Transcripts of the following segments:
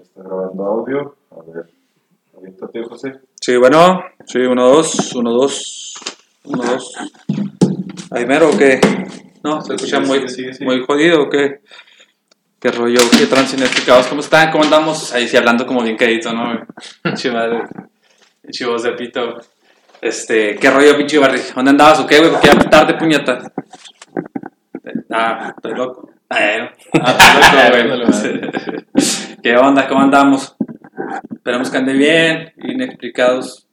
Está grabando audio. A ver. Aviéntate, José. Sí, bueno, sí, uno, dos, uno, dos, uno, dos. ¿Ahí mero o qué? No, se escucha muy, sí, sí, sí. muy jodido o qué? ¿Qué rollo? ¿Qué transinexplicados? ¿Cómo están? ¿Cómo andamos? Ahí sí, hablando como bien quedito, ¿no? Pinche madre. Pinche voz de pito. Este, ¿qué rollo, pinche Barry? ¿Dónde andabas o qué, güey? Porque ya tarde, puñeta. Ah, estoy loco. Ah, ah, estoy loco, güey. ¿Qué onda? ¿Cómo andamos? Esperamos que ande bien, inexplicados.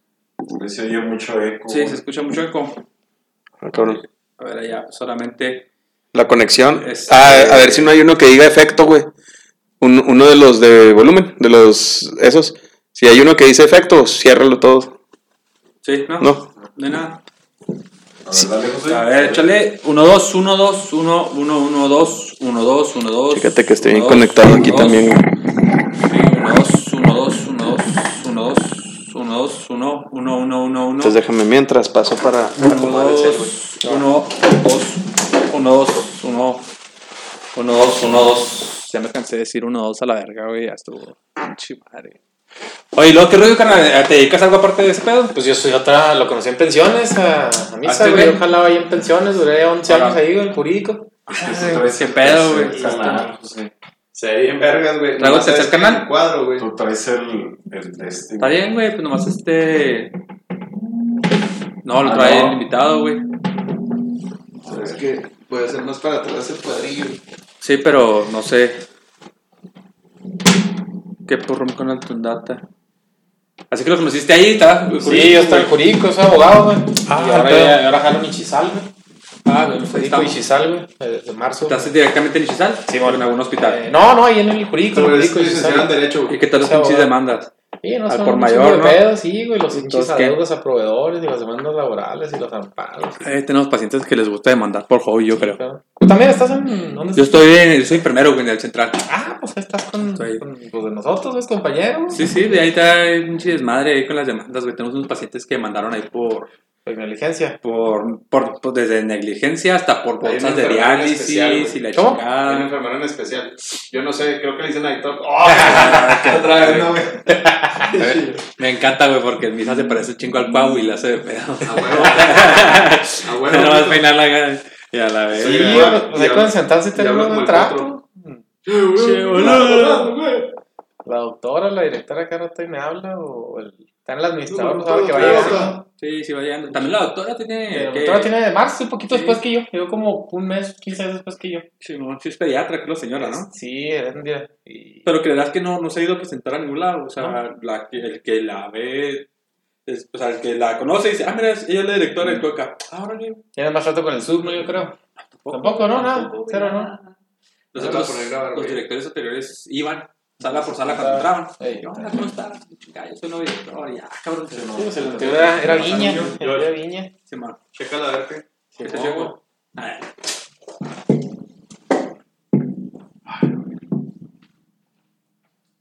Pues se oye mucho eco. Sí, se escucha mucho eco. Ah, cabrón. A ver, allá, solamente. La conexión. Este- Ah, a ver si no hay uno que diga efecto, güey. Un- uno de los de volumen, de los esos. Si hay uno que dice efecto, ciérralo todo. Sí, ¿no? No. De nada. A ver, dale, José. A ver, échale. 1, 2, 1, 2, 1, 1, 1, 2, 1, 2, 1, 2. Fíjate que estoy bien conectado aquí también, güey. 1, 2, 1, 2, 1, 2, 1, 2, 1, 2, 1, 1, 1, 1, 1. Entonces déjame mientras paso para, para 1, acomodar el cel, güey. 2, 1, 2, 1, 2, 1, 1, 2, 1, 2. Ya me cansé de decir 1, 2 a la verga, güey. Ya estuvo. Pinche madre. Oye, luego, ¿qué rollo, carnal? ¿Te dedicas a algo aparte de ese pedo? Pues yo soy otra, lo conocí en pensiones, a, a misa, güey. güey. Ojalá ahí en pensiones, duré 11 Hola. años ahí, güey, en jurídico. Traes qué el pedo, güey. Se ve bien vergas, güey. ¿Traigo el tercer sabes canal? el cuadro, güey. Tú traes el, el de este. Está bien, güey, pues nomás este. No, lo Ah, trae no. el invitado, güey. Es que puede ser más para atrás el cuadrillo. Sí, pero no sé. ¿Qué porro con el Tundata? Así que lo conociste ahí, estaba. Sí, yo estoy en jurídico, soy abogado, güey. Ah, y ahora, pero- ya- ahora jalo en Ichizal, güey. Ah, bueno, pues Jurídico. Ichizal, güey, de marzo. ¿Estás directamente en Ichizal? Sí, o en algún hospital? Eh, no, no, ahí en el jurídico, el Pero es jurídico licenciado en. Derecho, ¿Y qué tal los pinches demandas? Sí, no, Al por mayor, ¿no? pedos, sí, güey, los ¿qué? adeudos a proveedores y las demandas laborales y los amparos. Eh, tenemos pacientes que les gusta demandar por hobby, yo creo. Claro. ¿Tú también estás en. ¿Dónde Yo estás? estoy en, yo soy enfermero güey, en el central. Ah, pues estás con, con pues, de nosotros, ¿ves, compañero? Sí, sí, de ahí está un desmadre ahí con las demandas, güey. Tenemos unos pacientes que mandaron ahí por, Por negligencia. por, por, por- desde negligencia hasta por bolsas de en diálisis especial, y la ¿Cómo? Hay un chingada. enfermero en especial. Yo no sé, creo que le dicen ahí todo. ¡Oh! Otra vez, no, güey. Me encanta, güey, porque el misa se parece un chingo al Cuau y le hace de pedo. A huevo. A huevo. No vas a peinar la cara y a la vez. Sí, pues, güey. pues hay que sentarse y tener un boludo. La doctora, la directora que rato y me habla, o el, está en el administrador, no sabe que va. Sí, sí, va llegando. También la doctora tiene. La doctora tiene de marzo, un poquito Sí. después que yo. Llegó como un mes, 15 días después que yo. Sí, no, sí es pediatra, creo, señora, ¿no? Sí, era un día. Y... Pero creerás que no, no se ha ido a presentar a ningún lado. O sea, la el que la ve. es- o sea, el que la conoce dice, ah, mira, ella es la directora de Cueca. Ah, órale. Tiene más rato con el Zoom, ¿no? Yo creo. Tampoco, ¿no? Nada. Tampoco, Cero, güey, ¿no? nada. Los No otros, van a poner a grabar, los güey. directores anteriores iban sala por sala cuando entraban. ¿Qué onda? ¿Cómo estás? Yo soy. Ya, cabrón. Sí, pues el anterior era, era Viña. Era Viña. Sí, man. Chécala a ver qué. ¿Qué se no, llegó? A ver.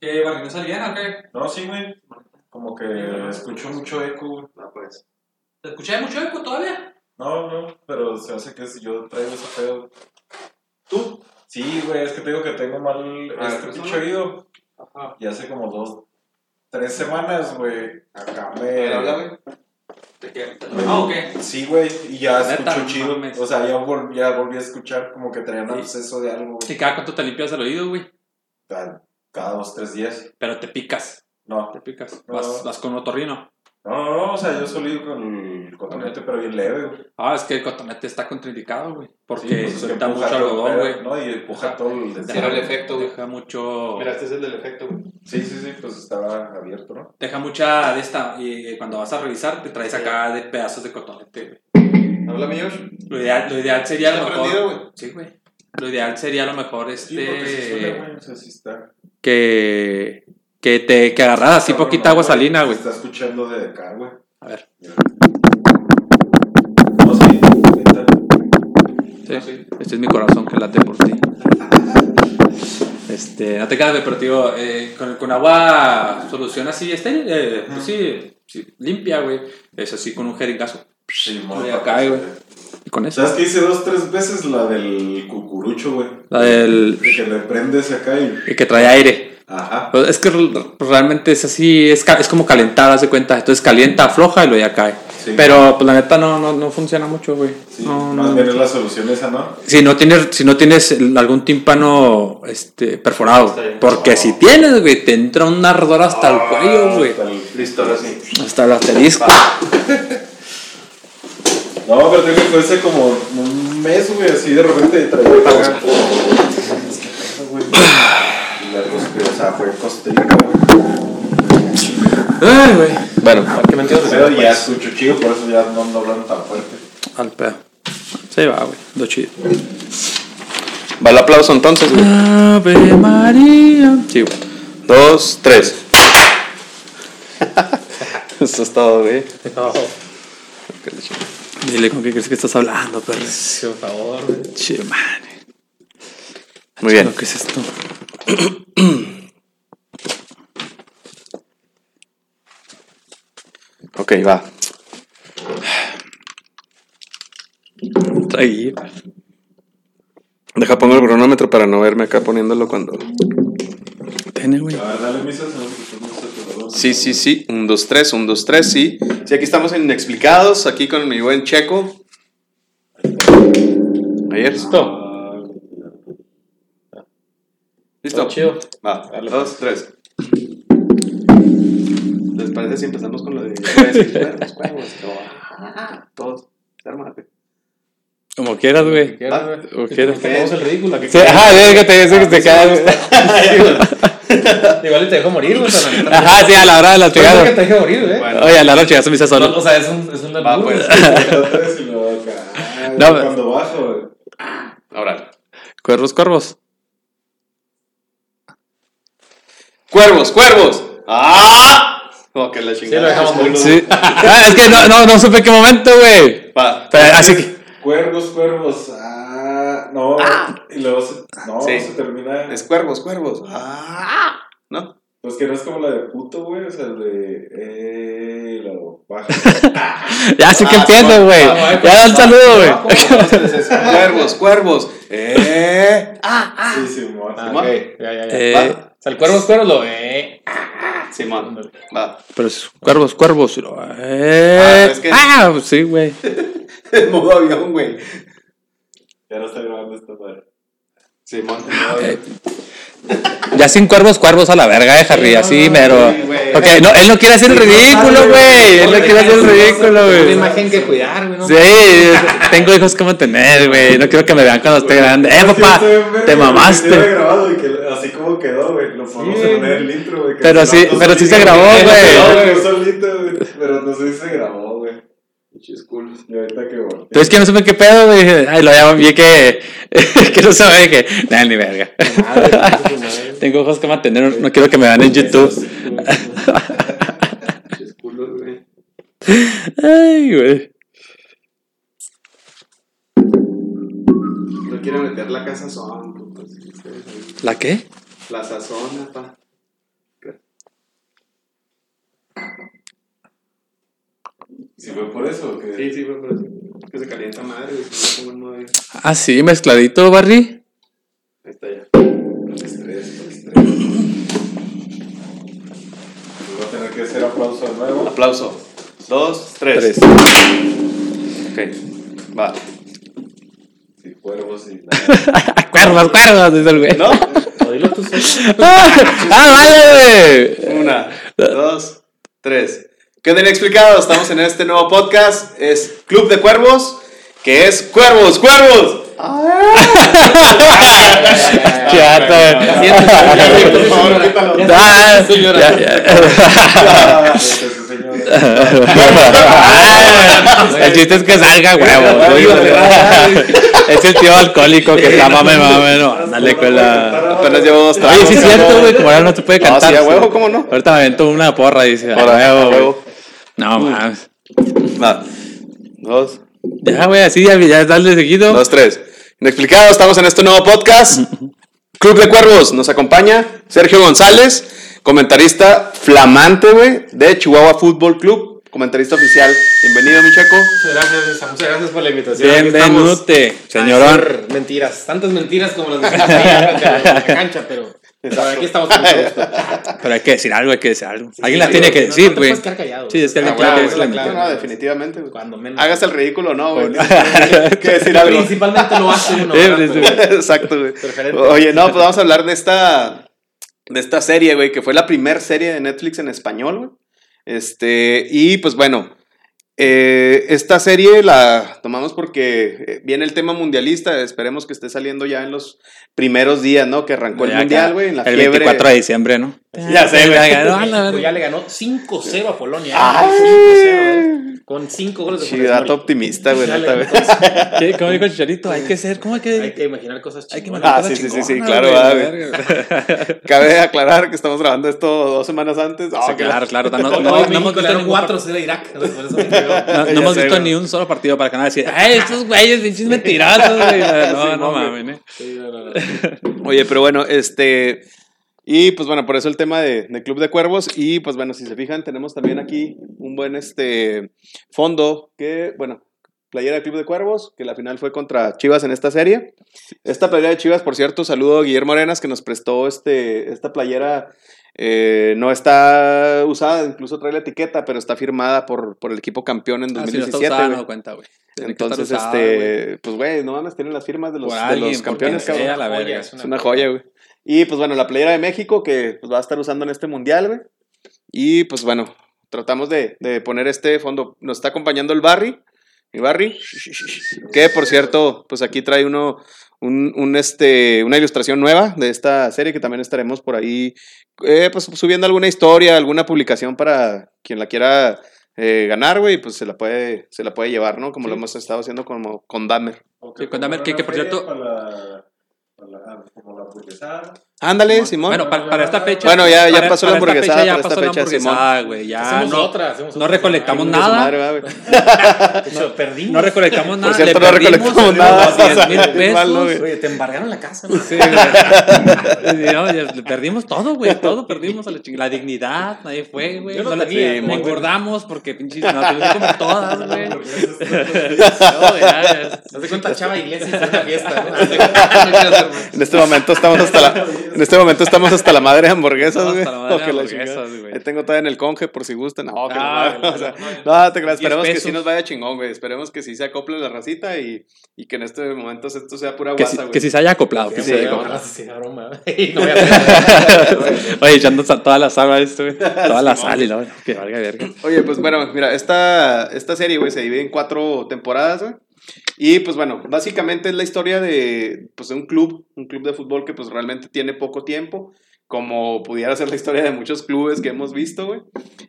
¿Qué, no salían o qué? No, sí, güey. Como que escucho mucho eco, güey. No, pues. ¿Te escuché mucho eco todavía? No, no, pero se hace que si yo traigo ese pedo. ¿Tú? Sí, güey, es que te digo que tengo mal A ver, este pinche oído. Ajá. Y hace como dos, tres semanas, güey. Acá me. habla, güey. ¿De qué? Ah, ok. Sí, güey, y ya escucho chido. mames. O sea, ya, vol- ya volví a escuchar como que traía un Sí. absceso de algo, ¿Y güey. cada cuánto te limpias el oído, güey? Cada, cada dos, tres días. Pero te picas. No, Te picas. No. Vas, vas con un otorrino. No, no, no, o sea, yo solo ido con el cotonete, pero bien leve, güey. Ah, es que el cotonete está contraindicado, güey. Porque Sí, pues suelta mucho algodón, güey. ¿no? Y empuja todo el Cierra desmadre. el efecto, güey. Deja mucho. Mira, este es el del efecto, güey. Sí, sí, sí, pues estaba abierto, ¿no? Deja mucha de esta. Y cuando vas a revisar, te traes acá de pedazos de cotonete, güey. Habla mío. Lo ideal, lo ideal sería a lo ¿Está prendido, mejor. güey? Sí, güey. Lo ideal sería a lo mejor Sí, porque sí este. güey, o sea, sí está. que. Que te que agarraras así poquita agua salina, güey. Está escuchando de acá, güey. A ver. No, sí, neta. Sí, este es mi corazón que late por ti. Este, no te quedas, pero te digo, eh, con, con agua solución así, este, eh, pues sí, sí, limpia, güey. Es así con un jeringazo. Sí, acá, güey. Y con eso. ¿Sabes que hice dos, tres veces la del cucurucho, güey? La del. De que le prendes acá y. Y que trae aire. Ajá. Pues es que re- realmente es así, es, ca- es como calentar, haz de cuenta. Entonces calienta, afloja y luego ya cae. Sí. Pero pues la neta no, no, no funciona mucho, güey. Sí, no, más no. bien es la solución esa, ¿no? Si no tienes, si no tienes algún tímpano este, perforado. Porque si tienes, güey, te entra un ardor hasta el cuello, güey. Hasta el- Listo, ahora sí. Hasta el asterisco. No, pero tengo que fuese como un mes, güey, así de repente traía acá. Es que pedo, güey. Y la costra, o sea, fue costrica, güey. Ay, güey. Bueno, ¿Qué mentiras Pero ya escucho chido, por eso ya no, no hablan tan fuerte. Al pedo. Se va, güey. Lo chido. va el aplauso entonces, güey. Ave María. Sí, güey. Dos, tres. Eso es todo, güey. No, Dile con qué crees que estás hablando, perro. sí, por favor. güey. Che, madre. Muy bien. ¿Qué es esto? Ok, va. Ahí. Deja pongo el cronómetro para no verme acá poniéndolo cuando. Tiene, güey. Sí, sí, sí. Un, dos, tres, un, dos, tres, sí. Sí, aquí estamos en Inexplicados, aquí con mi buen Checo. Ayer. Listo. ¿Listo? Chido. Va, Dale. dos, tres. ¿Les parece si empezamos con lo de cuervos, cuervos? Ah, Todos. Ármate. Como quieras, güey. Como quieras. Que hagamos el ridículo. Sí, ajá, es que te dice que te quedas. Igual te dejo morir, güey. la. Ajá, sí, a la hora de la creo que chingada. te dejo morir, güey. Bueno. Oye, a la hora de chingada se me hizo No, solo. o sea, es un, es un Va, pues. No, cuando bajo, güey. Ahora. Cuervos, cuervos. ¡Cuervos, cuervos! ¡Ah! Como que la Sí, lo chingada. dejamos morir. Sí. Ah, es que no, no, no supe qué momento, güey. Así que. Cuervos, cuervos. Ah, no. Y luego se, no, Sí. se termina. Es cuervos, cuervos. ¡Ah! ¿No? Pues que no es como la de puto, güey. O sea, el de. Eh, y luego baja. Ya sí que Ah, entiendo, sí, güey. Ya da un va, saludo, güey. cuervos, cuervos. ¡Eh! Sí, sí, mo. Ah, Simón. ok. Ya, ya, ya. Eh, sea, el cuervo es cuervo, lo eh. Simón. Va. Pero es cuervos, cuervos. Eh. Ah, es que- Ah, pues sí, güey. En modo avión, güey. Ya no está grabando esta madre. Simón. Eh, Ya sin cuervos, cuervos a la verga, eh, Harry. Así, mero. Ok, no, él no quiere hacer el ridículo, güey. Él no quiere hacer el ridículo, Una güey. imagen que cuidar, güey. Sí, tengo hijos que mantener, güey. No quiero que me vean cuando esté grande. Eh, papá, te mamaste. así como quedó, güey. Lo podemos Sí. poner el intro, güey. que Pero se sí- pero sí se grabó, güey. güey. Güey, Pero no sé si se grabó, güey. Y ahorita que volteé. Pero es que no supe qué pedo, güey. Ay, lo llamo vi que. que no se ve que. Nada, ni verga. Tengo ojos que mantener. No quiero que me vean en YouTube. Ay, güey. No quiero meter la casa son. ¿La qué? La sazona, pa. ¿Sí fue por eso o qué? Sí, sí, fue por eso. Que se calienta madre, modo avión. Ah, sí, mezcladito, Barry. Ahí está ya. Estrés, estrés. Pues a tener que hacer aplauso de nuevo. Aplauso. Dos, tres. Tres. Ok. Va. Sí, cuervos y. cuervos, cuervos, dice el güey. ¿No? O dilo tú solo. ah, vale, güey. Una, dos, tres. Queden inexplicado, estamos en este nuevo podcast. Es Club de Cuervos, que es Cuervos, Cuervos. Chato. Por favor, quítalo. Ah, señora. Ah. Ah, el chiste es que salga huevo. Es el tío alcohólico que está mame, mame, no. Ándale con la. Apenas llevo dos Oye, sí es cierto, güey, como ahora no se puede No, cantar. sí, a huevo, ¿cómo no? Ahorita me aventó una porra y dice, a huevo, huevo. No, mames. Dos, Ya, güey, así ya, ya dale seguido. dos, tres. Inexplicado, estamos en este nuevo podcast. Club de Cuervos, nos acompaña Sergio González, comentarista flamante, güey, de Chihuahua Fútbol Club, comentarista oficial. Bienvenido, mi checo. Muchas gracias, Lisa. Muchas gracias por la invitación. Bienvenute, señorón. Mentiras. Tantas mentiras como las de la cancha, pero Pero aquí estamos con mucho gusto. Pero hay que decir algo, hay que decir algo. Sí, Alguien sí, la tiene no, que no decir, güey. callado. Sí, es que Ah, alguien tiene huevo, que decir la claro. No, definitivamente. Cuando menos. Hagas el ridículo, no, güey. Que decir algo. Principalmente lo hace uno. Exacto, güey. Oye, no, pues vamos a hablar de esta, de esta serie, güey, que fue la primera serie de Netflix en español, güey. Este, y pues bueno, eh, esta serie la tomamos porque viene el tema mundialista, esperemos que esté saliendo ya en los primeros días, ¿no? Que arrancó el mundial, güey, en la El fiebre. 24 de diciembre, ¿no? Ya sé, güey. Ya ganó, México le ganó 5-0 a Polonia. ¡Ay! 5-0, ¿eh? Con 5 goles de Sí, Mori. optimista, güey, le. ¿Qué? ¿Cómo dijo el chicharito? Hay que ser, ¿cómo hay que...? Hay que imaginar cosas Hay que chingonas. mandar Ah, cosas sí, sí, sí, sí, chingonas, claro, güey, ah, güey. Cabe aclarar que estamos grabando esto dos semanas antes. Sí, Ah, que la- claro, claro. No, no, no, no hemos le visto ganó ningún 4 0 a Irak. Por eso me quedó. No, hemos sé, visto ni un solo partido para que nadie decir, ¡ay, estos güeyes, pinches mentirosos, güey! No, Sí, no mames, ¿eh? Sí, no, no, no. Oye, pero bueno, este. Y pues bueno, por eso el tema de, de Club de Cuervos. Y pues bueno, si se fijan, tenemos también aquí un buen este fondo que, bueno, playera de Club de Cuervos, que la final fue contra Chivas en esta serie. Esta playera de Chivas, por cierto, saludo a Guillermo Arenas que nos prestó este, esta playera. eh, no está usada, incluso trae la etiqueta, pero está firmada por, por el equipo campeón en Ah, si no 2017. cuenta, güey. Entonces, usada, este, pues güey, no mames, tienen las firmas de los, de campeones, cabrón. verga. Es una joya, güey. Y pues bueno, la playera de México que pues, va a estar usando en este mundial, güey. Y pues bueno, tratamos de, de poner este fondo. Nos está acompañando el Barry. Mi Barry. Que por cierto, pues aquí trae uno, un, un, este, una ilustración nueva de esta serie que también estaremos por ahí eh, pues subiendo alguna historia, alguna publicación para quien la quiera eh, ganar, güey, pues se la puede, se la puede llevar, ¿no? Como lo hemos estado haciendo como con Dahmer. Sí, cuéntame, que- que por cierto- Para la, como la hamburguesada. Ándale, Simón. Bueno, para, para esta fecha. Bueno, ya- ya para- pasó la para esta hamburguesada, fecha Ya para esta pasó la fecha, hamburguesada, güey. Ya Hacemos no, otra. hacemos no otra. recolectamos nada. madre, güey. De hecho, perdimos. no recolectamos nada. cierto, le no perdimos recolectamos nada. los 10 mil O sea, pesos. mal, ¿no, güey? Oye, te embargaron la casa, ¿no? Sí, güey. No, perdimos todo, güey. Todo perdimos a la chingada. La dignidad, nadie fue, güey. Yo no No la tenía, sí, güey. engordamos porque pinches. No, tuvimos comer todas, güey. No, ya, ya. No te cuenta Chava Iglesias en una fiesta, ¿no? En este momento estamos hasta la, en este momento estamos hasta la madre de hamburguesas, Estamos güey. hasta la madre de que la hamburguesas, chingada. güey. Ahí tengo todavía en el conge por si gustan. No, que Ah, no, o sea, no, te creas, esperemos que sí nos vaya chingón, güey. Esperemos que sí se acople la racita y, y que en este momento esto sea pura guasa, güey. que sí se haya acoplado. Que Sí, sí se haya güey. acoplado. Oye, echando toda la sal a esto, güey. Toda la sal y luego, que valga verga. Oye, pues bueno, mira, esta, esta serie, güey, se divide en cuatro temporadas, güey. Y pues bueno, básicamente es la historia de, pues, de un club, un club de fútbol que pues realmente tiene poco tiempo, como pudiera ser la historia de muchos clubes que hemos visto, güey.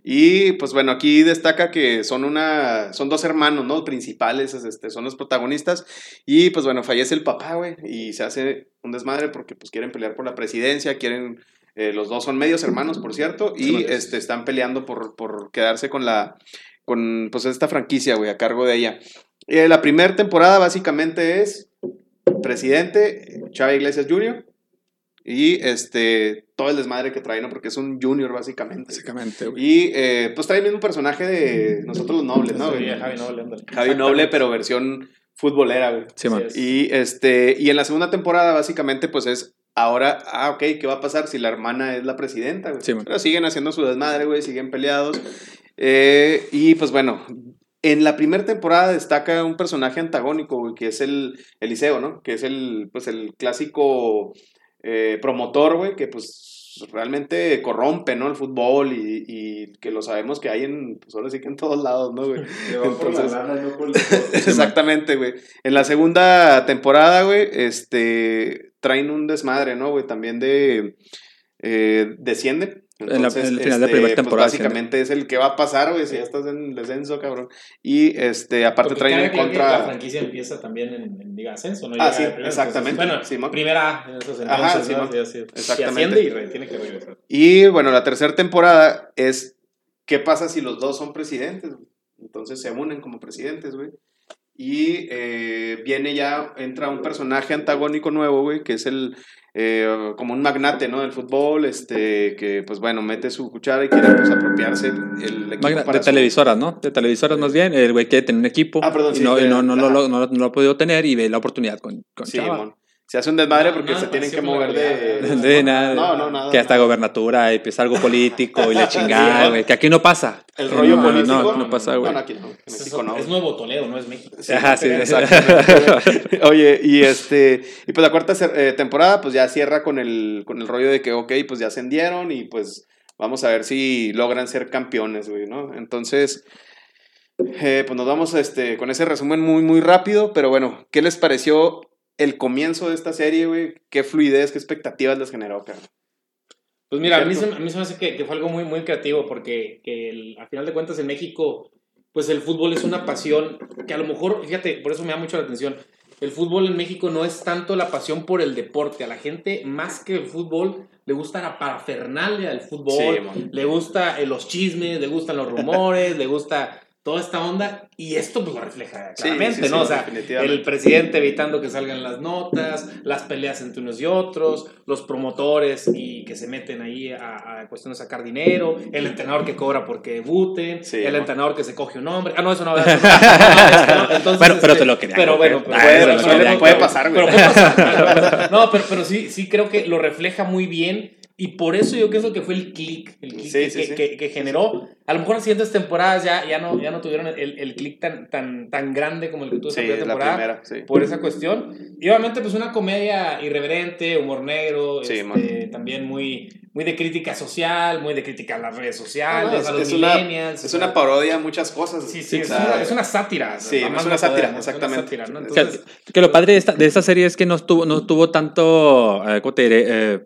Y pues bueno, aquí destaca que son una, son dos hermanos, ¿no? Principales, es, este, son los protagonistas. Y pues bueno, fallece el papá, güey, y se hace un desmadre porque pues quieren pelear por la presidencia, quieren, eh, los dos son medios hermanos, por cierto, y este, están peleando por, por quedarse con la, con pues esta franquicia, güey, a cargo de ella. Eh, la primera temporada básicamente es presidente Chava Iglesias Jr. y este todo el desmadre que trae, ¿no? Porque es un junior básicamente. Básicamente, güey. Y eh, pues trae el mismo personaje de nosotros los nobles, ¿no? Sí, güey? Javi Noble, ándale. Javi Noble, pero versión futbolera, güey. Sí, man. Y, este, y en la segunda temporada, básicamente, pues es ahora, ah, ok, ¿qué va a pasar si la hermana es la presidenta, güey? Sí, man. Pero siguen haciendo su desmadre, güey, siguen peleados. Eh, y pues bueno, en la primera temporada destaca un personaje antagónico, güey, que es el Eliseo, ¿no? Que es el, pues el clásico eh, promotor, güey, que pues realmente corrompe, ¿no? El fútbol y, y que lo sabemos que hay en, pues ahora sí que en todos lados, ¿no, güey? La Entonces- lana y no por el. Exactamente, güey. En la segunda temporada, güey, este, traen un desmadre, ¿no, güey? También de, eh, descienden. En la- Entonces, en el final de este, primera pues, temporada básicamente es el que va a pasar, güey, si ya estás en el descenso, cabrón. Y, este, aparte Porque traen en que La contra... franquicia empieza también en, en Liga Ascenso, ¿no? Ah, sí, exactamente, entonces, bueno, primera A en esos entonces, Ajá, ¿no? Y así- Exactamente. Y y tiene que regresar. Y, bueno, la tercera temporada es, ¿qué pasa si los dos son presidentes? güey? Entonces se unen como presidentes, güey. Y eh, viene ya, entra un personaje antagónico nuevo, güey, que es el, eh, como un magnate, ¿no? Del fútbol, este, que, pues bueno, mete su cuchara y quiere, pues, apropiarse el equipo Magna- para de su- televisoras, ¿no? De televisoras más bien. El güey quiere tener un equipo. Ah, perdón, y sí, no, y no, no, lo- no, no lo ha podido tener y ve la oportunidad con, con Sí, Chava. mon. se hace un desmadre No, porque se tienen que mover la de... nada. No, no, nada. Que hasta nada. gobernatura y empieza algo político y le chingada, güey. Que aquí no pasa. El rollo No, político. No, no pasa, güey. No, aquí no. En Es, México no. es Nuevo Toledo, no es México. Ajá, sí. Exactamente. Oye, y este, y pues la cuarta eh, temporada, pues ya cierra con el, con el rollo de que, ok, pues ya ascendieron y pues vamos a ver si logran ser campeones, güey, ¿no? Entonces, eh, pues nos vamos este, con ese resumen muy, muy rápido, pero bueno, ¿qué les pareció el comienzo de esta serie, güey? ¿Qué fluidez, qué expectativas les generó, cabrón? Pues mira, a mí, se, a mí se me hace que, que fue algo muy, muy creativo porque que el- a final de cuentas en México, pues el fútbol es una pasión que a lo mejor, fíjate, por eso me da mucho la atención, el fútbol en México no es tanto la pasión por el deporte, a la gente más que el fútbol le gusta la parafernalia del fútbol, Sí, le gusta eh, los chismes, le gustan los rumores, le gusta toda esta onda y esto pues lo refleja claramente, sí, sí, ¿no? O sea, el presidente evitando que salgan las notas, las peleas entre unos y otros, los promotores y que se meten ahí a, a cuestión de sacar dinero, el entrenador que cobra porque debuten, Sí, el ¿no? entrenador que se coge un hombre. Ah, no, eso no. eso no, no, entonces, Pero- pero te lo querían Pero bueno, pero- Puede, eso pero- pasar, güey. pero puede pasar. No, pero, pero sí, sí creo que lo refleja muy bien. Y por eso yo pienso que fue el click, el click Sí, que, sí, que- sí. que- que generó. A lo mejor las siguientes temporadas ya, ya, no, ya no tuvieron el, el click tan, tan, tan grande como el que tuvo esa primera la temporada primera, sí. por esa cuestión. Y obviamente, pues una comedia irreverente, humor negro, Sí, este, también muy, muy de crítica social, muy de crítica a las redes sociales, No, no, a los es, una, millennials. es una parodia a muchas cosas. Sí, sí, es, una, es una sátira. Sí, más es una no poder, sátira, ¿no? Es una exactamente. sátira, ¿no? Que- Entonces, Que lo padre de esta, de esta serie es que no tuvo, no tuvo tanto, eh, ¿cómo te diré? Eh,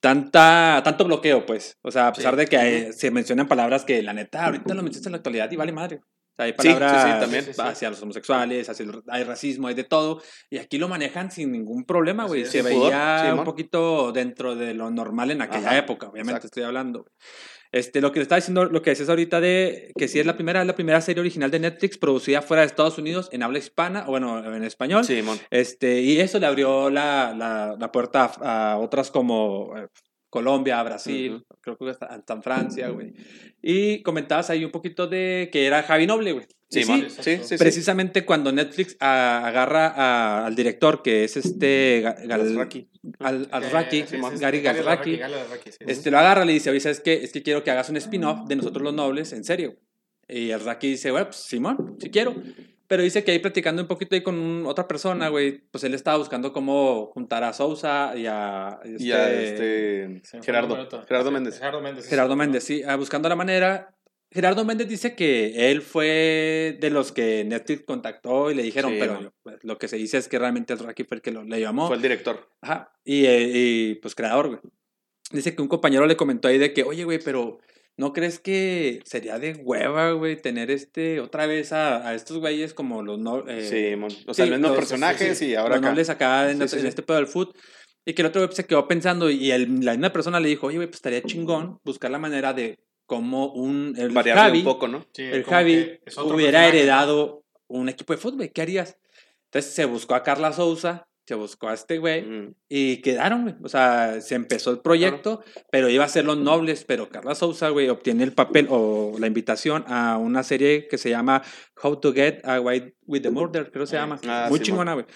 tanta, tanto bloqueo, pues. O sea, a pesar Sí. de que hay- se mencionan palabras que la neta ahorita lo mencionas en la actualidad y vale madre. O sea, hay Sí, sí, sí, palabras también. Sí, sí, sí. hacia los homosexuales, hacia el- hay racismo, hay de todo. Y aquí lo manejan sin ningún problema, güey. Se veía un poquito dentro de lo normal en aquella Ajá, época, obviamente exacto. estoy hablando. Este, lo que le estaba diciendo, lo que decías ahorita de que si es la primera, es la primera serie original de Netflix producida fuera de Estados Unidos en habla hispana, o bueno, en español. Sí, mon. Este, y eso le abrió la, la, la puerta a, a otras como eh, Colombia, Brasil, creo que hasta, hasta en Francia, güey. Y comentabas ahí un poquito de que era Javi Noble, güey. Sí. Sí, sí, sí. Precisamente cuando Netflix ah, agarra a- al director, que es este Gazraki. Al, Eh, sí, sí, sí, Gary Gazraki, este, lo agarra y le dice, oye, ¿sabes qué? Es que quiero que hagas un spin-off de Nosotros los Nobles, en serio. Y el Raki dice, bueno, pues Simón, si quiero. Pero dice que ahí platicando un poquito ahí con otra persona, güey, pues él estaba buscando cómo juntar a Sousa y a... este, Y a este. El Gerardo. Gerardo Méndez. Gerardo Méndez. sí, Gerardo. Méndez, sí, ah, buscando la manera. Gerardo Méndez dice que él fue de los que Netflix contactó y le dijeron, Sí, pero man. pues, lo que se dice es que realmente el Raki fue el que lo, le llamó. Fue el director. Ajá. Y, eh, y, pues creador, güey. Dice que un compañero le comentó ahí de que, oye, güey, pero ¿no crees que sería de hueva, güey, tener este otra vez a, a estos güeyes como los no eh, Sí. O sea, sí, los mismos personajes sí, y ahora los acá. nobles acá en, sí, en este pedo del foot? Y que el otro güey pues, se quedó pensando y el- la misma persona le dijo, oye, güey, pues estaría chingón buscar la manera de cómo un el Variarle Javi, un poco, ¿no? Sí, el como Javi hubiera heredado un equipo de fútbol, ¿qué harías? Entonces se buscó a Carla Souza, se buscó a este güey Mm. y quedaron, güey. O sea, se empezó el proyecto, pero iba a ser Los Nobles, pero Carla Souza, güey, obtiene el papel o la invitación a una serie que se llama How to Get Away with the Murder, creo que se llama. ah, Muy sí, chingona, güey.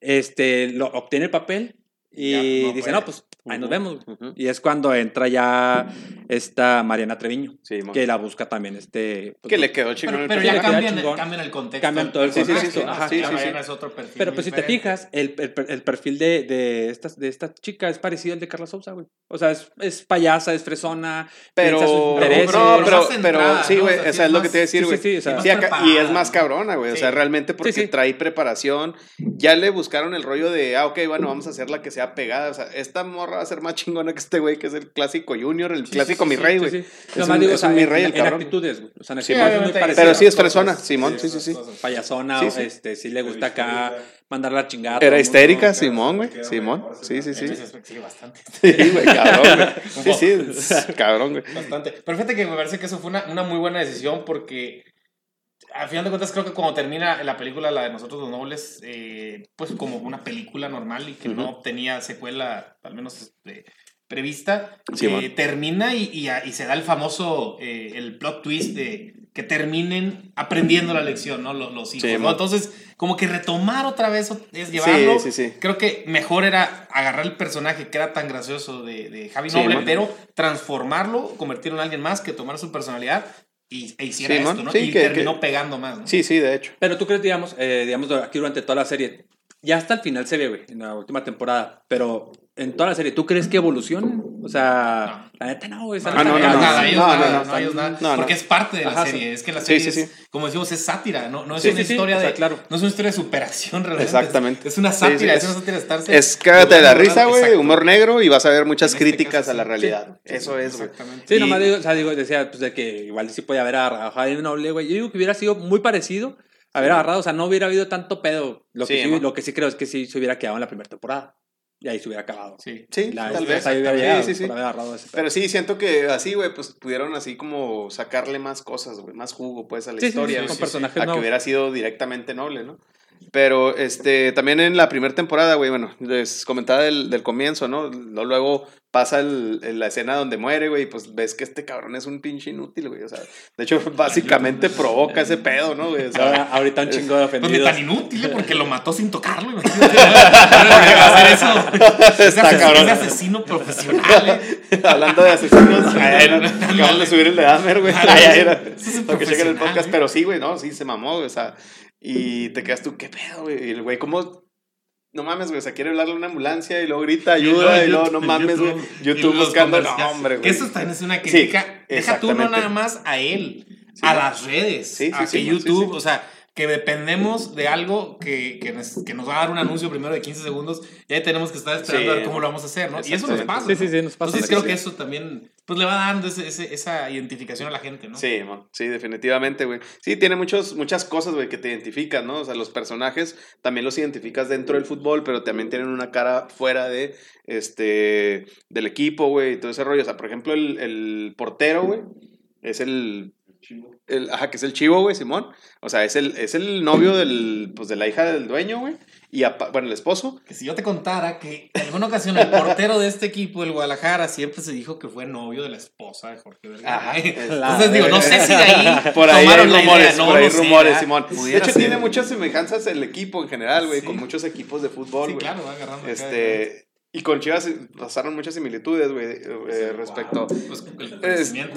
Este, lo, obtiene el papel y Ya, no dice, puede. no, pues ahí nos vemos. güey". ujú. Y es cuando entra ya esta Mariana Treviño, Sí, que la busca también este... pues, Que le quedó chingón Pero, el pero ya cambian, chingón. cambian el contexto. Cambian todo el Sí, sí, sí, contexto. sí, ajá, sí, sí, ajá. sí. Mariana es otro perfil Pero pues si te fijas, el, el, el perfil de, de, esta, de esta chica es parecido al de Carla Sousa, güey. O sea, es, es payasa, es fresona, Pero, sus no, intereses. pero, pero, sí, ¿no? güey, O sea, o sea, es es lo que te iba a decir, güey. sí, sí, o sea, Sí, más acá- y es más cabrona, güey. O sea, realmente porque trae preparación. Ya le buscaron el rollo de, ah, ok, bueno, vamos a hacer la que sea pegada. O sea, esta morra va a ser más chingona que este güey, que es el clásico junior, el Sí, clásico sí, mi rey, güey. sí. Es Nomás un- digo, es o sea, un mi en- rey el en, cabrón. actitudes, güey. O sea, en actitudes muy. Pero sí es fresona, Simón, sí, sí, sí. Payasona, Sí, o, sí. este, sí le gusta acá mandar la chingada. a todo Era mundo. histérica, Simón, güey. Simón. Sí, sí, sí. Sí, sí, sí, bastante. Sí, güey, cabrón, güey. Sí, sí, cabrón, güey. Bastante. Pero fíjate que me parece que eso fue una, una muy buena decisión porque al final de cuentas creo que cuando termina la película, la de Nosotros los Nobles, eh, pues como una película normal y que no tenía secuela, al menos este, prevista, Sí, eh, man. termina y, y, y se da el famoso, eh, el plot twist de, que terminen aprendiendo la lección, ¿no? Los, los hijos, Sí, ¿no? Entonces, como que retomar otra vez es llevarlo. sí, sí. Creo que mejor era agarrar el personaje que era tan gracioso de, de Javi Noble, mon. pero transformarlo, convertirlo en alguien más que tomara su personalidad y, e hiciera Sí, esto. ¿no? Sí, y que- terminó que- pegando más, ¿no? Sí, sí, de hecho. Pero tú crees, digamos, eh, digamos, aquí durante toda la serie, ya hasta el final se ve, güey, en la última temporada, pero en toda la serie, ¿tú crees que evoluciona? O sea, la neta no, güey. No, no, no, nada, no, ellos no, nada, no, no, no, ellos nada, no, no. porque es parte de la Ajá, serie, es que la serie sí, es, sí. como decimos, es sátira, no, no es Sí, una sí, sí, historia o sea, de, claro. no es una historia de superación realmente, Exactamente. es, una sátira, sí, es, es- una sátira de estarse Es cágate de la risa, güey, humor negro y vas a ver muchas este críticas a la realidad. Eso es, güey. Exactamente. Sí, nomás digo, o sea, digo, decía, pues de que igual sí podía haber agarrado a Noble, güey. Yo digo que hubiera sido muy parecido haber agarrado, o sea, no hubiera habido tanto pedo. Lo que Sí, lo que sí creo es que sí se hubiera quedado en la primera temporada. Y ahí se hubiera acabado. Sí. Sí, La- tal vez. ahí hubiera Sí, llegado sí, sí. pedo. Pero sí, siento que así, güey, pues pudieron así como sacarle más cosas, güey, más jugo, pues, a la Sí, sí, historia, sí, güey, con personajes a que hubiera sido directamente noble, ¿no? Pero, este, también en la primera temporada, güey, bueno, les comentaba del, del comienzo, ¿no? Luego pasa el- el- la escena donde muere, güey, y pues ves que este cabrón es un pinche inútil, güey, o sea, de hecho, básicamente provoca ese pedo, ¿no, güey? O sea, Ahora, ahorita un chingo de Pues ofendidos. tan inútil, porque lo mató sin tocarlo, imagínate. Va a hacer eso. Ese Está ases- cabrón. ese asesino profesional, ¿eh? hablando de asesinos, acaban de subir el de Dahmer, güey. Ah, Ay, ay, era- ese es Para que chequen el podcast, ¿eh? pero sí, güey, no, sí, se mamó, güey, o sea, y te quedas tú, ¿qué pedo, güey? Y el güey, ¿cómo? No mames, güey, o sea, quiere hablarle a una ambulancia y luego grita ayuda y luego, no mames, güey, YouTube buscando, no, comerciales. hombre, Que güey. eso también es una crítica. Deja tú no nada más a él, Sí, a las redes, Sí, sí, a sí, que sí, YouTube, sí. o sea, que dependemos de algo que, que, nos, que nos va a dar un anuncio primero de 15 segundos y ahí tenemos que estar esperando Sí, a ver cómo lo vamos a hacer, ¿no? Y eso nos pasa. Sí, sí, ¿no? sí, nos pasa. Entonces creo sí. que eso también pues le va dando ese- ese- esa identificación a la gente, ¿no? Sí, man, sí, definitivamente, güey. Sí, tiene muchos, muchas cosas, güey, que te identifican, ¿no? O sea, los personajes también los identificas dentro del fútbol, pero también tienen una cara fuera de, este, del equipo, güey, y todo ese rollo. O sea, por ejemplo, el, el portero, güey, es el, el, ajá, que es el chivo, güey, Simón. O sea, es el, es el novio del, pues, de la hija del dueño, güey. Y, apa- bueno, el esposo. Que si yo te contara que en alguna ocasión el portero de este equipo, el Guadalajara, siempre se dijo que fue novio de la esposa de Jorge Vergara. Ajá. Entonces digo, no sé si de ahí Por ahí hay tomaron la rumores, no por ahí sé, rumores, ¿verdad? Simón. De hecho, ser. tiene muchas semejanzas el equipo en general, güey, Sí. con muchos equipos de fútbol, Sí, güey. claro, va agarrando. acá Este, y con Chivas pasaron muchas similitudes, güey, eh, respecto. Pues,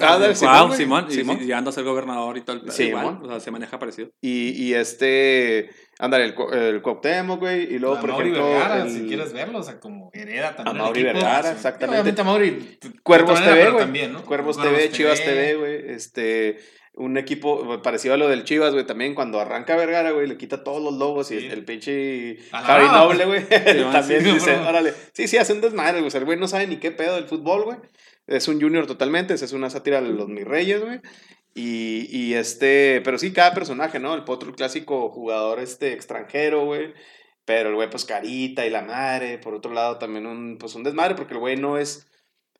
ah, Simón, güey. Simón, Simón. y llegando a ser gobernador y todo el pedo, igual, o sea, se maneja parecido. Y, y este, ándale, el, el Cuauhtémoc, güey, y luego, a por Mauri ejemplo, Vergara, el- si quieres verlo, o sea, como hereda también. A Mauri. Vergara, exactamente. Obviamente a Mauri. Cuervos TV, güey. ¿no? Cuervos TV, Chivas TV, güey, este, un equipo parecido a lo del Chivas, güey, también cuando arranca Vergara, güey, le quita todos los logos y el pinche brava, Noble, güey, también sí, dice, órale, sí, sí, hace un desmadre, güey, o sea, el güey no sabe ni qué pedo del fútbol, güey, es un junior totalmente, es una sátira de los mis reyes, güey, y, y este, pero sí, cada personaje, ¿no? El potro, el clásico jugador este extranjero, güey, pero el güey, pues carita y la madre, por otro lado también un, pues un desmadre, porque el güey no es...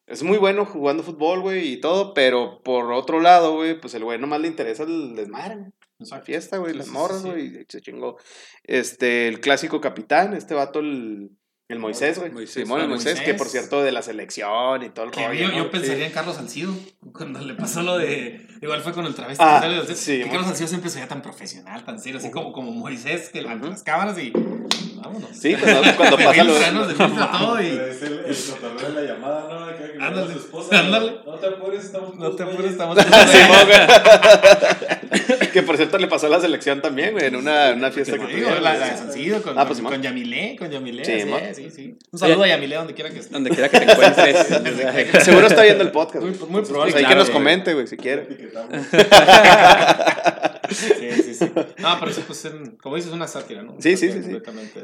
Es muy bueno jugando fútbol, güey, y todo, pero por otro lado, güey, pues el güey nomás le interesa el desmadre, güey. La fiesta, güey, Sí, las sí, morras, sí, sí. güey, y se chingó. Este, el clásico capitán, este vato, el, el Moisés, güey. Moisés, Simón, el ah, Moisés, que Moisés. por cierto, de la selección y todo el Que rollo. yo, ¿no? yo pensaría Sí. en Carlos Salcido, cuando le pasó lo de. Igual fue con el travesti. Ah, sale- sí, que Carlos Salcido siempre se veía tan profesional, tan serio, así como, como Moisés, que ante Ujú. las cámaras y. Vámonos. Sí, cuando, cuando pasa lo... Filtra, ¿no? Se filtra todo y. Es el, el cotorreo de la llamada, ¿no? Acá que le Ándale, su esposa. ándale. No te apures, estamos No te apures, estamos. Que por cierto le pasó a la selección también, güey, en una, una fiesta que tuvieron. la, la con, Ah, pues, con, con Yamilé, con Yamilé. Sí, Sí, sí, sí. Un saludo a Yamilé donde quiera que esté. Donde quiera que te encuentres. Seguro está viendo el podcast. Muy- muy Entonces, probable. pues, ahí que Claro, nos güey. comente, güey, si quiere. Sí, sí, sí. No, pero eso, pues, como dices, es una sátira, ¿no? Sí, sí, sí, sí.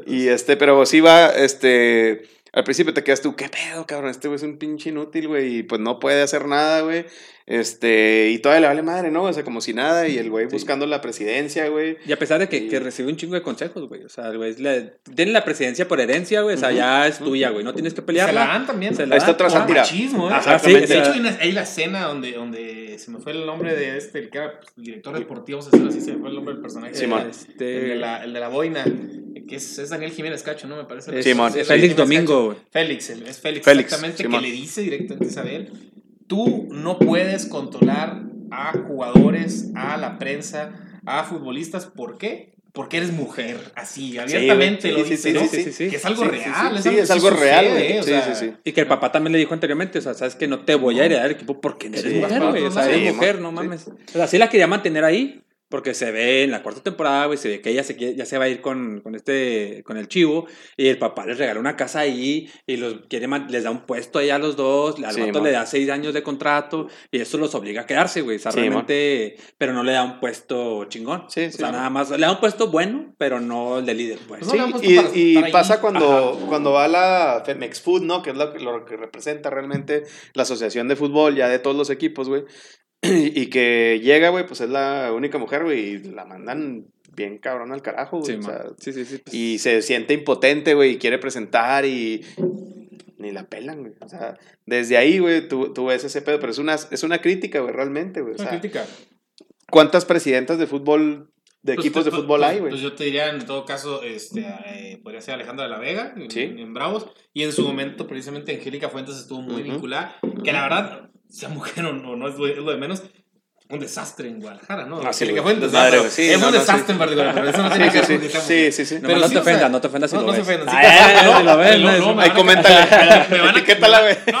Y este, pero sí va, este, al principio te quedas tú, ¿qué pedo, cabrón? Este güey es un pinche inútil, güey, y pues no puede hacer nada, güey. Este, y todavía le vale madre, ¿no? O sea, como si nada, y el güey buscando la presidencia, güey. Y a pesar de que, Sí. que recibe un chingo de consejos, güey. O sea, el güey, la- tiene la presidencia por herencia, güey. O sea, ya es tuya, güey. No tienes que Se pelearla. la dan también. Se la está Por sátira. machismo, ¿eh? Ajá, sí, De o sea, hecho, hay, una- hay la escena donde, donde se me fue el nombre de este, el que era pues, el director deportivo, vamos a decirlo así, se me fue el nombre del personaje. Simón. Este- El de la, el de la boina, que es, es Daniel Jiménez Cacho, ¿no? Me parece. es- Simón. es Es Félix Jiménez Domingo, Cacho. güey. Félix, el- es Félix, Félix, exactamente, Simón. que le dice directamente a Isabel, tú no puedes controlar a jugadores, a la prensa, a futbolistas. ¿Por qué? Porque eres mujer, así, abiertamente güey. lo Sí, dice, sí, ¿no? sí, sí, sí, sí. Que es algo Sí, sí, real, sí, es sí, algo, es que algo sí real, sucede, güey. o Sí, sea, sí, sí. Y que el papá también le dijo anteriormente, o sea, sabes que no te voy a heredar el equipo porque eres Sí, mujer, güey. O sea, eres Sí, mujer, no sí. mames. O sea, sí la quería mantener ahí, porque se ve en la cuarta temporada, güey, se ve que ella se, ya se va a ir con, con este, con el chivo, y el papá les regala una casa ahí, y los quiere man- les da un puesto ahí a los dos, al Sí, le da seis años de contrato, y eso los obliga a quedarse, güey. O sea, Sí, realmente, pero no le da un puesto chingón. Sí, o sí, sea, nada más, le da un puesto bueno, pero no el de líder, pues. Pues Sí, no y, para y ahí. pasa cuando, cuando va la Femex Food, ¿no? Que es lo, que- lo que representa realmente la asociación de fútbol ya de todos los equipos, güey. Y que llega, güey, pues es la única mujer, güey, y la mandan bien cabrón al carajo, güey. Sí, o sea, sí, sí, sí, pues. y se siente impotente, güey, y quiere presentar y ni la pelan, güey. O sea, desde ahí, güey, tú, tú ves ese pedo, pero es una, es una crítica, güey, realmente, güey. O Una crítica. ¿cuántas presidentas de fútbol, de Pues, equipos de pues, fútbol pues, hay, güey? Pues yo te diría, en todo caso, este, eh, podría ser Alejandra de la Vega, en, Sí. en Bravos, y en su momento, precisamente, Angélica Fuentes estuvo muy Ujú. vinculada, que la verdad, sea mujer o no, no es lo, es lo de menos, un desastre en Guadalajara, ¿no? Ah, sí, Angélica güey. Fuentes, Desmadre, ¿no? güey. Sí, es no, un no, desastre sí. en particular, pero eso no tiene que sí, ver que sea sí, sí, sí. No, Pero no te ofendas, no te ofendas si no, lo no se ves. ofendan, sí, Ah, no, si lo ves, no, no no, Ahí coméntale. me van a- güey. No,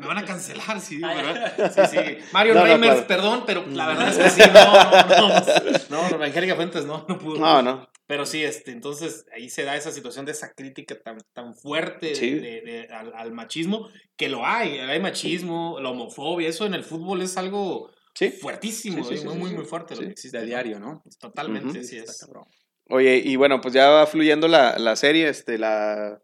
me- van a cancelar, sí, ¿verdad? Sí, sí. Mario No, no, Reimers, perdón, pero la verdad es que sí, no, no, no. No, no, Angélica Fuentes no, no pudo. No, no. Pero sí, este, entonces ahí se da esa situación de esa crítica tan, tan fuerte Sí. de, de- al, al machismo, que lo hay, hay machismo, la homofobia, eso en el fútbol es algo Sí. fuertísimo, Sí, sí, ¿eh? sí, muy, sí, muy, sí. muy fuerte lo Sí. que existe. De diario, ¿no? Totalmente, Ujú. sí Está es. cabrón. Oye, y bueno, pues ya va fluyendo la, la serie, este, la...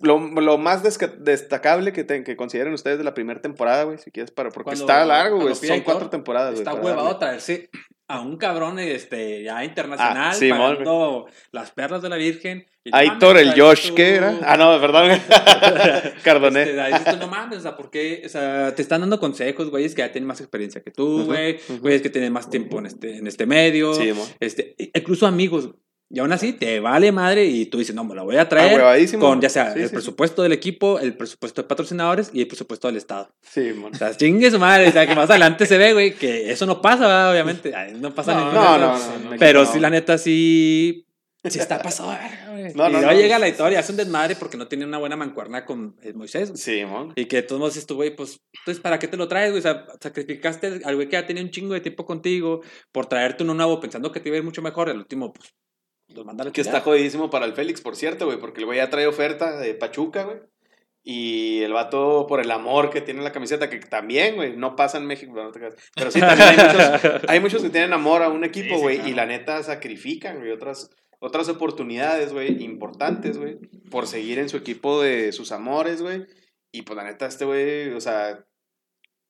Lo, lo más destacable que, te- que consideren ustedes de la primera temporada, güey, si quieres, para, porque Cuando- está largo, güey, son cuatro temporadas. Está huevado darle. traerse a un cabrón este, ya internacional Ah, Simón, pagando las perlas de la Virgen. y A no Héctor, mames, el Josh, ¿qué era? Ah, no, perdón. Cardoné. Este, tú, no mames, o sea, ¿por qué? O sea, te están dando consejos, güeyes, que ya tienen más experiencia que tú, güey, ujú. güeyes que tienen más tiempo en este, en este medio, Sí, este, e- incluso amigos, y aún así te vale madre y tú dices, no, me la voy a traer con ya sea Sí, el sí, presupuesto del equipo, el presupuesto de patrocinadores y el presupuesto del Estado. Sí, mon. O sea, chingue su madre, o sea, que más adelante se ve, güey, que eso no pasa, ¿verdad? obviamente, no pasa No, ningún No, no, no, Pero sí, la neta, sí. Sí está pasado, güey. No, y no, luego no. llega la historia, hace un desmadre porque no tiene una buena mancuerna con eh, Moisés. güey. Sí, mon. Y que de todos modos dices tú, güey, pues, entonces, ¿para qué te lo traes, güey? O sea, sacrificaste al güey que ya tenía un chingo de tiempo contigo por traerte uno nuevo pensando que te iba a ir mucho mejor. El último, pues, los manda Que está jodidísimo para el Félix, por cierto, güey, porque el güey ya trae oferta de Pachuca, güey. Y el vato, por el amor que tiene en la camiseta, que también, güey, no pasa en México, no te creas. pero sí, también hay muchos, hay muchos que tienen amor a un equipo, Sí, sí, güey, claro. y la neta sacrifican, güey, otras, otras oportunidades, güey, importantes, güey, por seguir en su equipo de sus amores, güey. Y pues la neta, este güey, o sea,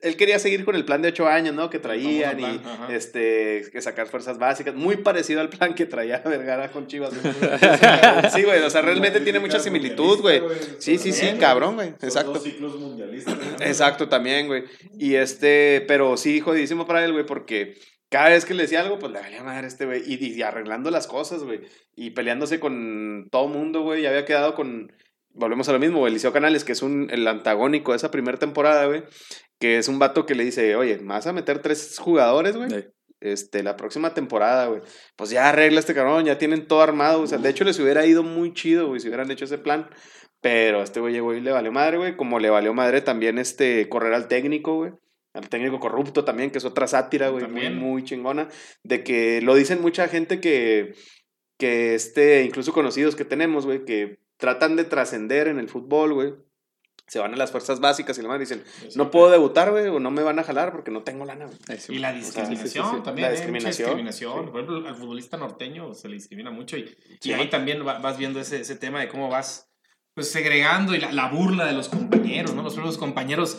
él quería seguir con el plan de ocho años, ¿no? Que traían y ajá. este, que sacar fuerzas básicas, muy parecido al plan que traía Vergara con Chivas. sí, güey, o sea, realmente tiene mucha similitud, güey. Sí, sí, sí, cabrón, güey, exacto. dos ciclos mundialistas. Exacto, también, güey. Y este, pero sí, jodidísimo para él, güey, porque cada vez que le decía algo, pues le valía madre a este, güey. Y, y arreglando las cosas, güey. Y peleándose con todo mundo, güey. Ya había quedado con. Volvemos a lo mismo, güey. Eliseo Canales, que es un, el antagónico de esa primera temporada, güey. Que es un vato que le dice, oye, ¿me vas a meter tres jugadores, güey? Sí. Este, la próxima temporada, güey. Pues ya arregla este cabrón, ya tienen todo armado. O sea, de hecho les hubiera ido muy chido, güey, si hubieran hecho ese plan. Pero este güey llegó y le valió madre, güey. Como le valió madre también este correr al técnico, güey. Al técnico corrupto también, que es otra sátira, güey, muy, muy chingona. De que lo dicen mucha gente que, que este, incluso conocidos que tenemos, güey, que tratan de trascender en el fútbol, güey. Se van a las fuerzas básicas y la madre dicen, no puedo debutar, güey, o no me van a jalar porque no tengo lana, güey. Y la discriminación sí, sí, sí. también, La ¿eh? Discriminación. discriminación. Sí. Por ejemplo, al futbolista norteño se le discrimina mucho y, Sí. y ahí también va- vas viendo ese, ese tema de cómo vas pues segregando y la, la burla de los compañeros, ¿no? Los propios compañeros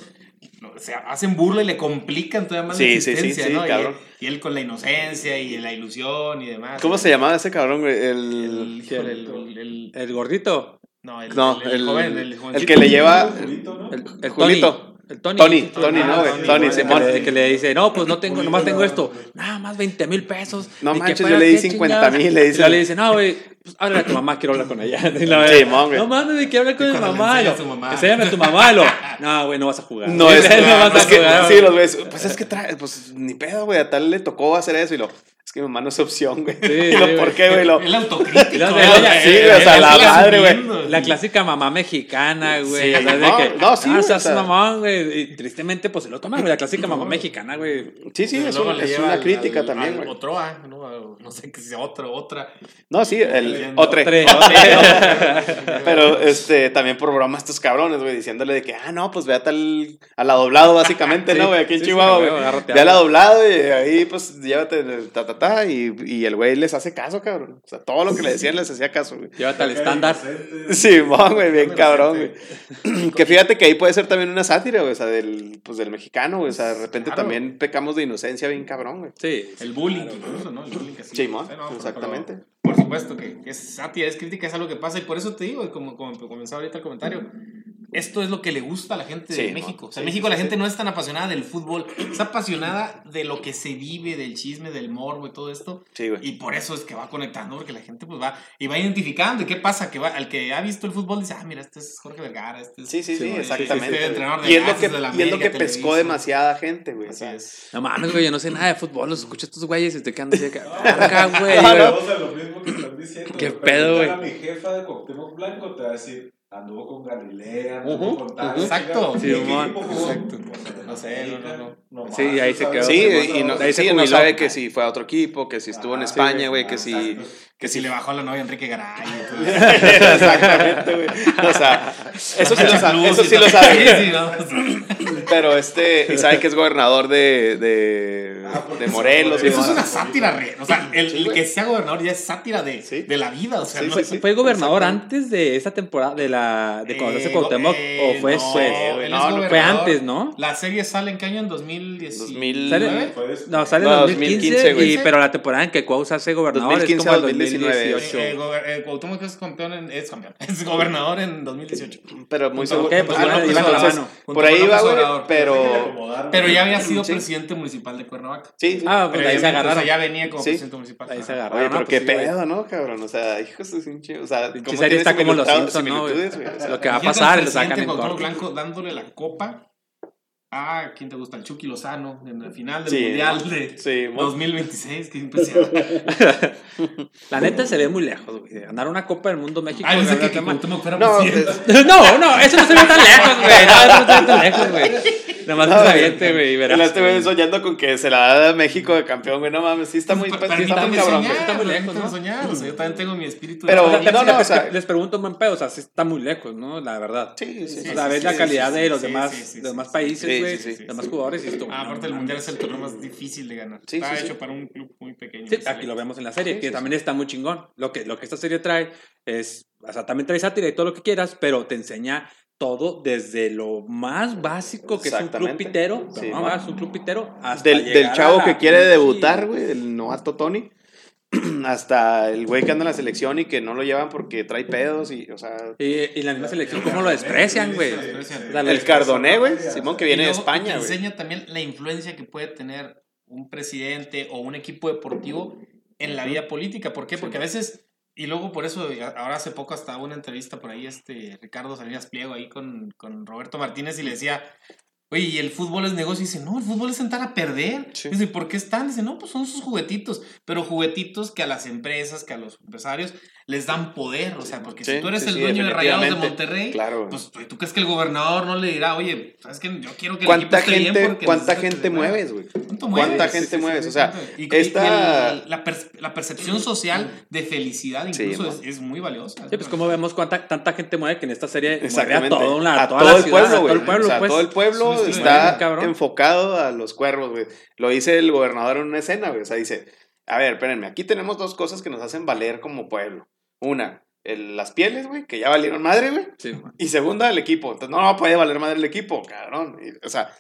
sea, hacen burla y le complican todavía más Sí, la sí, sí, existencia, sí, ¿no? Y- cabrón. Y, él con la inocencia y la ilusión y demás. ¿Cómo se llamaba ese cabrón, güey? El, El... híjole, el, el- el- El gordito. No, el, No, el, el el, joven, el, el que le lleva... El, el Julito. Tony. El Tony. Tony, Tony, no, güey. Tony, Simón. Que le, que le dice, no, pues no tengo, nomás tengo esto. Nada más 20 mil pesos. No manches, yo le di qué 50,000, chingados. le dice. Le dice, no, güey, pues háblale a tu mamá, quiero hablar con ella. Simón, güey. No mames, quiero hablar con mi mamá. Enséñame a tu mamá. y lo, no, güey, no vas a jugar. No es, no vas a jugar. sí, los ves, pues es que trae, pues ni pedo, güey, a tal le tocó hacer eso y lo, que mi mamá no es opción, güey. y lo, ¿por qué, güey? Lo, El autocrítico. Ella, sí, güey, o sea, la madre, güey. La clásica mamá mexicana, güey. Sí, de no, que, no, sí, Ah, o sea. mamón, güey. Y tristemente, pues se lo toman, güey. La clásica mamá mexicana, güey. sí, sí, es una, es una crítica al- también, al güey. Otroa, ¿no? No sé qué sea otro, otra. No, sí, el otro. Otre. Pero, este, también por broma estos cabrones, güey, diciéndole de que, ah, no, pues ve a tal, a la doblado, básicamente, Sí, ¿no, güey? Aquí en sí, Chihuahua, güey, ve a la doblado y ahí, pues, llévate, el ta, ta, ta, y, y el güey les hace caso, cabrón. O sea, todo lo que le decían les hacía caso, güey. Llévate al estándar. Sí, güey, bien cabrón, güey. Que fíjate que ahí puede ser también una sátira, güey, o sea, del, pues, del mexicano, güey. O sea, de repente Claro. también pecamos de inocencia bien cabrón, güey. Sí. El bullying, incluso, ¿no? El bullying que sí. No, exactamente. pero Por supuesto que, que es sátira, es crítica, es algo que pasa y por eso te digo, como, como comenzaba ahorita el comentario, esto es lo que le gusta a la gente Sí, de ¿no? México. O sea, Sí, en México sí, la sí. gente no es tan apasionada del fútbol, es apasionada de lo que se vive, del chisme, del morbo y todo esto. Sí, güey. Y por eso es que va conectando, porque la gente pues va y va identificando. ¿Y qué pasa? Que va, al que ha visto el fútbol dice, ah, mira, este es Jorge Vergara, este es... Sí, sí, sí, Sí, exactamente. este entrenador de y es lo que, de la y es lo que pescó demasiada gente, güey. o Así sea, es. No mames, güey, yo no sé nada de fútbol. Los escucho a estos güeyes y estoy quedando así verga, güey. Ah. ¿Qué güey. pedo, güey? A mi jefa de Cuauhtémoc Blanco te va a decir, anduvo con Galilea, anduvo Ujú, con tal. Exacto. ¿En Sí? Exacto. No sé, no, no, no. nomás, Sí, ahí se quedó. Sí, y, no, ahí se sí, no sabe que si fue a otro equipo, que si estuvo en Ah, España, sí, güey, que si... Que si le bajó la novia a Enrique Garay. y todo Exactamente, güey. O sea, eso sí lo sabe, eso sí lo sabe. sí, no. Pero este, y sabe que es gobernador de, de, de se Morelos. fue. y Eso es una sátira, re- o sea, el, el que sea gobernador ya es sátira de, Sí. de la vida, o sea, Sí, no sí. ¿Fue gobernador antes de esa temporada, de la de cuando se Eh, Cuauhtémoc? eh, ¿O fue no, después? No, Fue antes, ¿no? La serie sale en qué año? En 2010. 2009. Fue después. No, sale en No, 2015, 2015, güey. y, pero la temporada en que Cuau se hace gobernador 2015 es como el a 2019. 2018. Eh, eh, gober- eh, Cuauhtémoc es campeón, en- es campeón, es gobernador en 2018. Pero muy seguro. Ok, pues Ah, no, pues, la entonces, mano. Por ahí López güey, pero... Pero ya había sido Sí. presidente municipal de Cuernavaca. Sí, sí. Ah, pues de ahí se Previamente, o sea, agarraron. ya venía como Sí. presidente municipal. Ahí se Ajá. agarraron. Oye, pero no, qué pues güey. pedo, ¿no, cabrón? O sea, hijos de sin. O sea, ¿cómo está como los Simpsons, ¿no, Lo que va a pasar lo sacan en Cuauhtémoc corto. Blanco dándole la copa a quién te gusta el Chucky Lozano en la final del Sí, mundial de sí, mo- 2026 qué impresionante La neta se ve muy lejos, güey. Ganar una Copa del Mundo México. ay ganar que, que el fuera No, presidente No, no, eso no se ve tan lejos, güey. No, eso no se ve tan lejos, güey. Nada más No, que aviente, güey. El verás. este güey soñando con que se la da a México de campeón, güey. No mames, sí está muy, Pues, sí está muy cabrón, soñar, está muy lejos, ¿no? soñar, o sea, yo también tengo mi espíritu Pero- no, no, o sea- les pregunto un buen pedo, o sea, sí está muy lejos, ¿no? La verdad. Sí, sí, sí. o sea, ves sí, la sí, calidad sí, de los sí, demás, sí, sí, los demás sí, países, sí, güey, sí, sí. los demás jugadores. Y esto, Ah, aparte el no mundial es el torneo más difícil de ganar Sí, está sí, sí. hecho para un club muy pequeño Sí, aquí selecto. lo vemos en la serie, Sí, que sí, también está muy chingón. Lo que, lo que esta serie trae es, o sea, también trae sátira y todo lo que quieras, pero te enseña todo desde lo más básico que es un club pitero, Sí, no, man. es un club pitero, hasta Del, del chavo que quiere debutar, güey, el novato Tony, hasta el güey que anda en la selección y que no lo llevan porque trae pedos y, o sea, Y, y la misma selección, ¿cómo lo desprecian, güey? El Cardoné, güey, Simón que viene Y de España, güey. enseña también la influencia que puede tener un presidente o un equipo deportivo en la vida política. ¿Por qué? Porque a veces, y luego por eso, ahora hace poco hasta una entrevista por ahí, este Ricardo Salinas Pliego ahí con, con Roberto Martínez y le decía, oye, ¿y el fútbol es negocio? Y dice, no, el fútbol es sentar a perder. Sí. Dice, ¿por qué están? Dice, no, pues son sus juguetitos, pero juguetitos que a las empresas, que a los empresarios les dan poder. O sea, porque Sí, si tú eres sí, el sí, dueño de Rayados de. Monterrey, Claro, güey. pues ¿tú crees que el gobernador no le dirá, oye, sabes que yo quiero que el equipo ¿Cuánta esté bien gente, porque cuánta gente se mueva"? mueves, güey? ¿Cuánto ¿Cuánta mueves? gente Sí, sí, mueves? sí, O sea, y, esta- y el- la, per- la percepción social de felicidad incluso es, es muy valiosa. Sí, pues como vemos cuánta, tanta gente mueve que en esta serie mueve a Exactamente. todo, a toda todo la el ciudad, pueblo, a todo güey. el pueblo, o sea, pues. todo el pueblo está enfocado a los cuervos, güey. Lo dice el gobernador en una escena, güey. O sea, dice, a ver, espérenme, aquí tenemos dos cosas que nos hacen valer como pueblo. Una, el- las pieles, güey, que ya valieron madre, güey. Sí. Y segunda, el equipo. Entonces, no, no puede valer madre el equipo, cabrón. Y, o sea,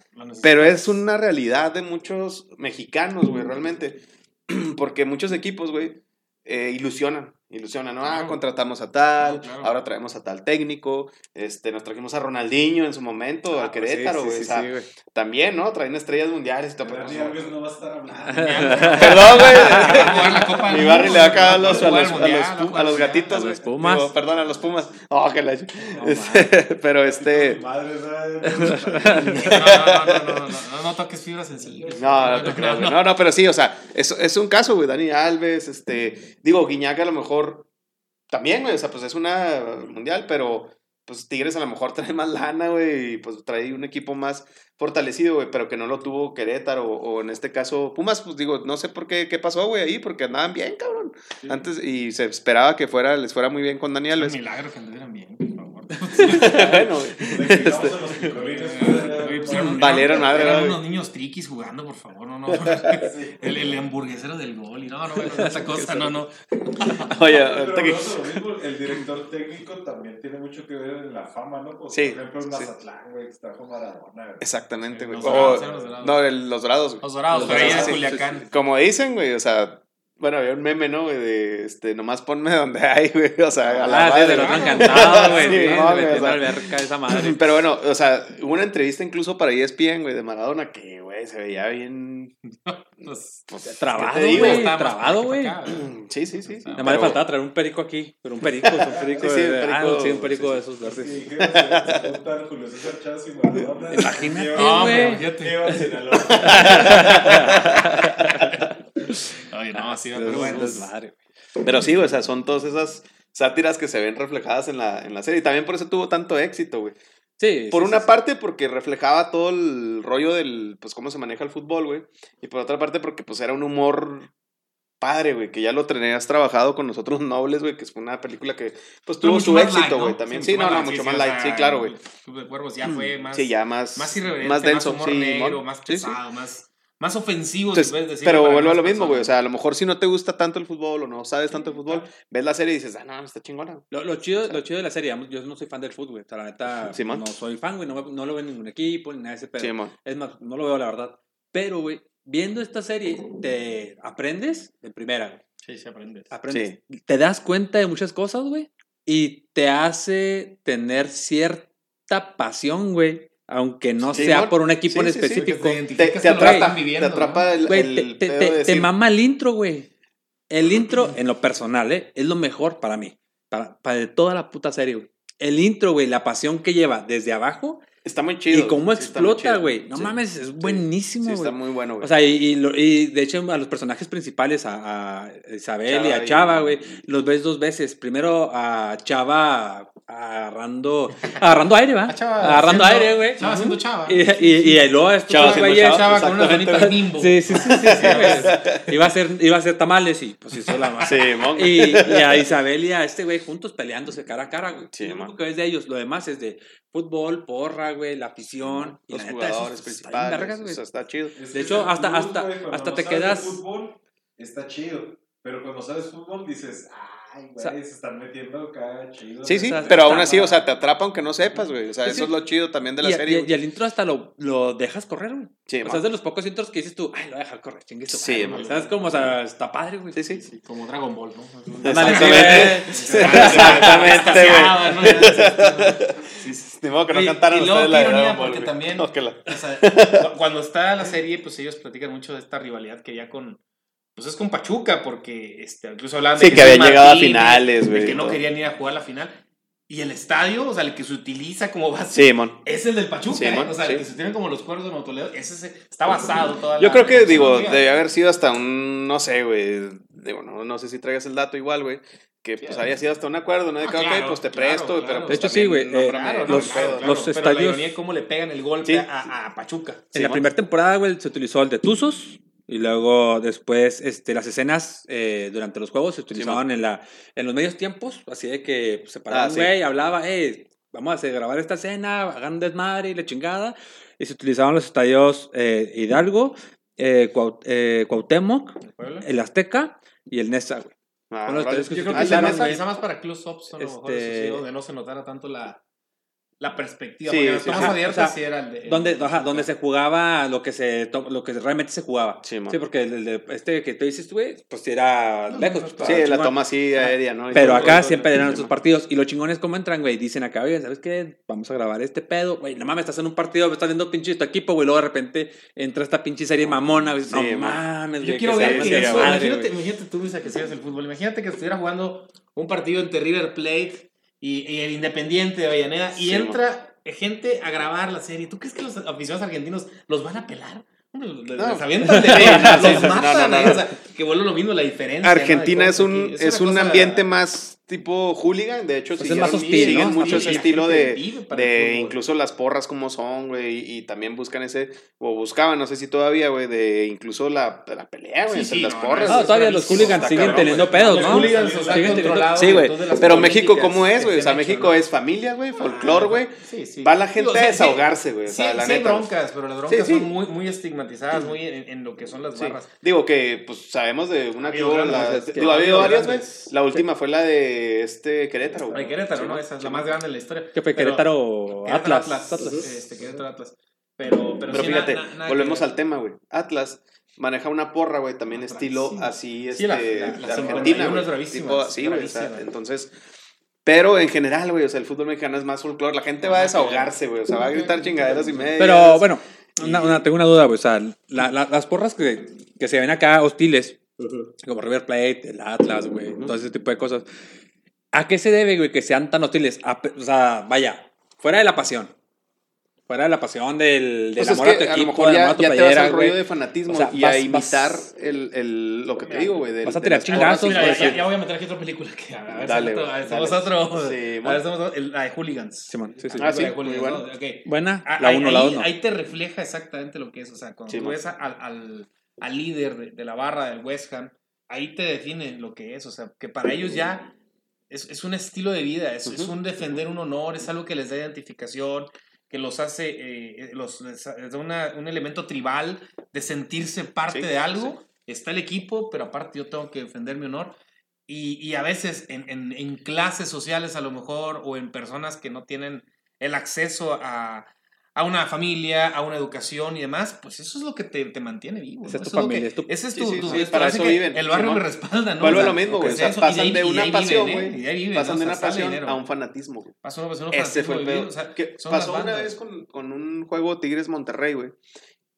pero es una realidad de muchos mexicanos, güey, realmente. Porque muchos equipos, güey, eh, ilusionan. Ilusiona, ¿no? Claro. Ah, contratamos a tal, Claro, claro. ahora traemos a tal técnico, este, nos trajimos a Ronaldinho en su momento, al Querétaro, güey. o sea, güey. también, ¿no? Traen estrellas mundiales y todo. Pero Alves no va a estar hablando. Perdón, güey. a Mi Barry le va a cagar a los, a los, el a Mundial, los, a a los gatitos, A güey. Pumas. Digo, perdón, a los Pumas. Oh, que la... Este, pero este... Madre. No, no, no, no, no, no, no toques fibras sensibles. No, no te creas, güey. No, no, pero sí, o sea, es, es un caso, güey. Dani Alves, este. Digo, Guiñac a lo mejor también, güey. O sea, pues es una mundial, pero pues Tigres a lo mejor trae más lana, güey. Y pues trae un equipo más fortalecido, güey. Pero que no lo tuvo Querétaro o, o en este caso Pumas, pues digo, no sé por qué, qué pasó, güey, ahí, porque andaban bien, cabrón. Antes, y se esperaba que fuera, les fuera muy bien con Dani Es un milagro que anduvieran bien, por favor. bueno, güey. Valieron madre, Eran unos niños triquis jugando, por favor, no, no. El, el hamburguesero del gol y no, no, bueno, esa cosa, no, no. Oye, Pero ahorita que- mismo, el director técnico también tiene mucho que ver en la fama, ¿no? Pues, Sí, Por ejemplo, el sí. Mazatlán, güey, que está con Maradona. güey. Exactamente, güey. Los dorados, los dorados. no, el- los dorados, güey. Los dorados, Los pero ahí dorados, de sí, Culiacán. sí, sí. Como dicen, güey, o sea, bueno, había un meme, ¿no, güey? De, este, nomás ponme donde hay, güey, o sea, a la Ah, sí, madre, de los ¿no? encantado, güey. Sí, Sí, no, güey, o sea, alberca esa madre. Pero bueno, o sea, hubo una entrevista incluso para E ESPN, güey, de Maradona, que, güey, se veía bien... Pues, Pues, Trabado, güey. trabado, güey. acá, Sí, sí, sí. Nada más le faltaba traer un perico aquí. Pero un perico, es un perico. Sí, sí, de- un ah, perico, sí, un perico sí, de sí. esos verdes. Sí, que se juntan Julio César Chávez y Maradona. Imagínate, güey. Sinaloa. Oye, no, sí, Es pero un bueno. Pero sí, güey, o sea, son todas esas sátiras que se ven reflejadas en la, en la serie. Y también por eso tuvo tanto éxito, güey. Sí. Por sí, una sí, parte, porque reflejaba todo el rollo del, pues, cómo se maneja el fútbol, güey. Y por otra parte, porque, pues, era un humor padre, güey, que ya lo tenías trabajado con nosotros nobles, güey, que fue una película que, pues, tuvo mucho su éxito, light, güey, también. Sí, no, no, mucho más light, sí, claro, güey. Club de Cuervos ya fue más. Sí, ya más, Más irreverente, más denso, más humor sí, negro, mon. más Sí, sí. pesado, más, más ofensivo, Entonces, si puedes decir. pero vuelvo a lo mismo, güey. O sea, a lo mejor si no te gusta tanto el fútbol o no sabes tanto el fútbol, ves la serie y dices, ah, no, está chingona. Lo, lo chido, lo chido de la serie, yo no soy fan del fútbol, güey. O sea, la neta, Simón. no soy fan, güey. No, no lo veo en ningún equipo, ni nada de ese pedo. Sí. Es más, no lo veo, la verdad. Pero, güey, viendo esta serie, te aprendes en primera, güey. Sí, se aprende. Aprendes. Te das cuenta de muchas cosas, güey. Y te hace tener cierta pasión, güey. Aunque no Sí, sea por un equipo Sí, en sí, sí. específico. Te, atrapa, están viviendo, te atrapa el, te, mama el intro, güey. El intro, en lo personal, ¿eh? Es lo mejor para mí. Para, para de toda la puta serie, güey. El intro, güey, la pasión que lleva desde abajo Está muy chido. y cómo sí, explota, güey. No Sí, mames, es sí, buenísimo, Sí, güey. está muy bueno, güey. O sea, y, y lo- y de hecho a los personajes principales, a, a Isabel y a Chava, güey, los ves dos veces. Primero a Chava agarrando, agarrando aire, ¿va? Chava agarrando aire, güey. Chava haciendo chava. Y, y, y luego estos Chava haciendo chava, Chava con unas güey. nimbo. Sí, sí, sí, sí, sí, güey. Iba a ser, iba a ser tamales y pues hizo la más. Sí, mon. Y, y a Isabel y a este güey juntos peleándose cara a cara, güey. Sí, lo único que ves de ellos, lo demás es de fútbol, porra, güey, la afición. y Los la neta, eso jugadores principales. vergas, güey. o sea, está chido. Es De hecho, hasta- hasta- hasta no te quedas- fútbol, está chido. Pero cuando sabes fútbol, dices, ay, güey, O sea, se están metiendo acá chido. Sí, sí, O sea, pero aún así, o sea, te atrapa aunque no sepas, güey. O sea, Sí, eso sí. es lo chido también de la y, serie. y- el intro hasta lo, lo dejas correr, güey. Sí, o man. sea, es de los pocos intros que dices tú, ay, lo voy a dejar correr, chingue Sí, madre, man. güey. ¿Sabes cómo? O sea, está padre, güey. Sí, sí. Sí, como Dragon Ball, ¿no? Sí, Exactamente, güey. Sí, sí. Ni modo que no Y- cantaran y luego ustedes la de ironía, Dragon Ball, porque también- No, que la- O sea, cu- cuando está la serie, pues ellos platican mucho de esta rivalidad que ya con. Pues es con Pachuca, porque este, incluso hablaban de Sí, que Jesús habían llegado a finales, de güey, que no querían ir a jugar la final. Y el estadio, o sea, el que se utiliza como base, Sí, mon. es el del Pachuca. Sí, ¿eh? o sea, sí. el que se tienen como los cuerdos de Motoledo, ese se- está basado toda Yo la- creo que, la digo, debe haber sido hasta un, no sé, güey. Digo, no, no sé si traigas el dato igual, güey. Que pues había sido hasta un acuerdo, ¿no? De Ah, que, ok, claro, pues te claro, presto, claro. pero De pues hecho, sí, güey, eh, Claro, el no, los- claro, pedo. claro, los pero la estadios- ironía es cómo le pegan el golpe Sí. a, a Pachuca. En la primera temporada, güey, se utilizó el de Tuzos. Y luego después este, las escenas eh, durante los juegos se utilizaban en, la, en los medios tiempos. Así de que pues, se paraba Ah, un güey, hablaba, hey, vamos a hacer, grabar esta escena, hagan un desmadre y la chingada. Y se utilizaban los estadios eh, Hidalgo, eh, Cuau- eh, Cuauhtémoc, ¿El Azteca y el Nesa, güey. Ah, Bueno, que Yo creo que ¿es la mesa? más para close-ups, a lo mejor Este- eso sí, donde no se notara tanto la, la perspectiva. Sí, porque sí, ajá, abiertas o sea, sí era el de. Donde, el- ajá, donde se jugaba lo que se lo que realmente se jugaba. Sí, man. porque el, el de este que tú dices, güey, pues sí era lejos. pues, Sí, la chingón. toma así aérea, ¿no? Y Pero todo. acá siempre eran Sí, nuestros partidos. Y los chingones, ¿cómo entran, güey? Dicen acá, oye, ¿sabes qué? Vamos a grabar este pedo. Güey, no mames, estás en un partido, estás viendo pinche tu equipo, güey. Luego de repente entra esta pinche serie mamona, güey. No Sí, man. mames, Yo güey. quiero que ver que eso. madre, imagínate, güey. imagínate tú, Luisa, que sigas el fútbol. Imagínate que estuviera jugando un partido entre River Plate y, y el Independiente de Avellaneda y Sí, entra gente a grabar la serie. ¿Tú crees que los aficionados argentinos los van a pelar? Hombre, Les, les avientan de Sí, no, sí, los no, matan. no, no, ahí, no. o sea, que vuelve lo mismo la diferencia. Argentina es un, es un ambiente más tipo hooligan, de hecho Pues es siguieron- más hostil, siguen ¿no? mucho ese estilo de, de incluso las porras como son, güey, y, y también buscan ese, o buscaban, no sé si todavía, güey, de incluso la, la pelea, güey, Sí, entre sí, las no, porras. no, es todavía los hooligans siguen cabrón, teniendo pedos, Los ¿no? hooligans, o sea, Siguen teniendo- controlados. Sí, güey, pero México, ¿cómo es, güey? O se sea, México es familia, güey, folclor, güey. Sí, sí. Va la gente a desahogarse, güey, o Sí, sea, la neta. broncas, pero las broncas son muy, muy estigmatizadas, muy en, lo que son las barras. Digo que, pues, sabemos de una que es digo, ha ha habido varias, güey. La última fue la de este Querétaro, de Querétaro, Sí, ¿no? Esa es Sí, la más grande de la historia. ¿Qué fue? Pero- Querétaro, Querétaro Atlas. Atlas. Este, Querétaro Atlas. Pero, pero Pero sí, fíjate, na- na- nada que volvemos al tema, güey. Atlas maneja una porra, güey, también estilo bravísimo. así, Sí, este, la- la- de la Argentina, 51 güey. es bravísima, Tipo así, güey, o sea, bravísima. entonces... Pero en general, güey, o sea, el fútbol mexicano es más folclore. La gente va a desahogarse, güey. O sea, va a gritar chingaderas y medias. Pero bueno, una, tengo una duda, güey. O sea, la- la- las porras que, que se ven acá hostiles, como River Plate, el Atlas, güey, todo ese tipo de cosas. ¿A qué se debe, güey, que sean tan hostiles? A o sea, vaya, fuera de la pasión. Fuera de la pasión del, del Pues es amor a tu que a lo equipo, mejor del ya, amor a tu ya te vas playera, al rollo güey. de fanatismo O sea, y vas- a imitar vas- el, el, lo que te digo, güey. del- Vas a tirar chingazos. Mira, ya, voy a meter aquí otra película que a ver, Dale, si a ver, dale. otro. Sí, a ver, bueno. somos otro- el- la de Hooligans. Simón, sí, sí. Ah, sí, La de muy Hooligans, bueno. Ah, ahí- 1, la ahí- 2 no. Ahí te refleja exactamente lo que es. O sea, cuando Sí, tú man. ves al, al, al líder de, de la barra del West Ham, ahí te define lo que es. O sea, que para ellos ya es, es un estilo de vida, es, es un defender un honor, es algo que les da identificación, que los hace, eh, los, les da una- un elemento tribal de sentirse parte Sí, de algo. Está el equipo, pero aparte yo tengo que defender mi honor. Y, y a veces en, en, en clases sociales a lo mejor o en personas que no tienen el acceso a, a una familia, a una educación y demás, pues eso es lo que te, te mantiene vivo. Esa ¿no? es tu Eso familia, es tu- Ese es tu, sí, sí, para eso viven, El barrio me respalda, ¿no? Vuelve O sea, lo mismo, güey. O sea, pasan ahí- de una pasión, ¿eh? güey. Viven, Pasan ¿no? de O una sea, pasión dinero. a un fanatismo, güey. Pasó una pasión, un Ese fue el pedo. o sea, pasó una vez con, con un juego Tigres Monterrey, güey.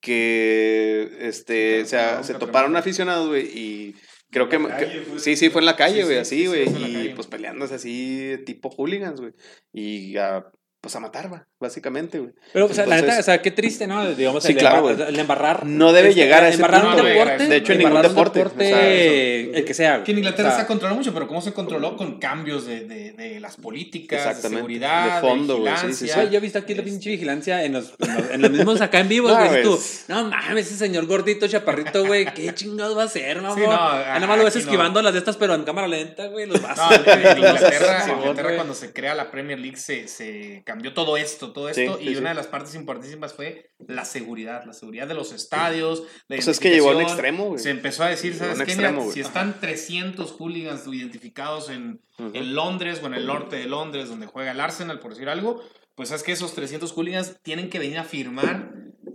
Que este, o sea, se toparon aficionados, güey. Y creo que, que- sí, sí, fue en la calle, güey, sí, así, sí, güey. y pues peleándose así, tipo hooligans, güey. Y a, pues a matar, va, básicamente, güey. Pero, o sea, la neta, o sea, qué triste, ¿no? Digamos, Sí, el, claro, embar- güey. el embarrar. No debe llegar a ese embarrar punto, un deporte. De hecho, en ningún embarrar un deporte, o sea, el que sea. güey. Que en Inglaterra O sea, se ha controlado mucho, pero ¿cómo se controló? Con cambios de, de, de las políticas, de seguridad, de fondo, güey, sí, yo he visto aquí la pinche vigilancia en los, en los, en los mismos acá en vivo, No, güey. tú, no mames, ese señor gordito, chaparrito, güey, qué chingados va a hacer, mamá. Sí, no, Ah, nada más lo ves esquivando las de estas, pero en cámara lenta, güey, los vas No, en, en Inglaterra, cuando se crea la Premier League se, se cambió todo esto, todo esto, Sí, y sí, una sí. de las partes importantísimas fue la seguridad, la seguridad de los estadios, la Pues es que llegó a un identificación. extremo, güey. Se empezó a decir, ¿sabes qué? extremo, Mira, güey. si están 300 hooligans identificados en, en Londres o en el norte de Londres, donde juega el Arsenal, por decir algo, pues sabes que esos 300 hooligans tienen que venir a firmar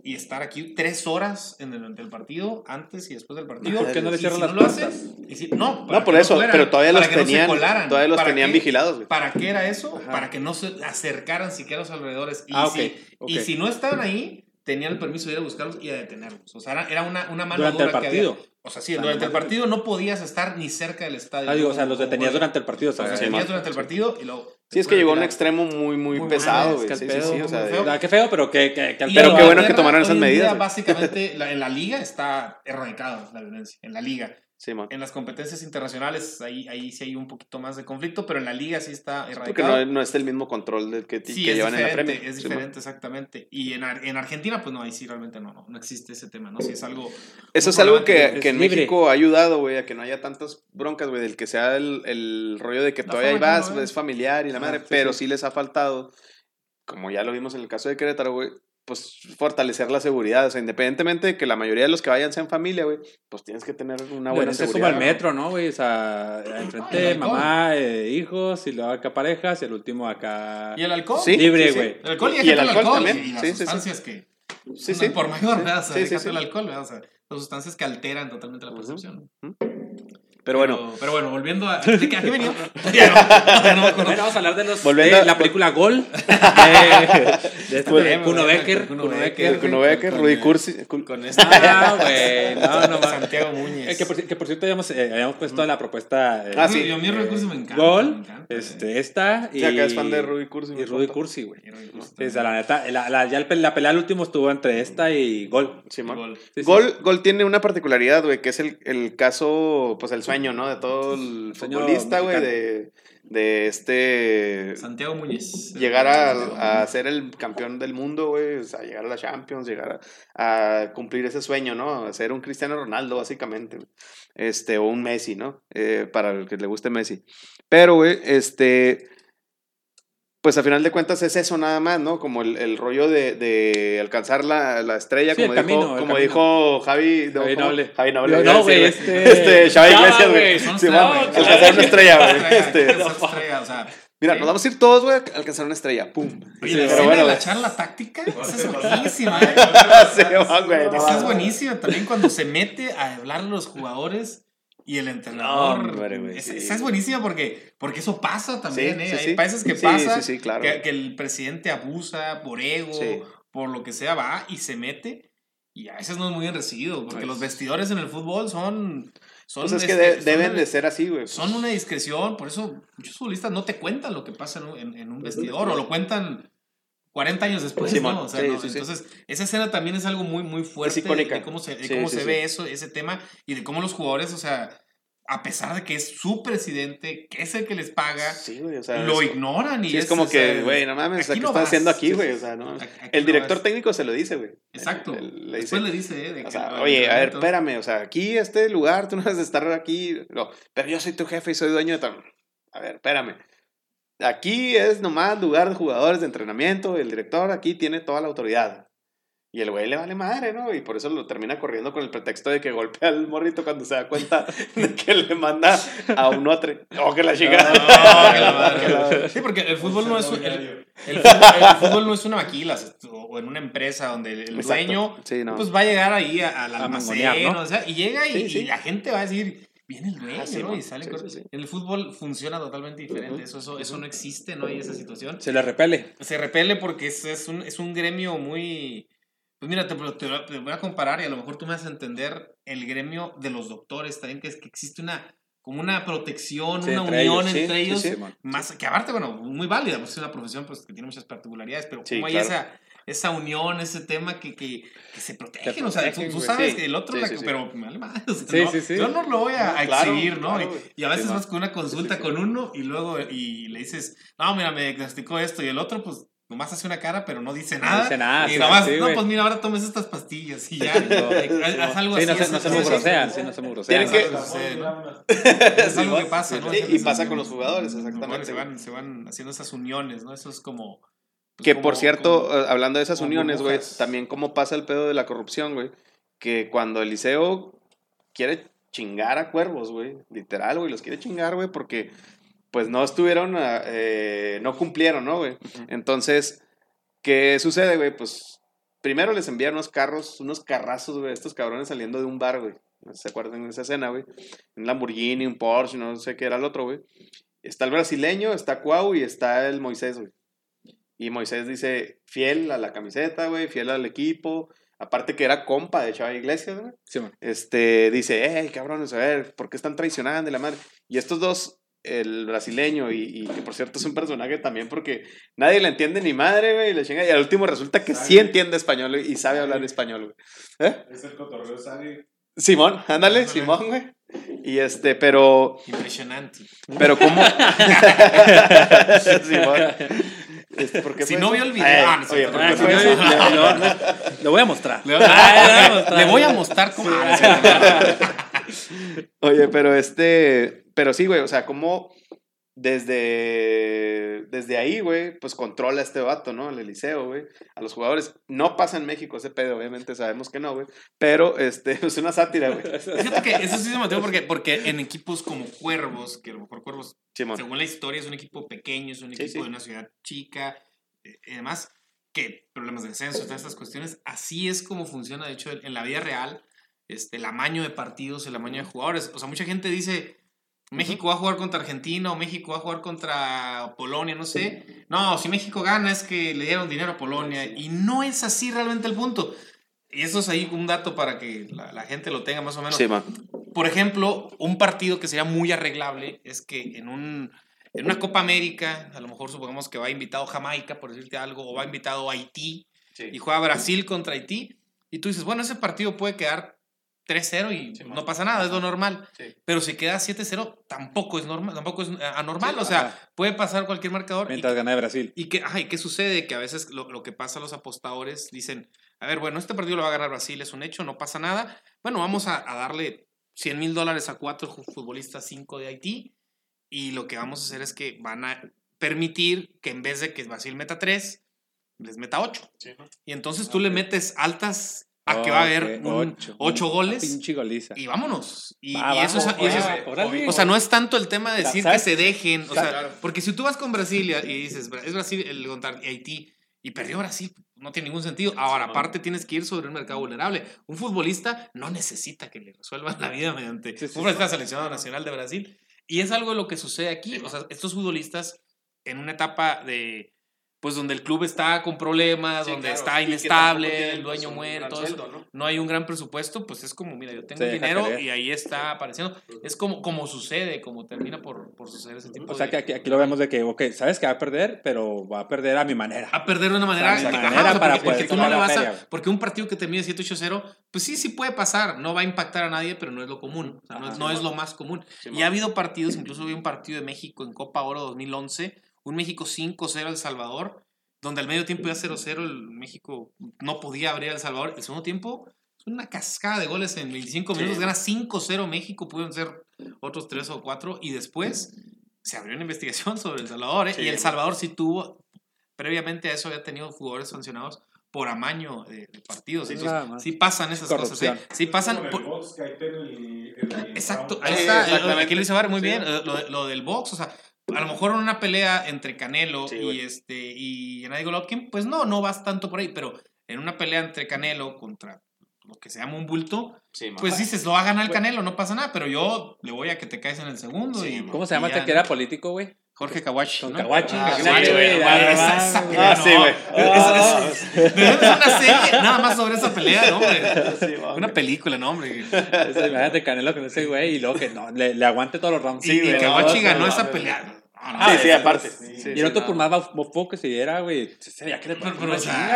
y estar aquí tres horas en el, del partido, antes y después del partido. ¿Por qué no le cierran si las no lo y si- no, para No, por eso, fueran, pero todavía los no tenían, colaran. todavía los ¿Para tenían qué? vigilados, güey. ¿Para qué era eso? Ajá. Para que no se acercaran siquiera a los alrededores. Y, Ah, si, ok. y si no estaban ahí, tenían el permiso de ir a buscarlos y a detenerlos. O sea, era, era una, una mano Durante el dura que partido. había. O sea, sí, durante el partido no podías estar ni cerca del estadio. Ah, digo, o sea, los detenías durante el partido, o sea, Los detenías durante el partido y luego... Sí, es que llegó a un extremo muy, muy Muy pesado, mal, es que Sí, el sí, pedo, sí, o sea, feo. Ah, qué feo, pero que, que, que al Y Pero pedo, qué bueno que tomaron esas día, medidas, güey. Básicamente, la- en la liga está erradicada la violencia. En la liga. Sí, man. En las competencias internacionales, ahí, ahí sí hay un poquito más de conflicto, pero en la liga sí está Porque erradicado. no, no es el mismo control del que, Sí, que llevan en la Premier. es Sí, diferente, exactamente. Y en, en Argentina, pues no, ahí sí realmente no, no, no existe ese tema, ¿no? Sí es algo... Eso es algo que, que en libre. México ha ayudado, güey, a que no haya tantas broncas, güey, del que sea el, el rollo de que La todavía ahí vas, ve. es familiar y la Ajá, madre, sí, pero sí. sí les ha faltado, como ya lo vimos en el caso de Querétaro, güey, pues fortalecer la seguridad. O sea, independientemente de que la mayoría de los que vayan sean familia, güey, pues tienes que tener una buena Es como seguridad. al metro, ¿no, güey? O sea, enfrente mamá, eh, hijos, y luego acá parejas, y el último acá. ¿Y el alcohol? Sí, Libre, sí, sí. güey. El alcohol y, Y el alcohol también. Y las Sí, sí, sí. sustancias que. Sí, no, sí. Por mayor, ¿verdad? O sea, Sí, sí, déjate sí. el alcohol, ¿verdad? O sea, las sustancias que alteran totalmente la percepción. Pero bueno, Pero bueno, volviendo a. ¿De qué, a qué venía? No, no me. Bueno, vamos a hablar de los Volviendo de a- la película Gol. de, de este de Kuno Becker. Kuno Becker. Kuno Becker, Rudy Cursi. Con esta. Ah, güey. No, no más. Santiago Muñez. Eh, que, por, que por cierto habíamos, eh, habíamos puesto la propuesta. eh, Ah, sí. Yo, a mí el recurso me encanta. me Gol, encanta, este, esta y. Sí, acá es fan de Rudy Cursi. Y me Rudy. Cursi, güey. Rudy Cursi o la neta, la, la- ya el la pelea al último estuvo entre esta y Gol. Sí. Gol, Gol tiene una particularidad, güey, que es el, el caso, pues el sueño, ¿no? De todo el Sueño futbolista, güey, de, de este... Santiago Muñez. Llegar a, a ser el campeón del mundo, güey, o sea, llegar a la Champions, llegar a, a cumplir ese sueño, ¿no? A ser un Cristiano Ronaldo, básicamente, este, o un Messi, ¿no? Eh, para el que le guste Messi. Pero, güey, este, pues a final de cuentas es eso nada más, ¿no? Como el, el rollo de, de alcanzar la, la estrella, Sí, como, el dijo, camino, el como camino. dijo Javi, no, Javi. Noble. Javi Noble. No, güey, este- este, Xavi Chava, Iglesias, güey, Sí, alcanzar una estrella, güey. Este, esa estrella, o sea, Mira, sí. nos vamos a ir todos, güey, a alcanzar una estrella. Pum. Oye, Sí, la pero escena bueno, de la charla táctica, esa es buenísima, ¿eh? Sí, güey, Esa es va. buenísima también cuando se mete a hablar a los jugadores y el entrenador. No, hombre, güey, esa, sí. es buenísima porque, porque eso pasa también, Sí, ¿eh? sí, Hay países que Sí, pasa sí, sí, claro. que, que el presidente abusa por ego, Sí. por lo que sea, va y se mete. Y a veces no es muy bien recibido, porque los vestidores en el fútbol son. son Pues es que este, de- son deben una- de ser así, güey. Son una discreción, por eso muchos futbolistas no te cuentan lo que pasa en en- en un vestidor o lo cuentan 40 años después, ¿no? O sea, sí, no, sí. Entonces, esa escena también es algo muy, muy fuerte de cómo se, de cómo se ve eso, ese tema y de cómo los jugadores, o sea, a pesar de que es su presidente, que es el que les paga, Sí, güey, o sea. lo es, ignoran y sí, es como que, güey, no mames, ¿qué no estás vas. haciendo aquí, güey? sí, O sea, no. El director técnico se lo dice, güey. Exacto. Le- le Después dice- le dice, ¿eh? De O sea, oye, a ver, espérame, o sea, aquí, este lugar, tú no debes de estar aquí. No, pero yo soy tu jefe y soy dueño de. A ver, espérame. Aquí es nomás lugar de jugadores de entrenamiento, el director aquí tiene toda la autoridad. Y el güey le vale madre, ¿no? Y por eso lo termina corriendo con el pretexto de que golpea al morrito cuando se da cuenta de que le manda a un otro. ¡Oh, que la chica! No, que la madre. Sí, porque el fútbol no es un- el, el fútbol, el fútbol no es una maquila o en una empresa donde el Exacto. dueño Sí, no. pues va a llegar ahí a- al almacén, mangonear, ¿no? o sea, y llega y, Sí, sí. y la gente va a decir, viene el dueño, Ah, sí, ¿no? Y sale Sí, sí, sí. En el fútbol funciona totalmente diferente, Ujú, eso, eso, eso no existe, no hay esa situación. Se le repele. Se repele porque es, es, un, es un gremio muy... Pues mira, te, te- te voy a comparar y a lo mejor tú me vas a entender el gremio de los doctores también, que es que existe una como una protección, Sí, una entre unión ellos, sí, entre sí, ellos, sí. más que aparte, bueno, muy válida, pues es una profesión pues, que tiene muchas particularidades, pero Sí, como hay claro. esa, esa unión, ese tema que, que, que se protegen, o sea, tú, sabes Sí, que el otro, sí, la- sí, pero o sea, no, yo no lo voy a, No, a claro, exhibir, ¿no? claro, Y- a veces vas con una consulta con uno y luego y le dices, no, mira, me diagnosticó esto y el otro, pues nomás hace una cara, pero no dice No nada. dice nada, Y sí, nomás, sí, no, pues mira, ahora tomes estas pastillas y ya. haz, haz algo Sí, no así. se, no se eso- mugrosean, sí, no se que- sucede, ¿no? Es algo que pasa, ¿no? Y pasa con los jugadores, exactamente. se, van, se van haciendo esas uniones, ¿no? Eso es como... pues, Que por cierto, eh, hablando de esas uniones, güey, también cómo pasa el pedo de la corrupción, güey. Que cuando Eliseo quiere chingar a cuervos, güey, literal, güey, los quiere chingar, güey, porque pues no estuvieron, eh, no cumplieron, ¿no, güey? Entonces, ¿qué sucede, güey? Pues primero les envían unos carros, unos carrazos, güey, estos cabrones saliendo de un bar, güey. No ¿Se acuerdan de esa escena, güey? Un Lamborghini, un Porsche, no sé qué era el otro, güey. Está el brasileño, está Cuau y está el Moisés, güey. Y Moisés dice, fiel a la camiseta, güey, fiel al equipo. Aparte que era compa de Chava Iglesias, güey. Sí, man. Este, dice, hey, cabrones, a ver, ¿por qué están traicionando y la madre? Y estos dos, el brasileño y, y que por cierto es un personaje también porque nadie le entiende ni madre, güey, y le chinga. Y al último resulta que sí entiende español güey, y sabe hablar español, güey. ¿Eh? Es el cotorreo Sari. Simón, ándale, Ándale. Simón, güey. Y este, pero, Impresionante. pero ¿cómo? Simón. Este, ¿por qué Si no vio el video, Ay, ah, no sé, oye, no, ¿por qué sí, fue no, eso? le- voy a mostrar. Le, voy a mostrar. le voy a mostrar. cómo... Ah, Oye, pero este, pero sí, güey, o sea, ¿cómo, desde, desde ahí, güey, pues controla este vato, ¿no? El Eliseo, güey. A los jugadores. No pasa en México ese pedo, obviamente sabemos que no, güey. Pero, este, es una sátira, güey. Fíjate que eso sí se me porque, porque en equipos como Cuervos, que a lo mejor Cuervos, según la historia, es un equipo pequeño, es un equipo sí. de una ciudad chica, eh, y además que problemas de descenso, todas estas cuestiones, así es como funciona, de hecho, en en la vida real, este, el amaño de partidos, el amaño de jugadores. O sea, mucha gente dice, México va a jugar contra Argentina o México va a jugar contra Polonia, no sé. No, si México gana es que le dieron dinero a Polonia y no es así realmente el punto. Y eso es ahí un dato para que la, la gente lo tenga más o menos. Sí, man. Por ejemplo, un partido que sería muy arreglable es que en, un, en una Copa América, a lo mejor supongamos que va invitado Jamaica, por decirte algo, o va invitado Haití, y juega Brasil contra Haití, y tú dices, bueno, ese partido puede quedar 3-0 y Sí, no pasa nada, es lo normal. Sí. Pero si queda 7-0, tampoco es normal, tampoco es eh, anormal, Sí, o sea, ajá. puede pasar cualquier marcador. Mientras gana Brasil. ¿Y ajá, ¿y qué sucede? Que a veces lo, lo que pasa a los apostadores dicen, a ver, bueno, este partido lo va a ganar Brasil, es un hecho, no pasa nada. Bueno, vamos a, a darle 100 mil dólares a cuatro futbolistas, cinco de Haití, y lo que vamos a hacer es que van a permitir que en vez de que Brasil meta tres, les meta ocho. Sí, ¿no? Y entonces tú le metes altas a que va a haber un- ocho, Una goles Pinche goliza. y vámonos. Y, Va, y eso, es, va, y eso es- va, o sea, no es tanto el tema de decir ¿sabes? que se dejen, o sea, porque si tú vas con Brasil y, y dices, "Bra- es Brasil el contra Haití y perdió Brasil, no tiene ningún sentido. Ahora, aparte tienes que ir sobre un mercado vulnerable. Un futbolista no necesita que le resuelvan la vida mediante Sí, sí, un futbolista seleccionado nacional de Brasil. Y es algo de lo que sucede aquí. O sea, estos futbolistas en una etapa de pues donde el club está con problemas, Sí, donde claro, está que inestable, el dueño pues, un muere, eso ¿no? no hay un gran presupuesto, pues es como, mira, yo tengo Se dinero y ahí está apareciendo. Es como, como sucede, como termina por, por suceder ese tipo O sea, de... que aquí, aquí lo vemos de que, ok, sabes que va a perder, pero va a perder a mi manera. A perder de una manera, O sea, de ajá, manera o sea, para porque, poder porque tú no le vas a... Porque un partido que termine 7-8-0, pues sí, sí puede pasar, no va a impactar a nadie, pero no es lo común, o sea, no, Ajá. es- no es lo más común. Sí, y ha habido partidos, incluso había un partido de México en Copa Oro 2011, un México 5-0 El Salvador, donde al medio tiempo ya 0-0 el México no podía abrir El Salvador. El segundo tiempo, es una cascada de goles en 25 minutos, gana 5-0 México, pudieron ser otros 3 o 4, y después se abrió una investigación sobre El Salvador, ¿eh? Sí, y El. Salvador sí tuvo, previamente a eso había tenido jugadores sancionados por amaño de, de partidos. Sí, Entonces, sí pasan esas Corrupción. cosas, ¿eh? Sí pasan... Por- el box, que el- el Exacto, ahí Sí, está. eh. Aquí lo dice Bar muy Sí. bien. eh, Lo, lo del box, o sea, a lo mejor en una pelea entre Canelo Sí, y güey. este y Gennady Golovkin, pues no, no vas tanto por ahí, pero en una pelea entre Canelo contra lo que se llama un bulto, Sí, pues dices, lo va a ganar el Canelo, no pasa nada, pero yo le voy a que te caes en el segundo. Sí, y, man. ¿Cómo se llama y este ya, que era político, güey? Jorge Kawachi. Con ¿no? Kawachi, Ah, sí, güey, no Ah, sí, no. güey. Es- es- de ser una serie nada más sobre esa pelea, ¿no, hombre? Sí. Una película, ¿no, hombre? Imagínate Canelo con ese güey y luego que no, le, le aguante todos los rounds. Y, y güey, Kawachi no, ganó no, esa no, pelea. No, no, Ah, sí, sí, es- aparte. sí. Sí, Y sí, el otro, no. por más bofo que se diera, güey, se veía que le ponía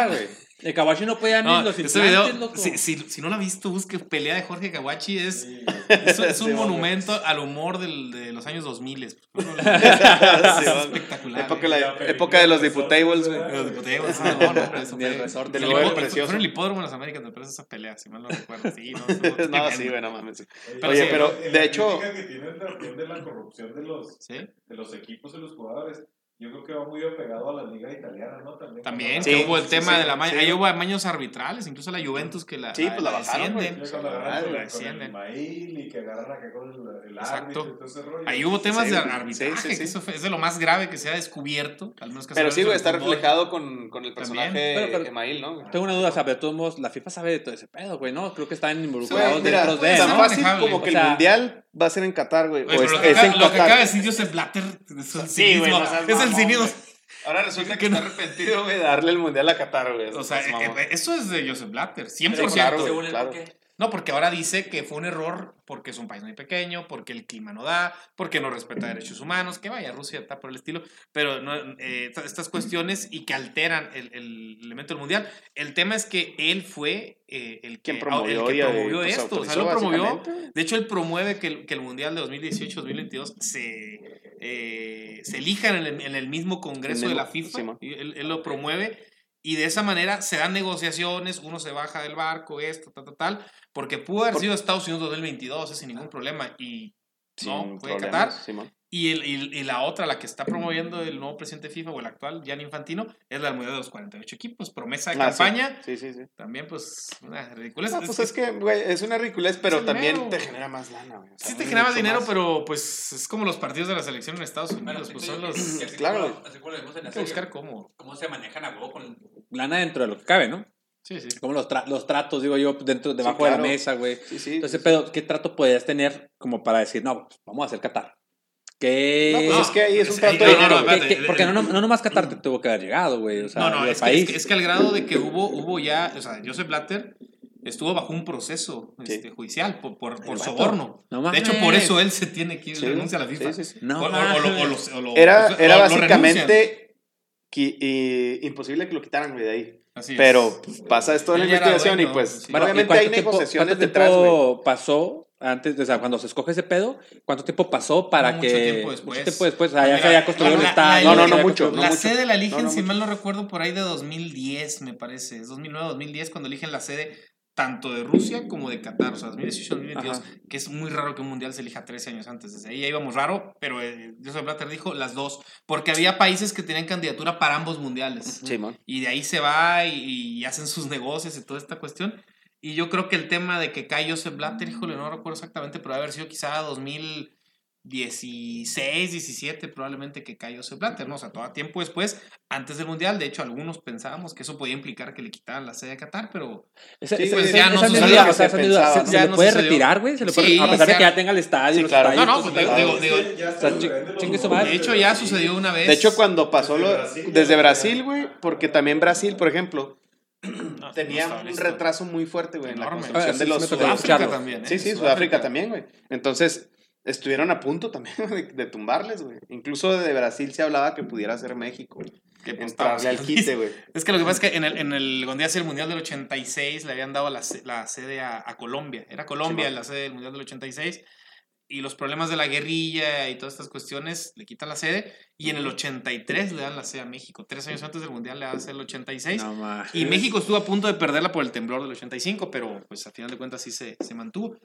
güey. El Kawachi no podía ni No, los ese video, loco. si, si, si no lo has visto, busque pelea de Jorge Kawachi. Es, Sí, es, es un Sí, monumento al humor del, de los años 2000. Es, espectacular. Época, güey. la- época de los diputables, güey. Los diputados, ah, no, no, hombre, eso el resort del hipódromo- precioso. Fue en el hipódromo de las Américas, me parece esa pelea, si mal no recuerdo. Sí, no, No, sí, güey, no mames. Pero Oye, sí, pero de hecho, que tienen de la corrupción de los, Sí, de los equipos y los jugadores, yo creo que va muy apegado a la liga italiana, ¿no? También, también, Sí, que hubo el sí, tema sí, de la maña. sí. Ahí hubo amaños arbitrales, incluso la Juventus que la, Sí, pues la bajaron, cuando agarran Ah, con, güey, el- con el maíl y que agarran acá con el, el Exacto. árbitro y todo ese rollo. Ahí hubo temas Sí, de arbitraje, sí, que sí. eso fue- es de lo más grave que se ha descubierto. Al menos que Pero sí, güey, está fútbol. reflejado con, con el personaje Pero- pero- Email, ¿no? Tengo una duda, o sea, pero de todos modos, la FIFA sabe de todo ese pedo, güey, ¿no? Creo que están involucrados dentro de, tan fácil como que el mundial va a ser en Qatar, güey. O es, lo, que es acaba, en lo que Qatar. acaba de decir Joseph Blatter es el Sí, güey, no. Ahora resulta que está arrepentido, güey, de darle el mundial a Qatar, güey. O sea, Es mamón. eh, eso es de Joseph Blatter, 100%. Sí, claro, güey. Según él, claro. No, porque ahora dice que fue un error porque es un país muy pequeño, porque el clima no da, porque no respeta derechos humanos, que vaya, Rusia está por el estilo, pero no, eh, estas cuestiones y que alteran el, el elemento del mundial. El tema es que él fue eh, el que promovió, el y, que promovió esto, o sea, lo promovió. De hecho, él promueve que el, que el mundial de 2018-2022 se, eh, se elija en el, en el mismo congreso En de la FIFA. Él, él lo promueve y de esa manera se dan negociaciones, uno se baja del barco, esto, tal, tal, tal, porque pudo haber sido Estados Unidos 2022 eh, sin ningún problema y no, fue Qatar. Simón. Y, el, y, y la otra, la que está promoviendo el nuevo presidente FIFA o el actual, Gianni Infantino, es la Mundial de los 48 equipos. Promesa de Ah, sí. campaña. Sí, sí, sí. También, pues, una ridiculez. No, pues es que, güey, es una ridiculez, pero también dinero. te genera más lana, güey. O sea, Sí te genera más dinero, más. pero pues es como los partidos de la selección en Estados Unidos. pues son los... Hay así Claro, como- así como lo vimos en la que serie, buscar cómo. cómo se manejan a huevo con lana dentro de lo que cabe, ¿no? Sí, sí. Como los, tra- los tratos, digo yo, dentro, debajo de claro. la mesa, güey. Sí, sí. Entonces, pero, ¿qué trato podrías tener como para decir, no, pues, vamos a hacer Qatar? ¿Qué...? No, pues No, es que ahí es un es- trato de no, no, no. Porque no, no, no nomás Qatar te tuvo que haber llegado, güey. O sea, No, no, el es que, país. es, que, es que al grado de que hubo, hubo ya, o sea, Joseph Blatter estuvo bajo un proceso Sí. este, judicial por, por, soborno. No de hecho, por eso él se tiene que ir, Sí, renuncia a la FIFA. sí, sí, sí. No o, o- o lo- o mames. lo- o lo- Era, o- era básicamente imposible que lo quitaran, güey, de ahí. Así. Pero pues, pasa esto de la investigación y pues sí. Bueno, ¿y obviamente hay tiempo- negociaciones detrás, güey. pasó antes, o sea, cuando se escoge ese pedo? ¿Cuánto tiempo pasó para Mucho que... tiempo después. Mucho tiempo después, o sea, ya Mira, se había construido la- No, no, no mucho, la mucho. sede la eligen, No, no si mucho. mal no recuerdo, por ahí de 2010, me parece. Es 2009, 2010 cuando eligen la sede tanto de Rusia como de Qatar. O sea, 2018, 2022. Ajá. Que es muy raro que un mundial se elija 13 años antes. Desde ahí ya íbamos raro, pero eh, Joseph Blatter dijo las dos. Porque había países que tenían candidatura para ambos mundiales. Simón. Y de ahí se va y, y hacen sus negocios y toda esta cuestión. Y yo creo que el tema de que cae Joseph Blatter, híjole, no recuerdo exactamente, pero debe haber sido quizá 2016, 17 probablemente que cae Joseph Blatter, ¿no? O sea, todo tiempo después, antes del Mundial. De hecho, algunos pensábamos que eso podía implicar que le quitaran la sede a Qatar, pero Esa, Sí, esa- pues esa- ya no sucedió. ¿Se, Ya se le no puede sucedió. retirar, güey? ¿Se le puede- Sí, a pesar de que ya tenga el estadio, Sí, los claro. estadios, No, no, pues, claro. digo- digo- O sea, de hecho ya sucedió una vez. De hecho, cuando pasó Desde lo Brasil desde Brasil, güey, porque también Brasil, por ejemplo, No, tenía no un retraso muy fuerte, güey, en la construcción Ah, sí, de sí los Sudáfrica. También. ¿eh? Sí, sí, Sudáfrica también, güey. Entonces, estuvieron a punto también de, de tumbarles, güey. Incluso de Brasil se hablaba que pudiera ser México. Que pues, Entrarle al quite, güey. Es que lo que pasa es que en el, en el a ser el Mundial del 86 le habían dado la, la sede a, a Colombia. Era Colombia Simón. la sede del Mundial del 86 y los problemas de la guerrilla y todas estas cuestiones le quitan la sede y en el 83 le dan la sede a México. Tres años antes del Mundial le dan la sede el 86 No, y México estuvo a punto de perderla por el temblor del 85, pero pues al final de cuentas sí se, se mantuvo.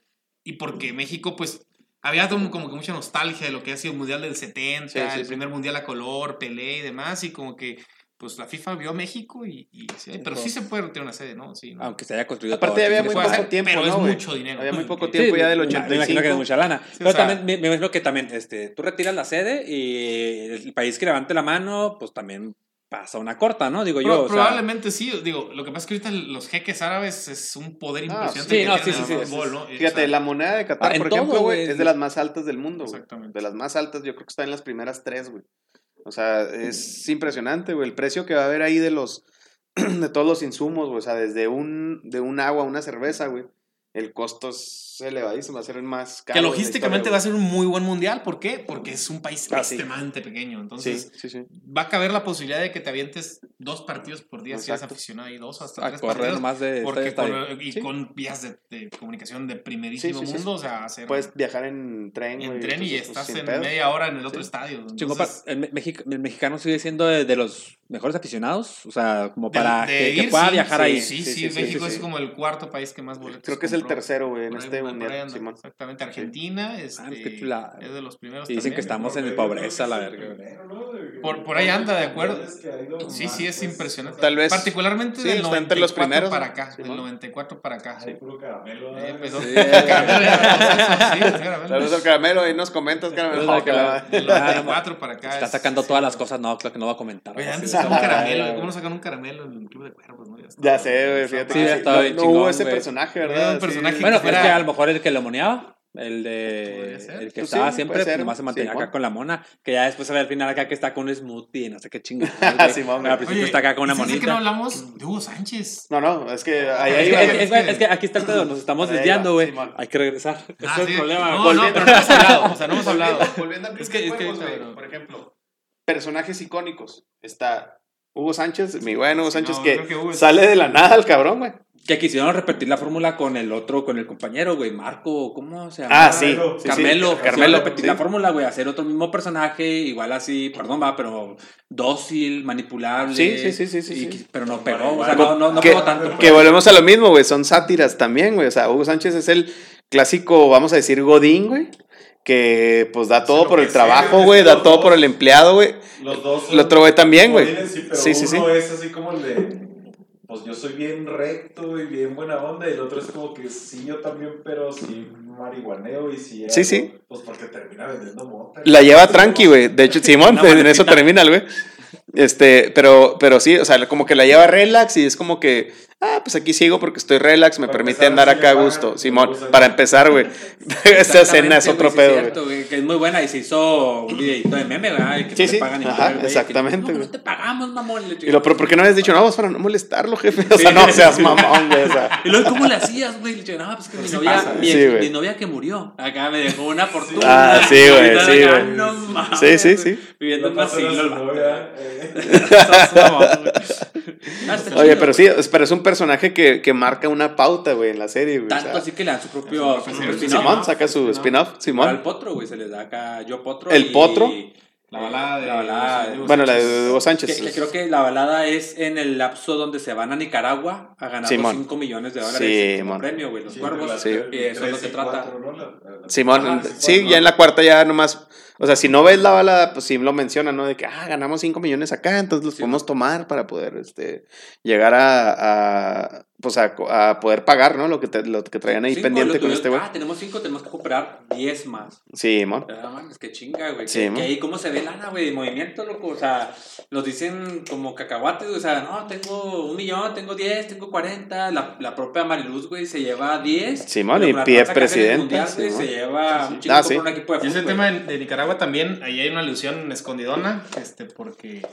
Y porque México pues había como, como que mucha nostalgia de lo que ha sido el Mundial del 70, Sí, sí, el sí. primer Mundial a color, Pelé y demás, y como que pues la FIFA vio a México y, y sí, pero sí se puede retirar una sede, ¿no? Sí, ¿no? Aunque se haya construido Aparte, todo, había muy poco hacer, tiempo, pero ¿no, es mucho dinero. Había muy poco Sí, tiempo ya del me- Me imagino que 85. es mucha lana. Sí, o Pero sea- también me, me imagino que también este, tú retiras la sede y el país que levante la mano, pues también pasa una corta, ¿no? Digo Pro- yo. o sea, probablemente sí, digo, lo que pasa es que ahorita los jeques árabes es un poder Ah, impresionante sí, que no, sí, sí, fútbol, sí, ¿no? O Fíjate, sea, la moneda de Qatar, Ah, por ejemplo, güey, es de las más altas del mundo. Exactamente. De las más altas, yo creo que está en las primeras tres, güey. O sea, es impresionante, güey, el precio que va a haber ahí de los, de todos los insumos, güey. O sea, desde un, de un agua, una cerveza, güey. El costo es elevadísimo, va a ser el más caro. que logísticamente va a ser un muy buen mundial. ¿Por qué? Porque es un país Ah, sí. extremadamente pequeño. Entonces, Sí, sí, sí. va a caber la posibilidad de que te avientes dos partidos por día si eres aficionado y dos hasta a tres correr partidos. más de Porque con, y Sí. con vías de, de comunicación de primerísimo Sí, sí, sí. mundo, o sea, hacer Puedes viajar en tren, en tren y pues, estás en pedos. media hora en el otro Sí. estadio. Entonces, el, me- Mexic- el mexicano sigue siendo de, de los mejores aficionados, o sea, como para de que, que ir, pueda sí, viajar sí, ahí. Sí, sí, Sí, sí, sí, México sí, es como el cuarto país que más boletos Creo que es el tercero, güey, en este por ahí mundial. anda, Simón. Exactamente, Argentina este, Ah, pues qué chulada. es de los primeros Y dicen que también. estamos en pobreza, la verga. Por- por ahí anda, de acuerdo. Sí, sí, es impresionante. Tal vez- Particularmente sí, del está 94 entre los primeros, para acá. Sí, del ¿no? 94 para acá. Ay, puro caramelo. Eh, pues, Sí. el caramelo sí. Saludos al caramelo, ahí nos comentas, caramelo. Que caramelo. Del 94 para acá. Está es- sacando sí. todas las cosas, no, claro que no va a comentar. Oye, antes Sí, sacaban un Ah, caramelo. ya. ¿Cómo no sacan un caramelo en el club de cuervos? Ya sé, güey, fíjate. Sí, que ya sí. estaba No, bien no chingón, hubo ese güey. personaje, Era ¿verdad? un personaje Sí. Bueno, que pues es que a lo mejor el que lo moneaba, el de el que Pues estaba sí, siempre, pues nomás se mantenía acá con la mona, que ya después se ve al final acá que está con un smoothie, no sé qué chingada. Simón, al principio Oye, está acá con una ¿y sabes de qué no monita. hablamos de Hugo Sánchez? No, no, es que ahí, Es ahí que, va, es, es- es que aquí está el pedo, nos estamos Ahí desviando, güey. Hay que regresar. Ese Ah, es sí. el problema. No, güey. no, pero no hemos hablado. O sea, no hemos hablado. Volviendo al Es Club que- es que pero- por ejemplo, personajes icónicos. Está Hugo Sánchez, mi buen Hugo Sánchez, No, que, creo que Hugo es- sale de la nada al cabrón, güey. Que quisieron repetir la fórmula con el otro, con el compañero, güey, Marco, ¿cómo se llama? Ah, sí. Carmelo. sí, sí. Carmelo, repetir sí. la fórmula, güey, hacer otro mismo personaje, igual así, perdón, va, pero dócil, manipulable. Sí, sí, sí, sí, sí, y sí. qui- Pero no pegó, o sea, no, no, no que, pegó tanto. que pues. volvemos a lo mismo, güey. Son sátiras también, güey. O sea, Hugo Sánchez es el clásico, vamos a decir, Godín, güey. Que pues da todo por el trabajo, güey, da todo por el empleado, güey. Los dos. El otro güey también, güey. Sí, pero Sí, sí, sí. uno es así como el de. Pues yo soy bien recto y bien buena onda. Y el otro es como que sí, yo también, pero sí marihuaneo y sí. Sí, sí. Pues porque termina vendiendo mota. La lleva tranqui, güey. De hecho, Simón, en eso termina el güey. Este, pero, pero sí, o sea, como que la lleva relax y es como que, ah, pues aquí sigo porque estoy relax, me Para permite empezar, andar acá a gusto. Simón, para empezar, güey. Esta escena es otro sí pedo, es güey. cierto, güey. Que es muy buena y se hizo un videito de meme, ¿verdad? Y que Sí, te sí, pagan y ajá, todo, güey, exactamente, que, No, güey. no te pagamos, mamón. Y lo, pero ¿por qué no habías dicho, no, vamos para no molestarlo, jefe? O sea, no seas mamón, güey. O sea, Y luego, ¿cómo le hacías, güey? Le dije, no, pues que mi novia, pasa, mi, ex- novia que murió, acá me dejó una fortuna. Ah, sí, güey, sí, güey. No. Sí, sí, sí. Viviendo en Oye, chido, pero güey. sí, es- pero es un personaje que, que marca una pauta, güey, en la serie, güey. o Tanto sea, así que le dan su propio, su propio spin-off, Simón ¿no? saca su spin-off, Al Simón. potro, güey, se les da acá yo potro. ¿El y- potro? La balada de. La balada de- Bueno, la de Hugo Sánchez. que creo que la balada es en el lapso donde se van a Nicaragua a ganar Simón. 5 millones de dólares como premio, güey, los Sí, cuervos. Simón, sí, ya en la cuarta ya nomás, o sea, si no ves la balada, pues sí lo mencionan, ¿no? De que, ah, ganamos 5 millones acá, entonces los Sí. podemos tomar para poder, este, llegar a, a, pues a, a poder pagar, ¿no? Lo que, te- lo que traían ahí Cinco, pendiente con este güey. Ah, tenemos 5, tenemos que cooperar 10 más. Sí, Simón. Ah, mames, qué chinga, güey. Sí, que, mon. que ahí cómo se ve lana, güey, de movimiento, loco. O sea, los dicen como cacahuates, güey. O sea, no, tengo un millón, tengo 10, tengo 40. La, la propia Mariluz, güey, se lleva 10. Simón, Pero y pie que presidenta, mundial, güey, Simón. se lleva un chingo Ah, por sí. un equipo de Y ese tema de, de También, ahí hay una alusión escondidona, este, porque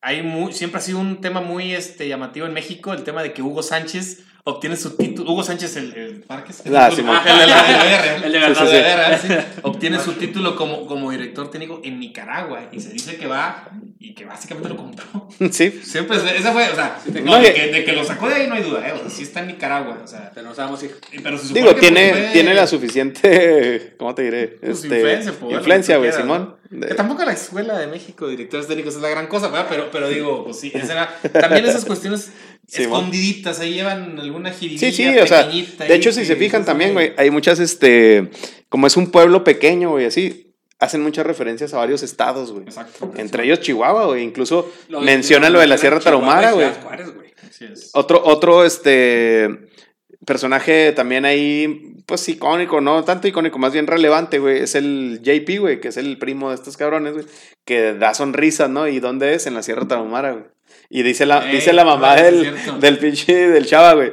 hay muy, siempre ha sido un tema muy este, llamativo en México, el tema de que Hugo Sánchez obtiene su título, Hugo Sánchez el, el Márquez, el, Ah, Simón. el de de El de la verdad. Sí, sí, sí. sí, obtiene su título como, como director técnico en Nicaragua y se dice que va y que básicamente lo compró. Sí, Siempre, esa fue, o sea, no, de, que, de que lo sacó de ahí no hay duda, ¿eh? o sea, sí está en Nicaragua, o sea, Pero no sabemos si. pero se supone digo, que tiene, fue- tiene la suficiente, ¿cómo te diré? Pues, Este, influencia, pues, lo influencia, güey, Simón. Que tampoco la escuela de México, directores técnicos, es la gran cosa, ¿verdad? Pero, pero digo, pues sí, esa era- también esas cuestiones Sí, escondiditas, ahí llevan alguna jiribilla Sí, sí, o sea, de hecho, si se fijan también, "Oye, güey, hay muchas, este, como es un pueblo pequeño, güey, así, hacen muchas referencias a varios estados, güey. Exacto. Entre ellos Chihuahua, güey, incluso Lo- mencionan lo de la Sierra Tarahumara, güey. Otro, otro, este, personaje también ahí, pues icónico, no tanto icónico, más bien relevante, güey, es el JP, güey, que es el primo de estos cabrones, güey, que da sonrisas, ¿no? ¿Y dónde es? En la Sierra Tarahumara, güey. Y dice la, Ey, dice la mamá del, del pinche, del chava, güey.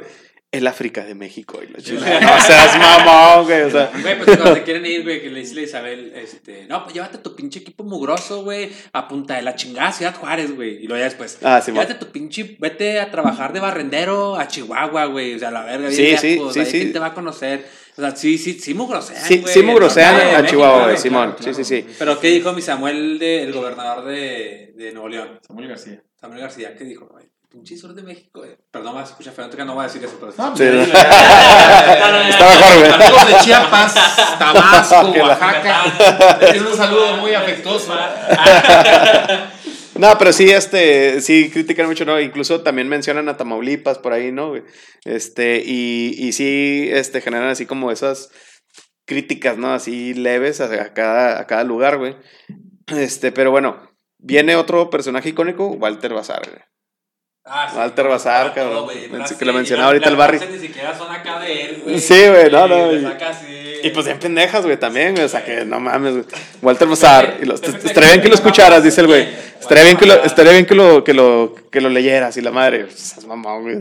El África de México. Y la chingada. No seas mamón, güey. O sea, Güey, pues cuando te quieren ir, güey, que le dice a Isabel, este, no, pues llévate tu pinche equipo mugroso, güey, a punta de la chingada Ciudad Juárez, güey. Y luego ya después, Ah, sí, llévate tu pinche, vete a trabajar de barrendero a Chihuahua, güey. O sea, la verga, bien Sí, sí, o sí, sea, sí. ¿quién te va a conocer? O sea, sí, sí, sí mugrosean, sí, güey. sí mugrosean a México, Chihuahua, güey, güey, Simón. claro, claro. Sí, sí, sí. Pero ¿qué dijo mi Samuel, de, el gobernador de, de Nuevo León? Samuel García. Samuel García, ¿qué dijo? Güey, pinche sur de México, güey. Perdón, me escucha feo, que no voy a decir eso, pero... No, Sí, pues, no. ahí- Está mejor, güey. Amigos de Chiapas, Tabasco, Oaxaca. Es un saludo muy afectuoso. No, pero sí, este, sí critican mucho, ¿no? Incluso también mencionan a Tamaulipas por ahí, ¿no? Este, y, y sí, este, generan así como esas críticas, ¿no? Así leves a, a cada, a cada lugar, güey. Este, pero bueno, viene otro personaje icónico, Walter Bazar, güey. Ah, sí, Walter Bazar, todo, cabrón. que lo mencionaba ahorita el Barry. Ni siquiera son acá de él, güey. Sí, güey, no, no, Y y- pues bien pendejas, güey, también, güey. O sea, que no mames, güey. Walter Bazar. Y los, estaría bien que lo escucharas, dice el güey. Estaría bien que lo, estaría bien que lo, que lo, que lo leyeras y la madre. Pues, esas mamón, güey.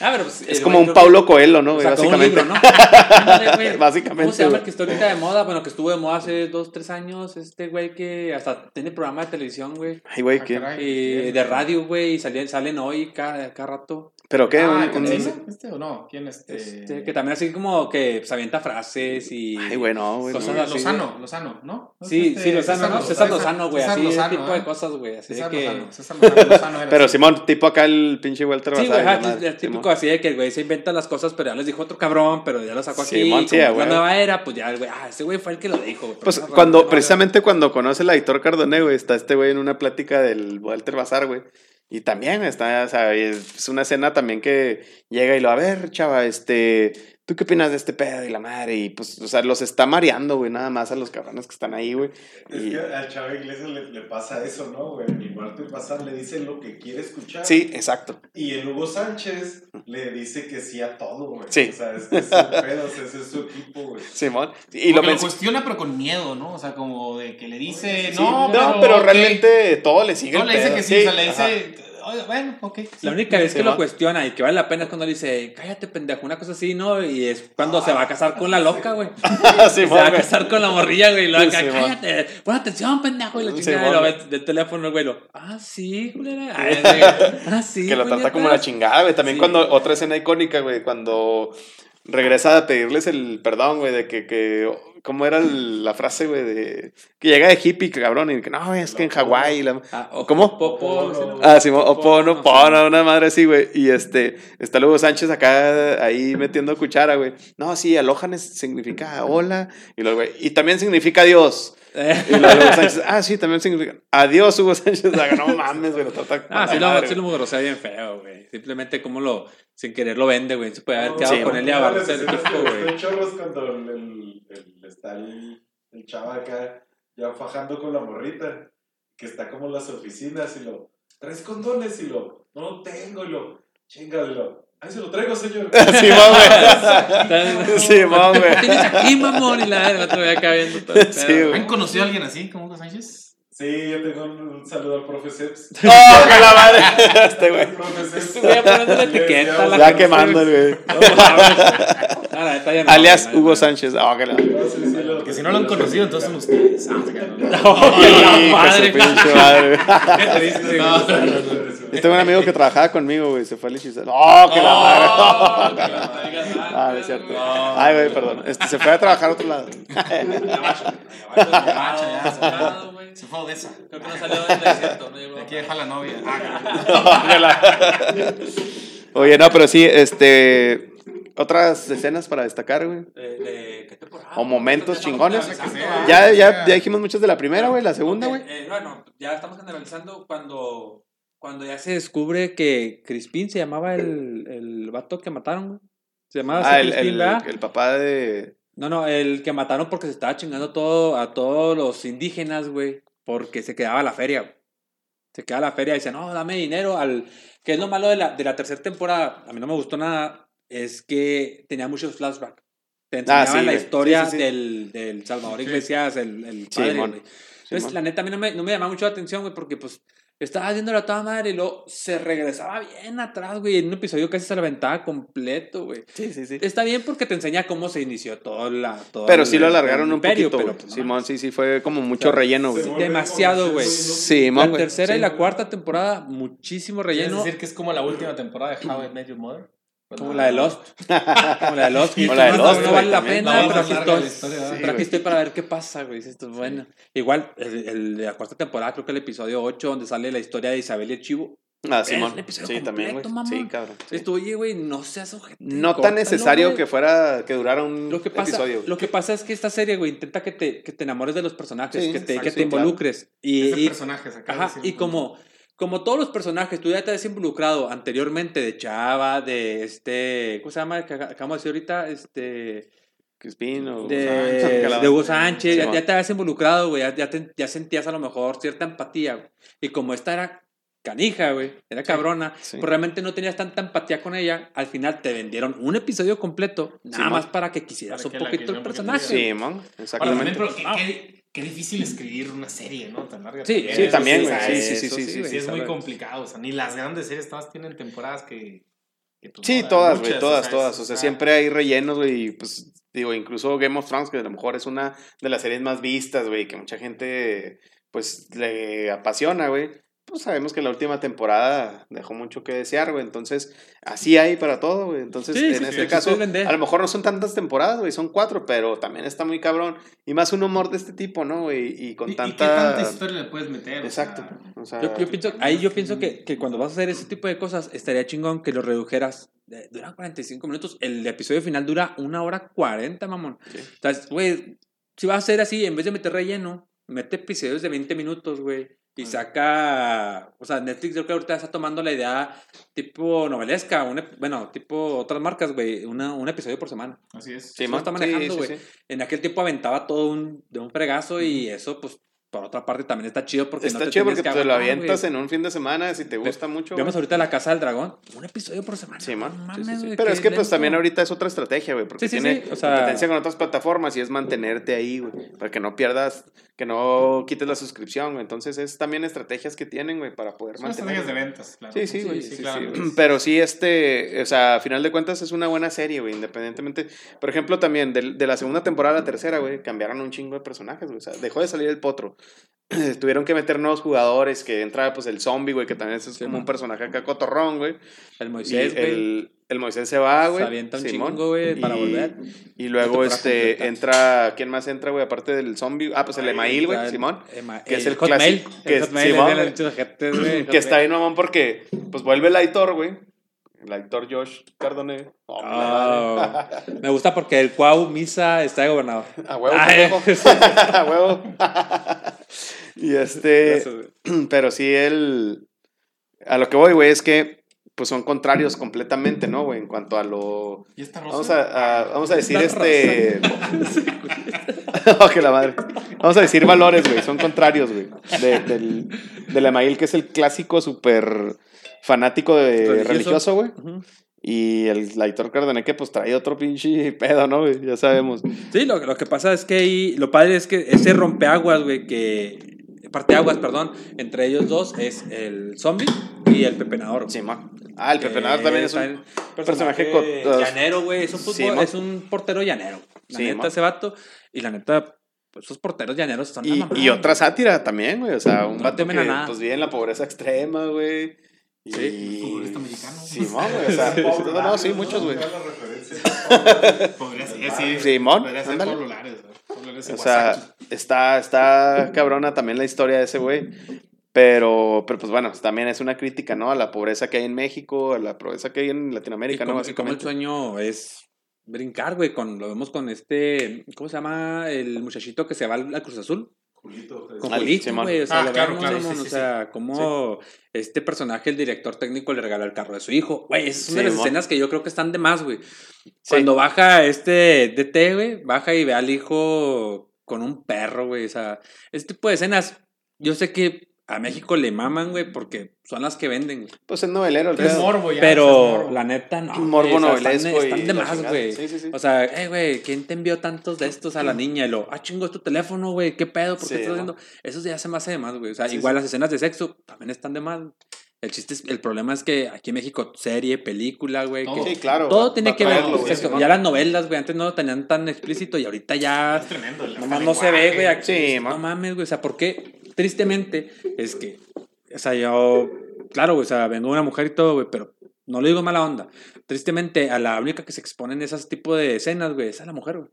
Ah, pero pues, Es como un Paulo Coelho, ¿no, güey? sacó un Básicamente. libro, ¿no? Ándale, güey. Básicamente, ¿Cómo se llama el que está ahorita de moda? Bueno, que estuvo de moda hace dos, tres años. Este güey que hasta tiene programa de televisión, güey. Ay, güey, Ah, ¿qué? de radio, güey. Y salen hoy cada, cada rato. ¿Pero qué? Ah, Un- un-. ¿Este o no? ¿Quién este? Este, que también así como que pues, avienta frases y. Ay, güey, no, güey. Cosas no. así, Lozano, Lozano, ¿no? ¿No es Sí, este sí, Lozano, ¿no? César Lozano, güey. César Así ese tipo de ¿eh? cosas, güey. Así de César que. Lozano, César Lozano, Lozano era Pero así. Simón, tipo acá el pinche Walter Sí, Bazar. güey, típico Simón. así de que el güey se inventa las cosas, pero ya les dijo otro cabrón, pero ya lo sacó aquí. Simón, sí, es la nueva era, pues ya el güey, ah, ese güey fue el que lo dijo. güey, Pues cuando, precisamente cuando conoce el editor Cardoné, güey, está este güey en una plática del Walter Bazar, güey. Y también está, o sea, es una escena también que llega y lo, a ver, chava, este, ¿tú qué opinas de este pedo y la madre? Y pues, o sea, los está mareando, güey, nada más a los cabrones que están ahí, güey. Es Y- que al chavo Iglesias le, le pasa eso, ¿no, güey? Igual te pasa, le dice lo que quiere escuchar. Sí, exacto. Y el Hugo Sánchez le dice que sí a todo, güey. Sí. O sea, es que es el pedo, ese es su equipo, güey. Simón. Y Y lo lo, cuestiona, pero con miedo, ¿no? O sea, como de que le dice, Sí, no, No, pero, ok". realmente todo le sigue No, el le dice pedo. que sí, o sea, le dice, "Oye, bueno, ok. sí". La única vez Sí, que va. lo cuestiona y que vale la pena es cuando le dice, cállate pendejo, una cosa así, ¿no? Y es cuando se va a casar con la loca, güey. se Simón, va a casar con la morrilla, güey. Y lo acá, Sí, man. cállate, pon atención, pendejo. Y la Sí, chingada, y lo ve del teléfono, el güey, lo, ah, sí, culera. Ay, güey, Ah, sí. que lo trata puñetas". como la chingada, güey. También Sí. cuando, otra escena icónica, güey, cuando regresa a pedirles el perdón, güey, de que, que ¿cómo era el- la frase, güey? De que llega de hippie, cabrón, y que no, es que en Hawái. la- Ah, o- ¿Cómo? no. Ah, sí, o pono, una madre así, güey. Y este, está luego Sánchez acá ahí metiendo cuchara, güey. No, sí, alojan significa hola. Y luego, güey, y también significa adiós. Eh, Y luego Hugo Sánchez, ah, sí, también significa adiós, Hugo Sánchez. Ah, No mames, güey, lo trata. Ah, sí con lo, madre, sí lo mugrosea bien feo, güey. Simplemente como lo, sin querer lo vende, güey. Se puede haber No, quedado sí, con él y abarcarse el equipo, güey. cuando el, el- el- está el, el chavo acá ya fajando con la morrita, que está como en las oficinas y lo, ¿traes condones? Y lo, no lo tengo, y lo, chingalo. Ahí se lo traigo, señor. Sí, güey. Sí. ¿Qué tienes aquí, mamón? Y la voy acá viendo todo Sí. ¿Han conocido a alguien así como Hugo Sánchez? Sí, yo tengo un, un saludo al profe Seps. ¡Oh, que la madre! Este, güey. El profe Seps. Voy a la etiqueta, la- Ya quemando el güey. No, mames. Ah, la neta ya no, Alias Hugo no, Sánchez. Oh, que la. No, sí, sí, lo- Porque si no lo han conocido, entonces son ustedes. Ah, que. Yo tengo un amigo que trabajaba conmigo, güey. Se fue al hechicero. ¡Oh, que la madre! Oh, que la madre. Ah, no es cierto. No. Ay, güey, perdón. Este, se fue a trabajar a otro lado. Se Gabacho, güey. Se fue a Odessa. Creo que no salió del desierto, no llegó. Aquí deja la novia. Ah, Oye, no, pero sí, este. Otras escenas para destacar, güey. De, de, ¿qué temporada? O momentos chingones. Ya, ya, ya. dijimos muchas de la primera, güey. La segunda, güey. Eh, bueno, ya estamos generalizando cuando, cuando ya se descubre que Crispín se llamaba el, el vato que mataron, güey. Se llamaba Ah, el, Crispín, el, ¿verdad? el papá de. No, no, el que mataron porque se estaba chingando todo, a todos los indígenas, güey. Porque se quedaba la feria, güey. Se quedaba la feria y dice, no, dame dinero. al Que es lo malo de la, de la tercera temporada. A mí no me gustó nada. Es que tenía muchos flashbacks. Te enseñaban Ah, sí, la güey. historia Sí, sí, sí. Del, del Salvador Iglesias, el, el padre, Simón. güey. Entonces, la neta, a mí no me, no me llamaba mucho la atención, güey, porque pues estaba viéndolo a toda madre y luego se regresaba bien atrás, güey. En un episodio casi se lo aventaba completo, güey. Sí, sí, sí. Está bien porque te enseña cómo se inició todo la. todo Pero el- sí lo alargaron un imperio, poquito, pero, pues, no Simón, sí, sí, fue como mucho O sea, relleno, güey. Demasiado, güey. Simón, La tercera y Sí. la cuarta temporada, muchísimo ¿Quieres relleno. decir que es como la última temporada de How I Met Your Mother? Como la de Lost. Como la de Lost. Como la de no, Lost, no vale la pena, pero aquí estoy. para ver qué pasa, güey. Esto es bueno. Igual, el, de la cuarta temporada, creo que el episodio 8, donde sale la historia de Isabel y el chivo. Ah, Simón. Sí, también, güey. Sí, cabrón. Esto, oye, güey, no seas ojete. No tan necesario que fuera, que durara un Lo que pasa, episodio. lo que pasa es que esta serie, güey, intenta que te, que te enamores de los personajes, que te, que te involucres. Y, personajes acá. Ajá, y como, como todos los personajes, tú ya te has involucrado anteriormente de Chava, de este, ¿cómo se llama? Que acabamos de decir ahorita, este, Crispín o de, de Hugo Sánchez, ya, Simón. ya te habías involucrado, güey, ya, ya, te- ya sentías a lo mejor cierta empatía, güey. Y como esta era canija, güey, era cabrona, Sí. pues realmente no tenías tanta empatía con ella, al final te vendieron un episodio completo, nada más para que quisieras Para un que poquito el quisieran un poquito personaje. Sí, man, Ahora también, exactamente. pero qué, Ah. qué- qué difícil escribir una serie, ¿no? Tan larga. Sí, Sí, también, sí, güey. sí, Sí, sí, sí, sí, es muy complicado. O sea, ni las grandes series todas tienen temporadas que. Sí, todas, güey, todas, todas. O sea, siempre hay rellenos, güey. y, Pues, digo, incluso Game of Thrones, que a lo mejor es una de las series más vistas, güey, que mucha gente, pues, le apasiona, güey. Pues sabemos que la última temporada dejó mucho que desear, güey. Entonces, así hay para todo, güey. Entonces, Sí, en sí, este sí, caso, a lo mejor no son tantas temporadas, güey, son cuatro, pero también está muy cabrón. Y más un humor de este tipo, ¿no, güey? Y con ¿Y, y tanta... qué tanta historia le puedes meter? Exacto. sea, O sea, Yo, yo pienso, ahí yo pienso que, que cuando vas a hacer ese tipo de cosas, estaría chingón que lo redujeras. Dura 45 minutos. El episodio final dura una hora 40, mamón. Sí. Entonces, güey, si vas a hacer así, en vez de meter relleno, mete episodios de 20 minutos, güey. Y saca, o sea, Netflix yo creo que ahorita está tomando la idea tipo novelesca, bueno, tipo otras marcas, güey, una- un episodio por semana. Así es. Sí, está Sí, manejando, sí, güey. sí. En aquel tiempo aventaba todo un, de un fregazo y eso, pues, por otra parte también está chido porque Está no te chido porque que te lo avientas en un fin de semana si te gusta mucho. Vemos ahorita La Casa del Dragón, un episodio por semana. Sí, man. No Sí, sí, mames, sí. güey, Pero es que pues también ahorita es otra estrategia, güey, porque Sí, sí, tiene sí, o sea- competencia con otras plataformas y es mantenerte ahí, güey, para que no pierdas, que no quites la suscripción, güey. Entonces es también estrategias que tienen, güey, para poder Son mantener. estrategias de ventas, claro. Sí, sí, güey. sí, claro. Pero sí, este, o sea, a final de cuentas es una buena serie, güey, independientemente. Por ejemplo, también de, de la segunda temporada a la tercera, güey, cambiaron un chingo de personajes, güey. O sea, dejó de salir el potro. Tuvieron que meter nuevos jugadores, que entra pues el zombie, güey, que también es como un personaje acá cotorrón, güey. El Moisés, güey. el, el Moisés se va, güey. Se avienta un Simón. chingo, güey, para Y- volver. Y luego este entra, ¿quién más entra, güey? Aparte del zombie. Ah, pues el Email, güey, Simón. Ema- que es el clásico- que es- Simón, el Que está bien, mamón, porque pues vuelve el Aitor, güey. El Aitor Josh Cardone. Oh, Ah, me gusta porque el Cuau Misa está de gobernador. A huevo. A huevo. y este. Gracias. Pero sí, el. A lo que voy, güey, es que pues son contrarios completamente, ¿no, güey? En cuanto a lo. ¿Y esta rosa? Vamos a, a- vamos a decir este. oh, que la madre. Vamos a decir valores, güey. Son contrarios, güey. De, del, del Email, que es el clásico súper fanático de Religioso. güey. Y el Laitor Cardené que pues trae otro pinche pedo, ¿no, güey? Ya sabemos. Sí, lo, lo que pasa es que ahí, lo padre es que ese rompeaguas, güey, que. Parteaguas, perdón, entre ellos dos es el zombie y el pepenador. Sí, ma. Ah, el Pepenador también es un personaje personaje llanero, güey. Es un, fútbol- es un portero llanero. La Sí, neta, ese vato. Y la neta, pues esos porteros llaneros son la Y, y otra sátira también, güey. O sea, un No vato que nada. pues vive en la pobreza extrema, güey. Y... Sí. Futbolista mexicano. Simón, güey. O sea, no, no, sí, muchos, güey. Podría ser, sí. Simón, Podría ser. Pablo Lares, O sea, está, está cabrona también la historia de ese güey. Pero, pero pues bueno, también es una crítica, ¿no? A la pobreza que hay en México, a la pobreza que hay en Y Latinoamérica, ¿no? como, y como el sueño es brincar, güey. Con, lo vemos con este. ¿Cómo se llama? El muchachito que se va al, Cruz Azul. Julito. Con Julito, güey. O sea, Ah, lo claro, vemos, claro, sí, o sí, sea, como este personaje, el director técnico, le regaló el carro de su hijo. Güey, es una de las escenas que yo creo que están de más, güey. Cuando baja este DT, güey, baja y ve al hijo con un perro, güey. O sea, este tipo de escenas, yo sé que a México le maman, güey, porque son las que venden, güey. Pues es novelero el Es pedo. morbo ya. es Pero morbo. la neta, no. Un morbo güey, o sea, novelesco Están, están de más, güey. Sí, sí, sí. O sea, eh, güey, ¿quién te envió tantos de estos a la niña? Y lo, ah, chingo, es tu teléfono, güey, ¿qué pedo? ¿Por qué Sí, estás ¿no? haciendo? Eso ya se me hace de más, güey. O sea, Sí, igual sí. las escenas de sexo también están de más. El chiste es, el problema es que aquí en México, serie, película, güey. Todo. que Sí, claro. todo tiene para que ver con. Ya las novelas, güey, antes no lo tenían tan explícito y ahorita ya. Es tremendo. Nomás no se ve, güey. Sí, no mames, güey. O sea, ¿por qué? Tristemente, es que. O sea, yo. Claro, güey. O sea, vengo una mujer y todo, güey, pero no lo digo mala onda. Tristemente, a la única que se expone en esos tipos de escenas, güey, es a la mujer, güey.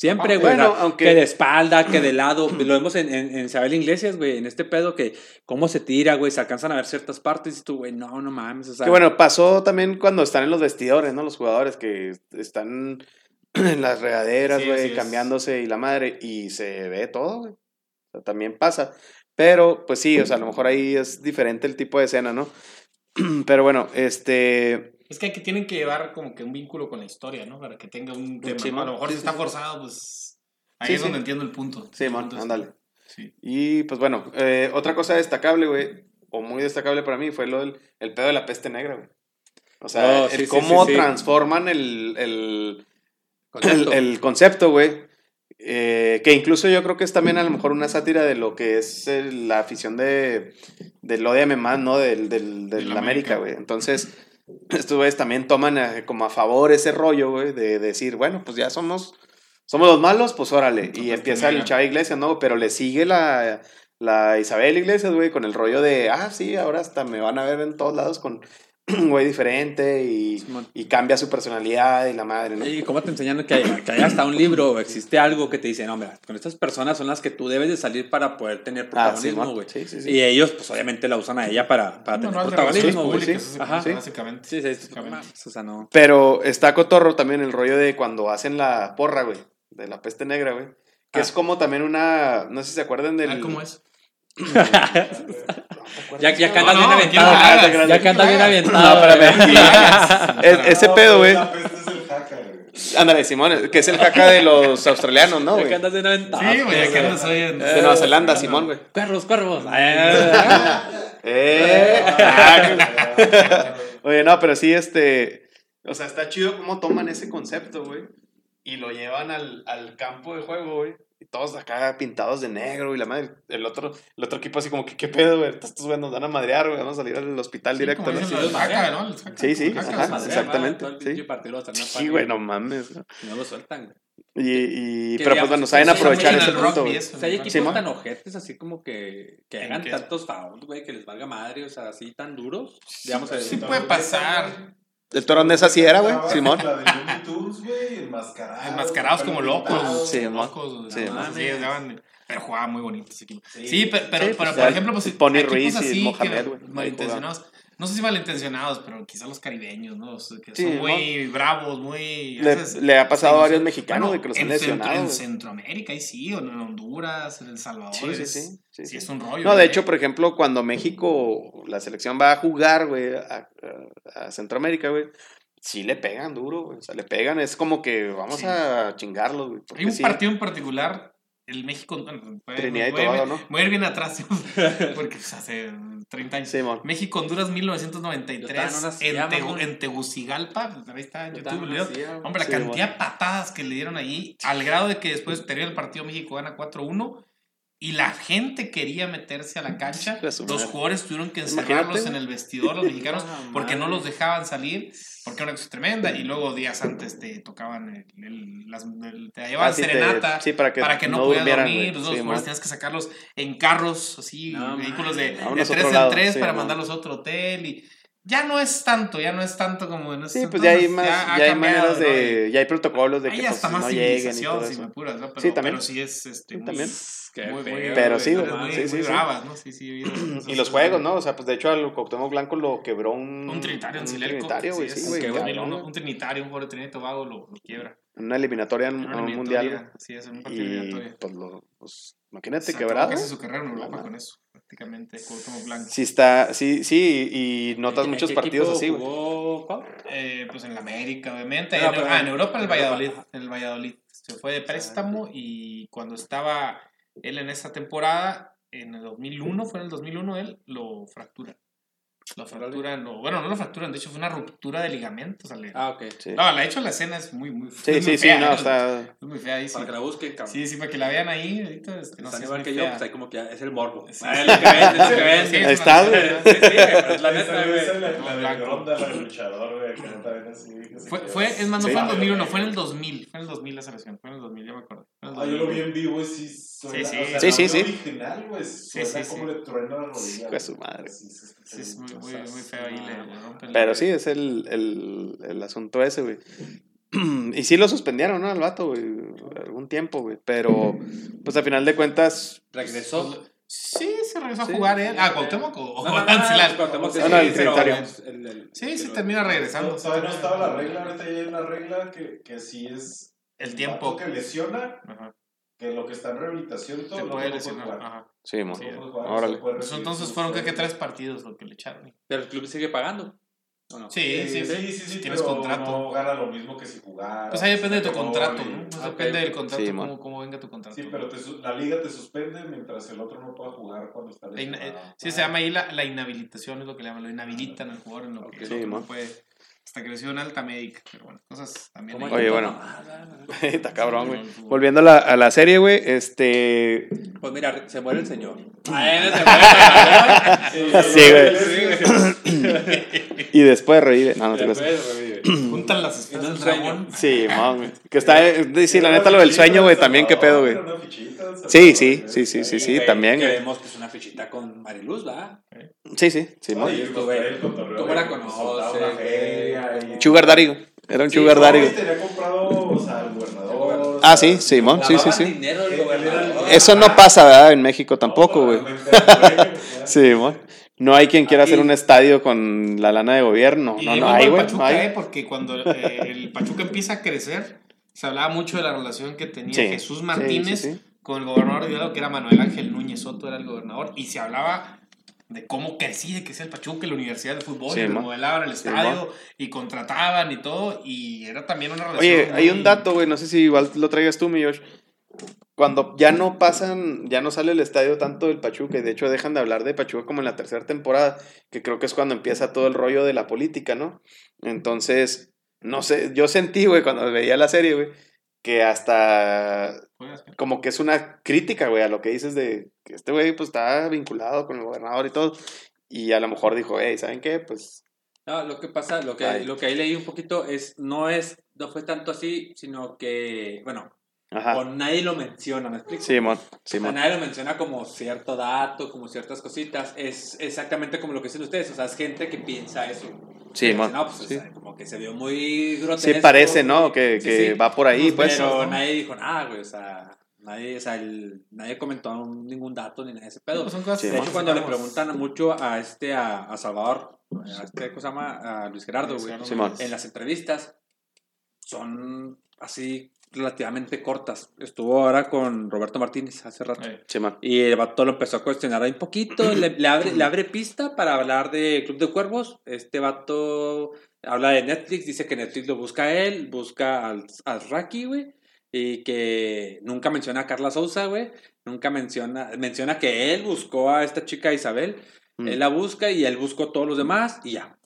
Siempre, Ah, güey. bueno, aunque- Que de espalda, que de lado. Lo vemos en, en, en Isabel Iglesias, güey. En este pedo que cómo se tira, güey. Se alcanzan a ver ciertas partes y tú, güey, no, no mames. O sea, Que bueno, pasó también cuando están en los vestidores, ¿no? Los jugadores que están en las regaderas, Sí, güey, es. cambiándose y la madre, y se ve todo, güey. O sea, también pasa. Pero, pues sí, o sea, a lo mejor ahí es diferente el tipo de escena, ¿no? Pero bueno, este. Es que aquí tienen que llevar como que un vínculo con la historia, ¿no? Para que tenga un tema. Sí, ¿no? A lo mejor Sí, si está sí. forzado, pues. Ahí Sí, es sí. donde entiendo el punto. Sí, El man, punto es- ándale. Sí. Y pues bueno, eh, otra cosa destacable, güey, o muy destacable para mí, fue lo del el pedo de la peste negra, güey. O sea, Oh, el sí, sí, cómo sí, sí. transforman el, el, concepto. el, el concepto, güey. Eh, que incluso yo creo que es también a lo mejor una sátira de lo que es el- la afición de del ODM más, ¿no? Del, del, del América. güey. Entonces, estos güeyes también toman eh, como a favor ese rollo, güey, de decir, bueno, pues ya somos, somos los malos, pues órale. Y Pues empieza el. Chava Iglesias, ¿no? Pero le sigue la, la Isabel Iglesias, güey, con el rollo de, ah, sí, ahora hasta me van a ver en todos lados con güey diferente y, y cambia su personalidad y la madre, ¿no? ¿Y cómo te enseñan que hay, que hay hasta un libro o existe algo que te dice, no, mira, con estas personas son las que tú debes de salir para poder tener Ah, sí, protagonismo, güey? sí, sí, sí. Y ellos, pues obviamente la usan a ella para, para Un tener de protagonismo, güey. sí, públicas, sí. Ajá. Ajá. básicamente. Sí, sí, sí, Básicamente. o sea, no. Pero está cotorro también el rollo de cuando hacen la porra, güey, de la peste negra, güey. Que Ah. es como también una, no sé si se acuerdan del... Ah, ¿Cómo es? Ya, ya No, no, bien aventado. no ya- Ya cantas bien aventado. No, espérame. Es- ese pedo, güey. La peste es el jaca, güey. Ándale, Simón, que es el jaca de los australianos, ¿no, Ya güey? cantas bien aventado. Sí, güey, aquí andas hoy en. De Nueva Zelanda, Simón, güey. Cuervos, cuervos. Eh. Ah, Oye, no, pero sí, este. O sea, está chido cómo toman ese concepto, güey. Y lo llevan al, al campo de juego, güey. Y todos acá pintados de negro y la madre. El otro, el otro equipo así como que, ¿qué pedo, güey? Estos güey nos van a madrear, güey. Vamos a salir al hospital Sí, directo, como ¿no? dicen Sí, los jaca, ¿no? Los jaca, Sí, sí, los jaca, ajá, los madre, exactamente, sí. partido Sí, güey, no mames. ¿no? No lo sueltan, güey. Y, y, pero pues bueno, saben aprovechar ese el punto, eso, O sea, hay equipos tan ojetes así como que, que ¿En hagan tantos fouls, güey, que les valga madre, o sea, así tan duros. Digamos, Sí puede pasar. El toronés así era, güey, Simón. La de Looney Tunes, güey, enmascarados. Enmascarados como locos. Sí, locos. sí, sí, daban- pero jugaba muy bonito ese equipo. Sí. Sí, pe- pero, Sí, pero, pues, por ya, ejemplo, pues, Pony Ruiz y Mohamed, güey. Malintencionados. No sé si malintencionados, pero quizás los caribeños, ¿no? O sea, que Sí, son ¿no? muy bravos, muy. Le, veces- le ha pasado a varios mexicanos, Bueno, que los han en, centro-. Centroamérica, ahí sí, o en Honduras, en El Salvador. Sí, sí, es- sí, sí, es un rollo. No, de güey. hecho, por ejemplo, cuando México, la selección va a jugar, güey, a, a- Centroamérica, güey, sí le pegan duro, güey. O sea, le pegan, es como que vamos a chingarlos, güey. Hay un partido en particular, el México. bueno, voy- Trinidad y Tobago, ¿no? Voy a ir bien atrás, porque pues, hace 30 años. Simón. México-Honduras Yo 1993 estaba en silla, Tegu- en Tegucigalpa, pues, ahí está en YouTube. el video. Hombre, la Sí, cantidad de patadas que le dieron ahí, al grado de que después termina el partido México gana 4-1 y la gente quería meterse a la cancha. Los jugadores tuvieron que Imagínate, encerrarlos en güey. el vestidor, los mexicanos, porque no los dejaban salir, porque era una cosa tremenda. Y luego días antes te tocaban, el, el- las, el- te llevaban Ah, sí, te- serenata. sí, para que, para que no, durmieran, dormir, los Sí, jugadores tenías que sacarlos en carros, así, No, vehículos de, de tres en tres para mandarlos a otro hotel y ya no es tanto, ya no es tanto como en ese Sí, pues ya hay más, ha ya, hay maneras ¿no? De, ya hay protocolos de que pues, hasta más no lleguen y todo si eso. me apuras, ¿no? Pero, Sí, también. pero sí es este, Sí, muy, también. Muy, muy, feo, Pero sí, no güey, muy, sí, muy sí, sí. bravas, ¿no? Sí, sí, Y los juegos, ¿no? O sea, pues de hecho al Cuauhtémoc Blanco lo quebró un... Un trinitario en un trinitario, güey, sí, güey. que cabrón, 2001, güey. un trinitario, un jugador de Trinidad y Tobago lo, lo quiebra. En una eliminatoria en un mundial. Sí, es en un partido Y pues, lo, pues imagínate quebrado. casi su carrera en No Europa con eso, prácticamente, Cuauhtémoc Blanco. Sí está, sí, sí, y notas ¿En muchos qué partidos así, güey. Eh, pues en la América, obviamente. No, En- pero- ah, en Europa, en el. Valladolid. En el Valladolid. Se fue de préstamo y cuando estaba él en esa temporada, en el 2001, fue en el 2001, él lo fractura. Lo fracturan, o- bueno, no lo fracturan, de hecho fue una ruptura de ligamentos. o sea, le- Ah, ok. Sí, No, la hecho la escena es muy, muy sí, muy sí, sí, fea, no, ¿eh? está... Es muy fea ahí, sí. Para que la busquen, cabrón. Sí, sí, para que la vean ahí. Ahorita, este, no Están sé, igual que yo, fea. pues ahí como que es el morbo. Sí. Ah, es lo que vende, es lo que vende. Sí, es está, güey. Sí, sí, pero la neta, güey. La. Gronda, la del luchador, güey, que no también así. que se Fue, es más, no Sí. fue en el 2001, fue en el 2000. Fue en el 2000 la selección, fue en el 2000, ya me acuerdo. Ah, yo lo 2000. vi en vivo y sí suena. Sí, sí. o sea, Sí, sí, sí. original, güey, sí, sí. como le truena la rodilla. De su madre. Sí, Sí, es muy, muy, muy feo ahí. Le, le rompen Pero la- sí, es el, el, el asunto ese, güey. Y sí lo suspendieron, ¿no? Al vato, güey. Algún tiempo, güey. Pero, pues a final de cuentas. Regresó. Sí, se regresó Sí. a jugar él. Ah, Cuauhtémoc o No, no, no, no, Cuauhtémoc, No, no, el sí, Trinitario. Sí, sí, termina regresando. No, todavía no estaba la regla, ahorita ya hay una regla que, que sí es. El tiempo. que lesiona, Ajá. que lo que está en rehabilitación todo. Se puede lesionar. Ajá. Sí, mo. Sí. Órale. Pues entonces fueron creo que tres partidos lo que le echaron. Pero el club sigue pagando. ¿o no? Sí, Sí, sí, sí, sí, sí, tienes pero contrato. No gana lo mismo que si jugara. Pues ahí depende de tu contrato, ¿no? Pues depende del contrato, Sí, cómo, cómo venga tu contrato. Sí, pero te la liga te suspende mientras el otro no pueda jugar cuando está eh, lesionado. sí, se llama ahí la, la inhabilitación, es lo que le llaman. Lo inhabilitan al jugador en lo que, Ok. el otro Sí, no puede. Hasta que recibió una alta médica. Pero bueno, cosas también. ¿Cómo ahí. hay Oye, bueno. Está cabrón, güey. Volviendo a la, a la serie, güey. Este. Pues mira, se muere el señor. Muere. Sí, güey. Y después revive. No, no te. Después revive. Juntan las espinas Es del un sueño. dragón. Sí, güey. Que está. eh, Sí, la neta, lo del sueño, güey. También, qué pedo, güey. Sí, sí, sí, sí, sí, sí, también, Que vemos que es una fichita con Mariluz, ¿va? Sí, sí, sí, güey, ¿cómo la conoces? Sugar Daddy. Era un Sugar Daddy, güey. tenía comprado, o sea, el gobernador. Ah, sí, Simón, sí, sí, sí. dinero Eso no pasa, ¿verdad? En México tampoco, güey. Sí, mon. No hay quien quiera hacer un estadio con la lana de gobierno. Y No, no hay, güey. No Pachuca, hay. eh, porque cuando eh, el Pachuca empieza a crecer, se hablaba mucho de la relación que tenía Sí, Jesús Martínez sí, sí. con el gobernador de Hidalgo, que era Manuel Ángel Núñez Soto, era el gobernador, y se hablaba de cómo crecía, que sea el Pachuca, la Universidad de Fútbol, y mo. remodelaban el estadio, y contrataban y todo, y era también una relación. Oye, hay un dato, güey, no sé si igual lo traigas tú, mi Josh. Cuando ya no pasan, ya no sale el estadio tanto del Pachuca, y de hecho dejan de hablar de Pachuca como en la tercera temporada, que creo que es cuando empieza todo el rollo de la política, ¿no? Entonces, no sé, yo sentí, güey, cuando veía la serie, güey, que hasta como que es una crítica, güey, a lo que dices de que este güey pues está vinculado con el gobernador y todo, y a lo mejor dijo, hey, ¿saben qué? Pues, No, lo que pasa, lo que, Ay. lo que ahí leí un poquito es, no es, no fue tanto así, sino que, bueno, ajá. o nadie lo menciona, ¿me explico? Simón, O sea, Simón. nadie lo menciona como cierto dato, como ciertas cositas. Es exactamente como lo que dicen ustedes. O sea, es gente que piensa eso. Simón. No, pues, o sí. sea, como que se vio muy grotesco. Sí, parece, ¿no? Que, Sí, que sí. va por ahí, pues. Pero nadie dijo nada, güey. O sea, nadie, o sea, el- nadie comentó ningún dato ni nada de ese pedo. Pues son cosas Sí, de hecho, cuando le preguntan mucho a este, a, a Salvador, a este, ¿cómo se llama? A Luis Gerardo, güey. En las entrevistas son así relativamente cortas. Estuvo ahora con Roberto Martínez hace rato. Simón. Y el vato lo empezó a cuestionar ahí un poquito, le, le abre, le abre pista para hablar de Club de Cuervos. Este vato habla de Netflix, dice que Netflix lo busca a él, busca al, al Raki, güey. Y que nunca menciona a Carla Souza, güey. Nunca menciona, menciona que él buscó a esta chica Isabel. Mm. Él la busca y él buscó a todos los demás y ya.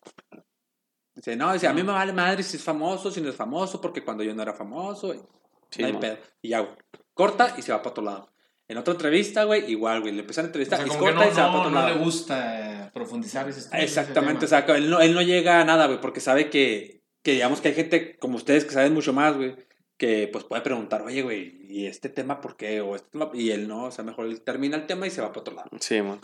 Dice, no, dice, a mí me vale madre si es famoso, si no es famoso, porque cuando yo no era famoso, no hay pedo. Y ya, güey. Corta y se va para otro lado. En otra entrevista, güey, igual, güey. Le empiezan a o entrevistar sea, y corta no, y se va para no, otro no lado. le gusta eh, profundizar ese estudio, ese Exactamente, o tema. sea, él no, él no llega a nada, güey, porque sabe que, que digamos que hay gente como ustedes que saben mucho más, güey, que pues puede preguntar, oye, güey, ¿y este tema por qué? O este tema, y él no, o sea, mejor él termina el tema y se va para otro lado. O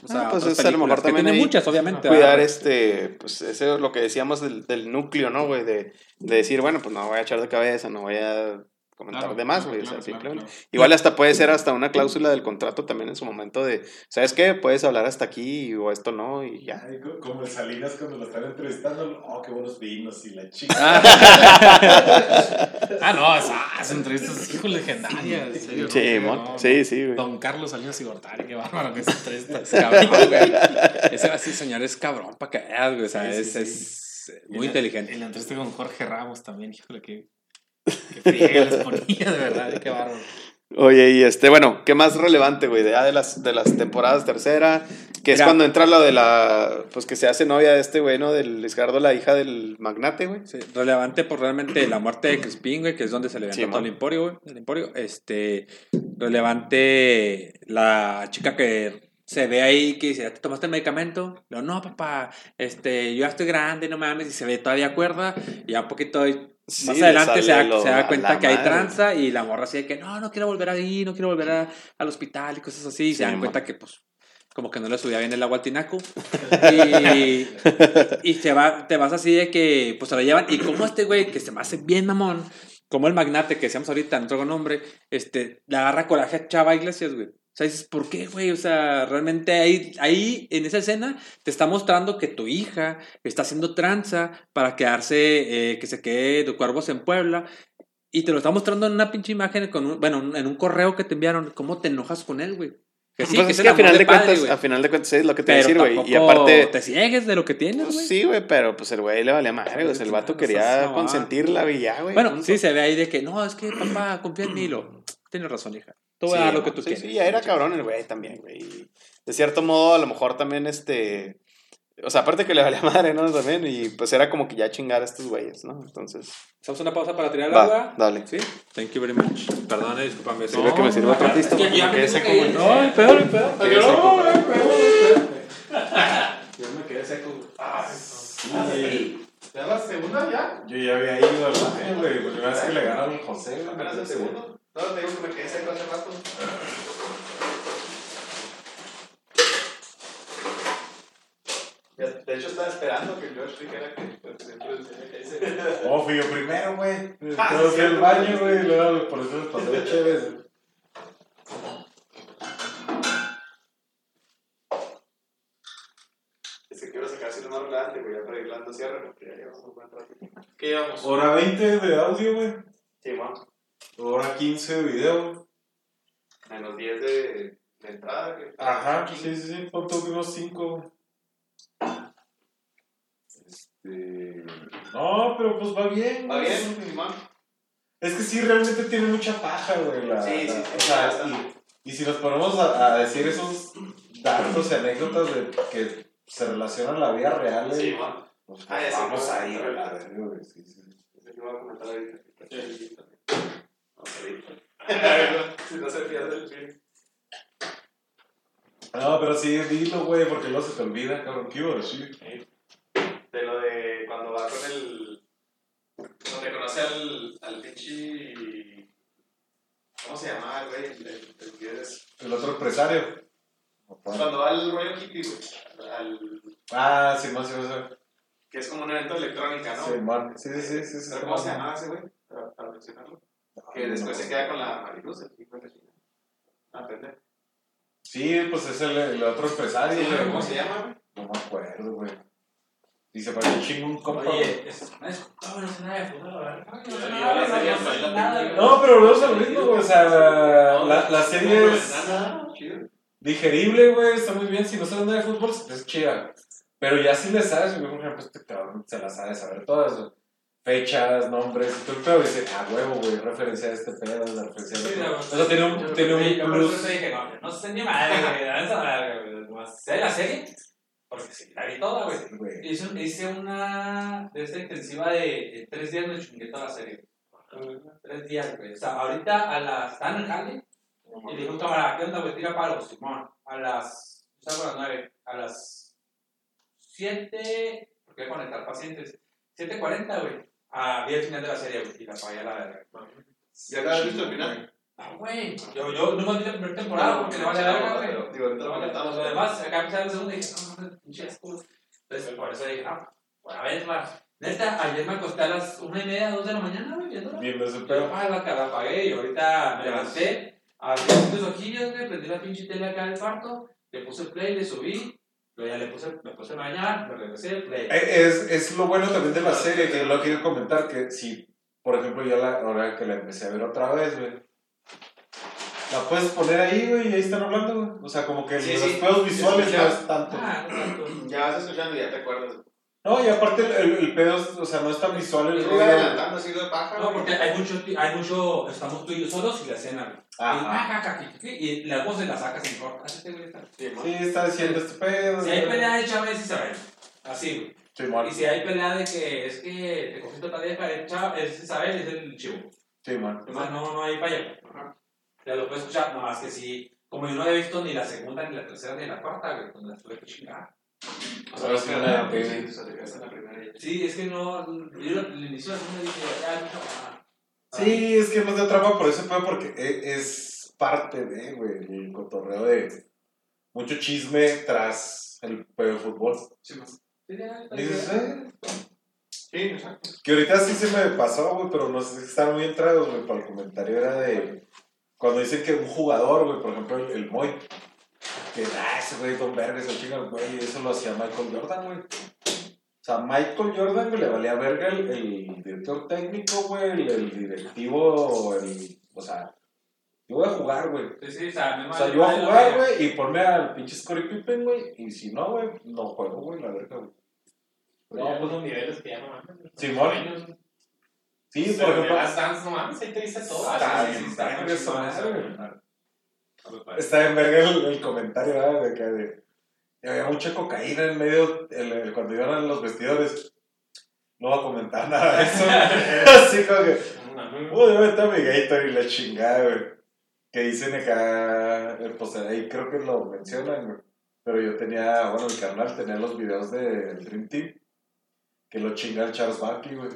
sea, Ah, pues es a lo mejor también tiene muchas, obviamente. cuidar ¿verdad? este, pues eso es lo que decíamos del, del núcleo, ¿no, güey? De, de decir, bueno, pues no voy a echar de cabeza, no voy a comentar Claro, de más, claro, güey. o sea, claro, simplemente. claro. Igual hasta puede ser hasta una cláusula del contrato también en su momento de, ¿sabes qué? Puedes hablar hasta aquí o esto no y ya. Ay, como el Salinas cuando lo están entrevistando, oh, qué buenos vinos y la chica. Ah, no, esas entrevistas, hijo, legendarias. en serio, ¿no? Sí, No, mon. no. sí, sí, güey. Don Carlos Salinas y Gortari, qué bárbaro que es entrevista. Es cabrón, güey. Ese, ese señor es cabrón para que veas, güey. O sea, Sí, es, sí, es Y muy la- inteligente. Y la entrevista con Jorge Ramos también, híjole, qué, qué friega les ponía, de verdad, qué bárbaro. Oye, y este, bueno, ¿qué más relevante, güey? De, ya de las, de las temporadas tercera, que es Mira. cuando entra lo de la, pues que se hace novia de este güey, ¿no? Del Luis Gerardo, la hija del magnate, güey. Sí, relevante por realmente la muerte de Crispín, güey, que es donde se levantó Sí, todo el emporio, güey. El emporio. Este, relevante la chica que se ve ahí que dice, ¿ya te tomaste el medicamento? No, no, papá, este, yo ya estoy grande, no mames, y se ve todavía cuerda, y ya un poquito Sí, más adelante se da, lo- se da cuenta la que hay tranza, y la morra así de que, no, no quiero volver ahí, no quiero volver a- al hospital, y cosas así, y Sí, se dan cuenta que, pues, como que no le subía bien el agua al tinaco. Y, y te, va, te vas así de que, pues se lo llevan. Y como este güey, que se me hace bien mamón, como el magnate que decíamos ahorita, no traigo nombre, este, le agarra coraje a Chava Iglesias, güey. O sea, dices, ¿por qué, güey? O sea, realmente ahí, ahí, en esa escena, te está mostrando que tu hija está haciendo tranza para quedarse, eh, que se quede de cuervos en Puebla. Y te lo está mostrando en una pinche imagen, con un- bueno, en un correo que te enviaron. ¿Cómo te enojas con él, güey? Que sí, Pues que es que a final de padre, cuentas, güey. a final de cuentas es lo que te decir, güey. Y aparte, te ciegues de lo que tienes, pues sí, güey, pero pues el güey le valía madre, güey. o sea, el vato No quería mamá. consentirla, güey, ya, güey. Bueno, punto. sí, se ve ahí de que, no, es que papá, confía en mí. Lo, tienes razón, hija. Te voy a Sí, dar lo que no, tú sí, quieres. Sí, ya era cabrón el güey también, güey. De cierto modo, a lo mejor también este. O sea, aparte que le valía madre, ¿no? También, y pues era como que ya chingar a estos güeyes, ¿no? Entonces. ¿Hacemos una pausa para tirar el Va, agua? dale. Sí. Thank you very much. Perdón, discúlpame. Sirve que me sirva otra pista. Es que ya me quedé seco, güey. No, el peor, el peor. No, el peor, el peor. Yo me quedé seco. Sí. ¿Ya la segunda ya? Yo ya había ido al baño, güey. Primera vez que le ganaron a José, güey. Apenas el segundo. No, te digo que me quedé seco hace rato. De hecho, estaba esperando que Josh dijera que pues, que. Oh, fui yo primero, güey. Ah, al cierto. baño, güey. y Luego por eso les pasé de chévere. Se quiero sacar si lo más relevante, güey, ya para ir cierre, porque ya llevamos un buen rato. ¿Qué llevamos? Hora 20 de audio, güey. Sí, man. Hora 15 de video. Menos 10 de, de entrada. que- Ajá, sí, sí, sí, tú unos 5. Este. No, pero pues va bien. ¿Va bien, Simón? Es que sí, realmente tiene mucha paja, güey. La, Sí, la- sí, o sí, sea, está. y, y si nos ponemos a, a decir esos datos y anécdotas de que se relacionan a la vida real, güey, Simón. pues, Ah, ya vamos pues, ahí, güey, sí, sí. Ese que voy a comentar ahorita. que Si no se pierde el fin. No, pero sí, dilo, güey, porque luego se te olvida, cabrón. ¿Qué iba a decir? De lo de cuando va con el. Donde conoce al, al pinche. ¿Cómo se llamaba el güey? El, el, el que es. El otro empresario. Cuando va al rollo Kitty, güey. Al, Ah, sí, más, sí, más. que es como un evento de electrónica, ¿no? Sí, man. Sí, sí, sí, sí. sí, ¿Pero sí, ¿Cómo se llamaba ese güey? Para, para mencionarlo. Que después se queda con la Mariluz, el hijo de la chingada. Ah. Sí, pues es el, el otro empresario, Sí, güey. pero ¿Cómo se llama, güey? No me acuerdo, güey. Y se parece un chingo un compa, güey. Oye, es, no es no, nada de fútbol, verdad. Pero volvemos a lo mismo, güey. O sea, la, la serie No, es nada, chido. digerible, güey. Está muy bien. Si no sabes nada de fútbol, es chida. Pero ya si le sabes, güey, por ejemplo, este cabrón se la sabe saber todas. güey. Fechas, nombres y todo el pedo. Y dice, ah, huevo, güey, referencia a este pedo, la referencia a este. O sea, tiene un, tiene un Yo plus. dije, no, no sé ni madre, güey. La sé la serie, porque sí, la vi toda, güey. Hice, hice una de esta intensiva de, de tres días me chingué toda la serie. Tres días, güey. O sea, ahorita a las. Están en el jale. Y dijo un camarada, ¿qué onda, güey? Tira palos, Simón. A las. Salgo a las nueve. A las siete. Porque voy a conectar pacientes. 7.40, güey. Ah, vi el final de la serie, güey. Y la pagué a la verga. ¿Ya te has visto el final? Ah, güey. Yo, yo no me vi la primera temporada porque le vale verga, güey. Digo, ahorita Lo lo comentamos. lo demás, acá empecé a ver el segundo y dije, no, no, pinche asco. Entonces, por eso dije, ah, voy a verla. Neta, ayer me acosté a las una y media, dos de la mañana, güey, viéndola. Viendo ese Pero, pedo. ah, la cara apagué y ahorita me levanté, abrí los ojillos, güey, prendí la pinche tele acá del cuarto, le puse play, le subí, luego ya le puse, me puse a bañar, me regresé, play. Eh, Es, es lo bueno también de la serie, que lo quiero comentar, que si, por ejemplo, ya la, ahora que la empecé a ver otra vez, güey, la puedes poner ahí, güey, y ahí están hablando, güey. O sea, como que Sí, los sí. pedos visuales no es tanto. Ah, no tanto. Ya vas escuchando y ya te acuerdas. No, y aparte el, el, pedo, es- o sea, no es tan visual el rollo. adelantando así de paja. No, porque hay mucho, hay mucho, estamos tú y yo solos y la cena, güey. Ajá. Y, ah, y la voz de la te güey está. Sí, man. Sí, está diciendo este pedo. Si hay pelea de Chávez, sí se ve. Así, güey. Y si hay pelea de que es que te cogiste otra vieja, el Chávez, es Isabel, es el chivo. O sea, no, no hay falla. Ya lo puedes escuchar, nomás que sí. Como yo no había visto ni la segunda, ni la tercera, ni la cuarta, güey, pues la tuve que chingar. O sea, Ahora sí, una- es que no. Yo al inicio de la segunda dije, ya. Sí, es que no te atrapa por ese pedo porque e- es parte de, güey, el cotorreo de mucho chisme tras el pedo de fútbol. Sí, Y dices, eh, Sí, exacto. Que ahorita sí se me pasó, güey, pero no sé si están muy entrados, güey, para el comentario era de cuando dicen que un jugador, güey, por ejemplo, el, el Moy, que ah, ese güey con verga, se chinga, güey, eso lo hacía Michael Jordan, güey. O sea, Michael Jordan, güey, le valía verga el, el director técnico, güey, el, el directivo, el, o sea, yo voy a jugar, güey. Sí, sí, o sea, O sea, yo voy a jugar, güey, y ponme al pinche Scottie Pippen, güey, y si no, güey, no juego, güey, la verga, güey. Pero ya unos niveles que ya no mames. Simón. Sí, Sí, por ejemplo, Las Dance, no mames, ahí te dice todo. Está está está Está en verga el, el comentario, ¿verdad? De que de, había mucha cocaína en medio, el- el- cuando iban los vestidores. No voy a comentar nada de eso. Así como que, uy, debe estar mi Gator y la chingada, güey. Que dicen acá, eh, pues ahí creo que lo mencionan, güey. Pero yo tenía, bueno, mi carnal tenía los videos del Dream Team. Que lo chinga el Charles Barkley, güey.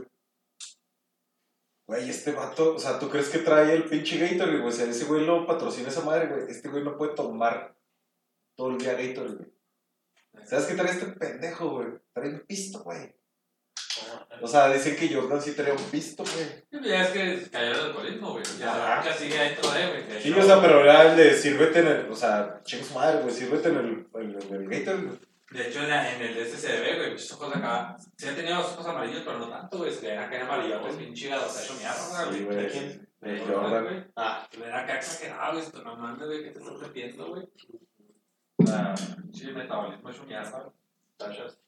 Güey, este vato, o sea, ¿tú crees que trae el pinche Gatorade, güey? O sea, ese güey lo patrocina esa madre, güey. Este güey no puede tomar todo el día Gatorade, güey. ¿Sabes qué trae este pendejo, güey? Trae un pisto, güey. O sea, dicen que Jordan sí traía un pisto, güey. Sí, Ya es que cayó el alcoholismo, güey. Ya marca sigue ahí todavía, güey. De Sí, o sea, pero era el de sírvete en el, o sea, chingue su madre, güey, sírvete en el, en el, en el Gatorade, güey. De hecho, en, la- en el SCB, güey, muchos ojos acá. Sí, han tenido los ojos amarillos, pero no tanto, güey. Se le ven acá en amarillo, pues, pinche hígado, se ha hecho mierda, Sí, güey. güey. ¿De Jordan. güey. Ah, Era acá exagerado, esto, no mames, güey, ¿qué te estás metiendo, güey? Ah, sí, metabolismo es un mierda. Tachas.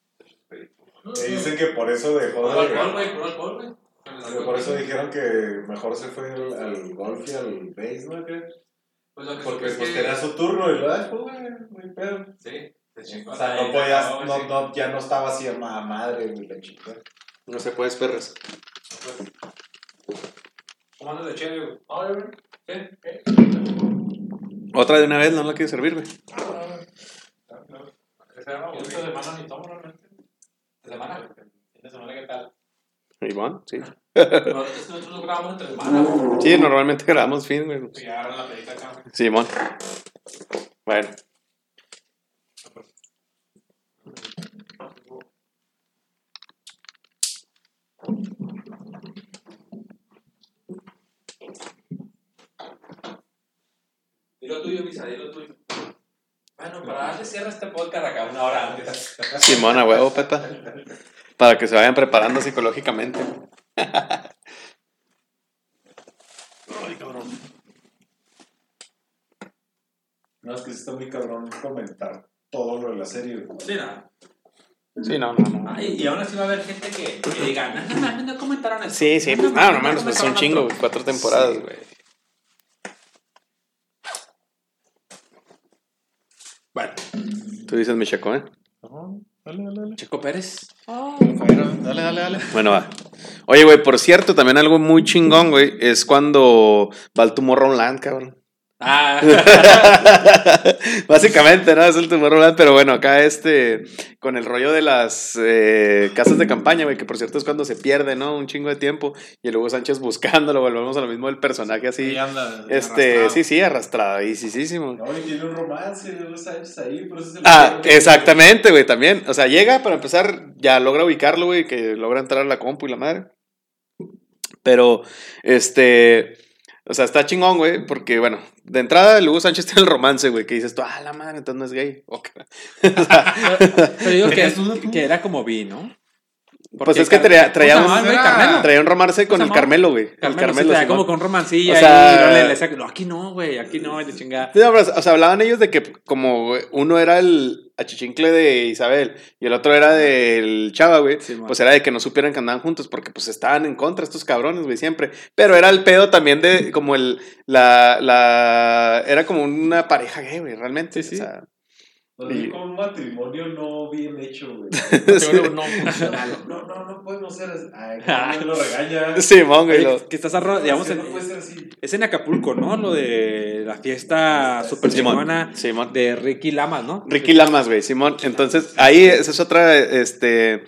Que dicen que por eso dejó de. alcohol, güey, puro alcohol, güey. que por eso dijeron que mejor se fue al, al golf y al base, ¿no? Pues lo que Porque pues es que- tenía su turno y lo ah, pues, güey, hay pedo. Sí, se. O sea, no podías, no, no, ya no estaba así a ma- madre, güey, la chica. No se puede perras. ¿Cómo andas de chévere, güey? Ay, güey. ¿Qué? ¿Qué? Otra de una vez, no la quieres servir, güey. Esta semana ni tomo realmente. ¿Esta semana? ¿Esta semana qué tal? Iván, sí. No, nosotros grabamos entre semana, güey. Sí, normalmente grabamos fin, güey. Y agarran la pelita acá. güey. Simón. Bueno. Dilo tuyo, Misa, dilo tuyo. Bueno, para darle cierre a este podcast acá una hora antes. Simón, a huevo, peta. Para que se vayan preparando psicológicamente. No, es que sí está muy cabrón comentar todo lo de la serie. Sí, nada. Sí, no, no, no. Ay, y aún así va a haber gente que, que diga, no, no no comentaron eso. Sí, sí, pues no, no mames, pues son un chingo, güey. Cuatro temporadas, Sí, güey. Bueno, Tú dices mi chaco, ¿eh? Dale, dale, dale. Checo Pérez. Dale, dale, dale. Bueno, va. Oye, güey, por cierto, también algo muy chingón, güey, es cuando va el Tomorrowland, cabrón. Ah, Básicamente, ¿no? Es el Tomorrowland, pero bueno, acá este, con el rollo de las eh, casas de campaña, güey, que por cierto es cuando se pierde, ¿no? Un chingo de tiempo, y luego Sánchez buscándolo, volvemos a lo mismo del personaje así. Sí, anda Este, arrastrado. sí, sí, arrastradísimo. No, y tiene un romance, de los Sánchez ahí, por eso se Ah, exactamente, güey, también. O sea, llega para empezar, ya logra ubicarlo, güey, que logra entrar a la compu y la madre. Pero, este, o sea, está chingón, güey, porque, bueno, de entrada, el Hugo Sánchez tiene el romance, güey, que dices tú, ah, la madre, entonces no es gay. Ok. pero digo que era como bi, ¿no? Pues es que traía, traía, ¿Cómo se un, traía romance con el? Carmelo, güey. El Carmelo, como con romancilla O sea- y no, aquí no, güey, aquí no, de chingada. No, pero, o sea, hablaban ellos de que como uno era el achichincle de Isabel y el otro era del Chava, güey, Sí, pues era de que no supieran que andaban juntos porque pues estaban en contra estos cabrones, güey, siempre. Pero era el pedo también de como el, la, la, era como una pareja gay, güey, realmente. Sí, sí. O sea, Como un matrimonio no bien hecho, güey. No funcional. No, no, no podemos ser así. Ay, no, lo regaña. Simón, güey. Oye, lo- que- estás arro- digamos, no puede ser así. es en Acapulco, ¿no? Lo de la fiesta super Simón, Simón. de Ricky Lamas, ¿no? Ricky Lamas, güey, Simón. Entonces, ahí esa es otra, este,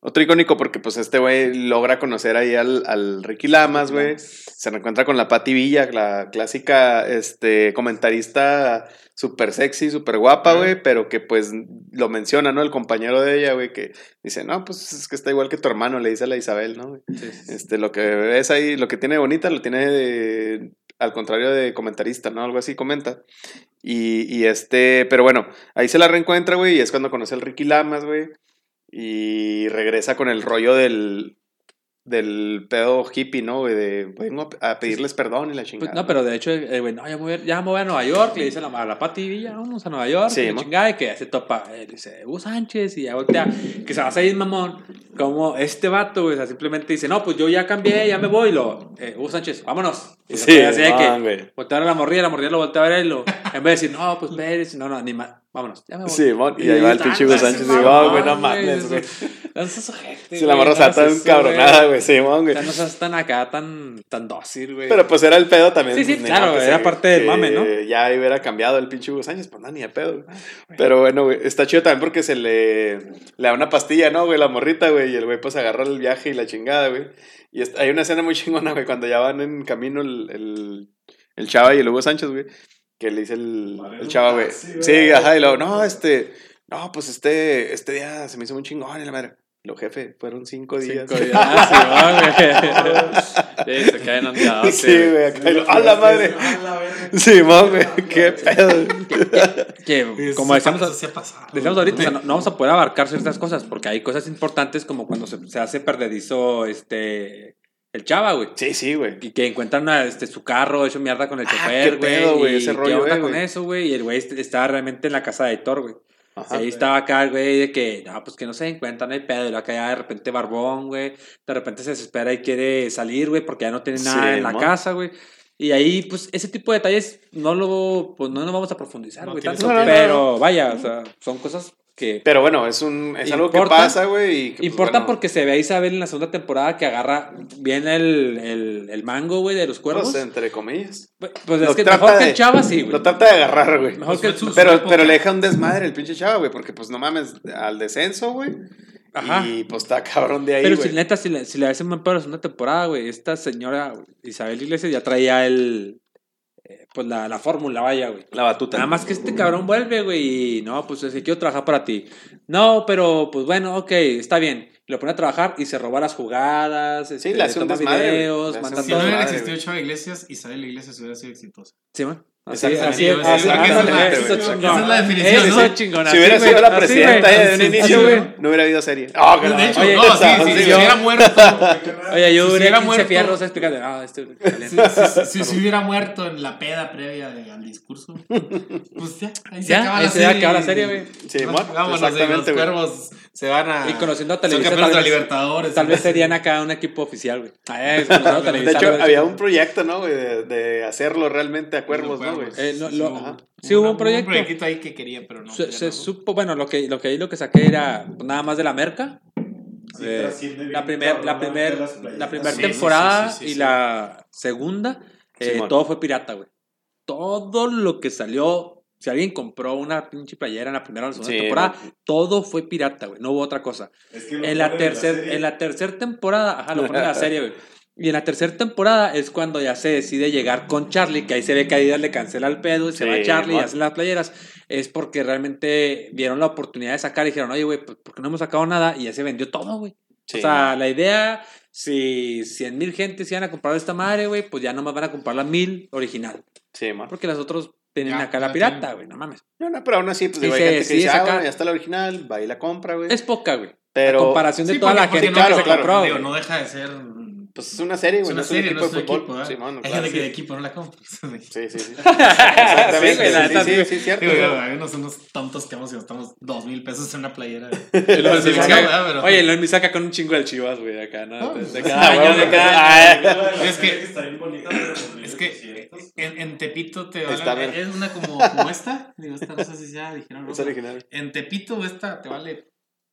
otro icónico porque pues este güey logra conocer ahí al, al Ricky Lamas, güey. Se reencuentra con la Patti Villa, la clásica, este, comentarista súper sexy, súper guapa, güey, pero que pues lo menciona, ¿no? El compañero de ella, güey, que dice, no, pues es que está igual que tu hermano, le dice a la Isabel, ¿no? Este, lo que ves ahí, lo que tiene bonita, lo tiene de- al contrario de comentarista, ¿no? Algo así comenta. Y, y este, pero bueno, ahí se la reencuentra, güey, y es cuando conoce al Ricky Lamas, güey. Y regresa con el rollo del, del pedo hippie, ¿no? De vengo a, pedirles perdón y la Pues, chingada. no, pero de hecho, eh, güey, no, ya me, voy a, ya me voy a Nueva York, le dice a la, a la Pati Villa, vamos a Nueva York, Sí, y la chingada, y que se topa, eh, dice, Hugo Sánchez, y ya voltea, que se va a salir mamón, como este vato, o sea, simplemente dice, no, pues yo ya cambié, ya me voy, y lo, eh, Hugo Sánchez, vámonos. Y Sí, así de que, man, güey. voltea a ver a la morrilla, la morrilla lo voltea a ver, y lo, en vez de decir, no, pues Pérez, no, no, ni más, vámonos, ya me voy. Sí, mon, y ahí va el pinche Hugo Sánchez, y oh, güey, no mames, güey. No seas ojete, Si la morra está tan cabronada, güey, O güey. sea, no seas tan acá, tan, tan dócil, güey. Pero pues era el pedo también. Sí, sí, pues, claro, era se- parte del mame, ¿no? Ya hubiera cambiado el pinche Hugo Sánchez, pues no, ni de pedo. güey. Pero bueno, güey, está chido también porque se le, le da una pastilla, ¿no, güey? La morrita, güey, y el güey pues agarra el viaje y la chingada, güey. Y hay una escena muy chingona, güey, cuando ya van en camino el, el, el chava y el Hugo Sánchez, güey, que le dice el, Vale, el chava, güey. sí. Sí, ajá, y luego, no, este, no, pues este, este día se me hizo muy chingón y la madre. Lo jefe, fueron cinco días. Cinco días. Ah, sí, güey. Sí, se caen ondeados. Sí, güey, acá. y lo- ¡A la madre! A la verga. Simón, güey, qué pedo. Que, como decíamos, sí decíamos ahorita, o sea, no, no vamos a poder abarcar ciertas cosas porque hay cosas importantes como cuando se, se hace perdedizo este el chava, güey. Sí, sí, güey. Y que encuentran a, este, su carro hecho mierda con el Ah, chofer, qué güey. pedo, güey, y ese qué rollo, onda eh, con eso, güey. Y el güey est- estaba realmente en la casa de Héctor, güey. Ajá. Ahí estaba acá el güey de que, no, pues que no se encuentra, no hay pedo. Y acá ya de repente barbón, güey. De repente se desespera y quiere salir, güey, porque ya no tiene nada Sí, en la casa, güey. Y ahí, pues, ese tipo de detalles no lo, pues, no nos vamos a profundizar, güey, tanto. pero, vaya, o sea, son cosas que Pero bueno, es un es algo que Importa- pasa, güey. pues, importan bueno, porque se ve a Isabel en la segunda temporada que agarra bien el, el, el mango, güey, de los cuervos. Pues, entre comillas. Pues, pues lo es que trata mejor que de- el Chava, sí, güey. Lo trata de agarrar, güey. Mejor que Pues fue su- Pero, pero le deja un desmadre el pinche chava, güey, porque pues no mames, al descenso, güey. Ajá. Y pues está cabrón de ahí, Pero si neta, si le, si le hacen un buen pedo la segunda temporada, güey, esta señora Isabel Iglesias ya traía el. Pues la, la fórmula, vaya, güey. La batuta. Nada más que este cabrón vuelve, güey, y no, pues es que quiero trabajar para ti. No, pero pues bueno, ok, está bien. Lo pone a trabajar y se roba las jugadas. este, le hace un toma desmadre, güey. videos, Le hace manda un Si no hubiera existido. Chava Iglesias, Isabel Iglesias hubiera sido exitosa. Sí, man. Así, así, Exactamente. así, Esa es la- esa es definición, Si hubiera sido la presidenta güey. ella de un inicio, no hubiera habido serie. Oh, la- De hecho, Oye, no, sí, si hubiera muerto. Oye, yo hubiera 15 muerto- fierros explicando, ah, este Si, si- hubiera muerto en la peda previa al discurso, pues ya, ahí se acaba la se serie. acaba la serie, güey. Sí, Va- mon, Vámonos, de los cuervos se van a. Y conociendo a Son Televisa, tal vez- Libertadores. Tal vez serían acá un equipo oficial, güey. De hecho, había un proyecto, ¿no, güey? De hacerlo realmente a cuervos, ¿no, güey? Eh, no, Sí, lo- hubo- ajá. Sí, hubo un proyecto. Un proyectito ahí que querían, pero no. Se, se no. supo, bueno, lo que, lo que ahí lo que saqué era pues, nada más de la merca. Sí, Eh, la primera la primer, la primera Sí, sí, temporada sí, sí, y sí. la segunda, eh, todo fue pirata, güey. Todo lo que salió, si alguien compró una pinche playera en la primera o la segunda Sí, temporada, man. todo fue pirata, güey. No hubo otra cosa. Es que En la, tercer, en la tercera temporada, ajá, lo ponen en la serie, güey. Y en la tercera temporada es cuando ya se decide llegar con Charlie, que ahí se ve que Adidas le cancela el pedo y se Sí, va Charlie y hacen las playeras. Es porque realmente vieron la oportunidad de sacar y dijeron, oye, güey, pues, ¿por qué no hemos sacado nada? Y ya se vendió todo, güey. Sí, o sea, la idea, si 100 mil gentes iban a comprar esta madre, güey, pues ya nomás van a comprar la mil original. Sí, man. Porque las otros tienen Ya, acá la pirata, güey, no mames. No, no, pero aún así, pues Sí, digo, hay sí, gente que sí, dice, ah, bueno, ya está la original, va y la compra, güey. Es poca, güey. Pero, A comparación de Sí, toda la gente no, que se claro, compró. Digo, güey. no deja de ser. Pues es una serie, Es güey, no una es un serie, equipo no es de fútbol. equipo. ¿verdad? Sí, mano, Hay claro. gente que de equipo no la compra. Sí, sí, sí. Sí, Exactamente, güey, la sí, sí, sí. sí, sí, cierto. Digo, güey. yo, hay unos, unos tontos que vamos y gastamos dos mil pesos en una playera. Sí, sí. Pero- Oye, luego me saca con un chingo del chivas, güey, acá, ¿no? No, De- de pues, cada ah, año, bueno, de de cada año. ah, Es que- está bien bonita, pero Es que 1800. en, en Tepito te vale. bien. Es una como, como esta. Digo, esta no sé si ya dijeron. ¿no? Es original. En Tepito esta te vale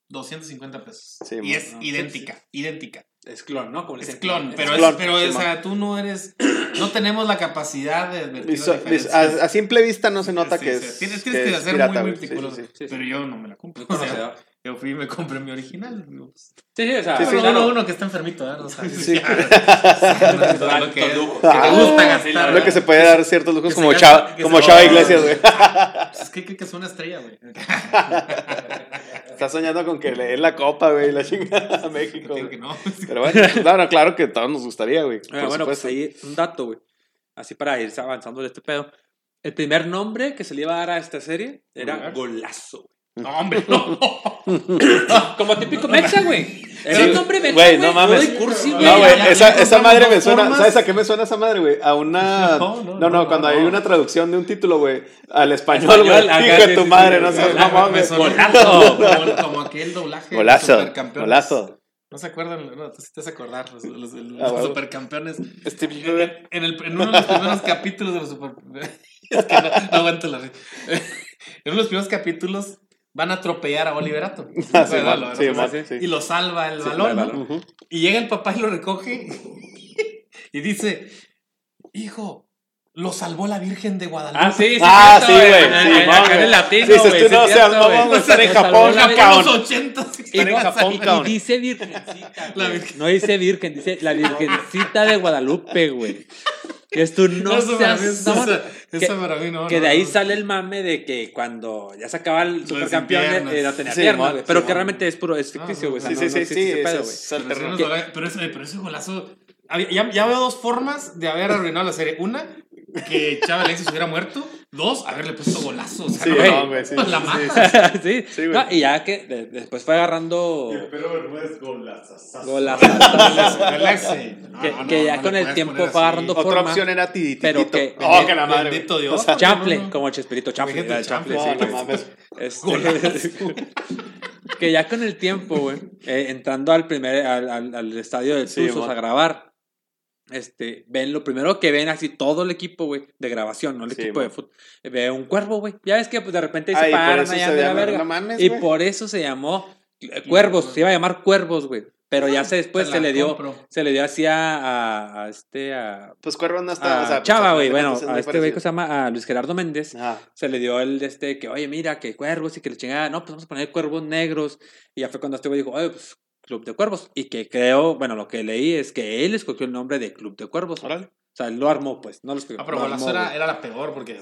250 pesos. Sí, y es idéntica, idéntica. Es clon, ¿no? Como Es dicen, clon, pero, clon, es, pero sí, o sea, tú no eres. No tenemos la capacidad de advertir diferencias. a, a simple vista no se nota Sí, que sí, es. Tienes, tienes que, es ser pirata, muy, muy meticuloso. sí, sí. sí, sí. Pero yo no me la. Muy O sea. Yo fui y me compré mi original. digo, pues, Sí, sí, o sea, Sí, sí, uno, claro. uno- que está enfermito, ¿verdad? No sabe. Sí. Ya, lo que, te gusta gastar. Lo que se puede dar ciertos lujos como gasta- Chava, como Chava Iglesias, güey. Es que, que, que es una estrella, güey. Está soñando con que le den la copa, güey, la chingada a México. Que no. Pero bueno, claro, claro que a todos nos gustaría, güey. Por bueno, pues ahí un dato, güey. Así para irse avanzando de este pedo. El primer nombre que se le iba a dar a esta serie era Golazo. güey. No, hombre, no. Como típico mexa, güey. Era un nombre mexa, güey, no mames. Cursi, güey. No, güey, esa, esa madre me suena. ¿sabes a qué me suena esa madre, güey? A una... No, No, no, no, no, cuando no. hay una traducción de un título, güey, al español, güey, hijo de tu madre, no Me güey. sonó Golazo. Como, aquel doblaje Golazo, supercampeones. golazo. ¿No se acuerdan? No, tú sí te vas a acordar. Los, los- los Ah, bueno. supercampeones. Steve En, en el, en uno de los primeros capítulos de los super... Es que no, no aguanto la risa. En uno de los primeros capítulos van a atropellar a Oliverato. Ah. Y lo salva el balón. Y llega el papá y lo recoge y dice, hijo, lo salvó la Virgen de Guadalupe. Ah, sí, sí. Ah, cierto, sí, güey, En- sí, en- man, acá en el latino, Sí, dices tú, sí, no, o sea, no güey. vamos a estar en Japón, cabrón. los no, Japón, y cabrón. dice virgencita. La güey. virgen. No dice virgen, dice la virgencita de Guadalupe, güey. Que es tú no Eso mí seas. no, esa- que- esa para mí no, Que no, de ahí no. sale el mame de que cuando ya se acaba el supercampeón eh, no tenía Sí, piernas, mon, güey. sí, Pero que realmente es puro, es ficticio, güey. o sea, Sí, no- sí, sí, sí, eso Pero, sí ese, golazo. ya veo dos formas de haber arruinado la serie. Una, que Chava Alexis hubiera muerto. Dos, haberle puesto golazo. O sea, Sí, no, güey. no, güey, sí, la sí, sí. sí, Sí, güey. No, y ya que de- después fue agarrando el pelo Bermúdez golazas. golazos. No, que, no, que no, ya no con el tiempo fue agarrando Otra forma. opción era Tiditito. pero que- Oh, que la madre. Bendito. Dios. O sea, Chaplin, No, no. como el Chespirito Chaplin, Chaplin, sí, no, mames. Este, que ya con el tiempo, güey, eh, entrando al primer, al, al, al estadio de Sí, Tuzos a grabar, este, ven lo primero que ven así todo el equipo, güey, de grabación, no el Sí, equipo de fútbol, ve un cuervo, güey. Ya ves que pues de repente se paran se de la verga. no mames, y por eso se llamó eh, Cuervos, se iba a llamar Cuervos, güey. Pero ya se después se le dio, compro. se le dio así a, a, a este, a, Pues Cuervo no está. a o sea, Chava, güey, bueno, a este güey que se llama a Luis Gerardo Méndez Ajá. se le dio el de este que, oye, mira, que cuervos y que le chingada, no, pues vamos a poner cuervos negros. Y ya fue cuando este güey dijo, oye, pues Club de Cuervos. Y que creo, bueno, lo que leí es que él escogió el nombre de Club de Cuervos. O sea, él lo armó, pues, no lo escogió. Ah, pero lo armó, era, era la peor porque.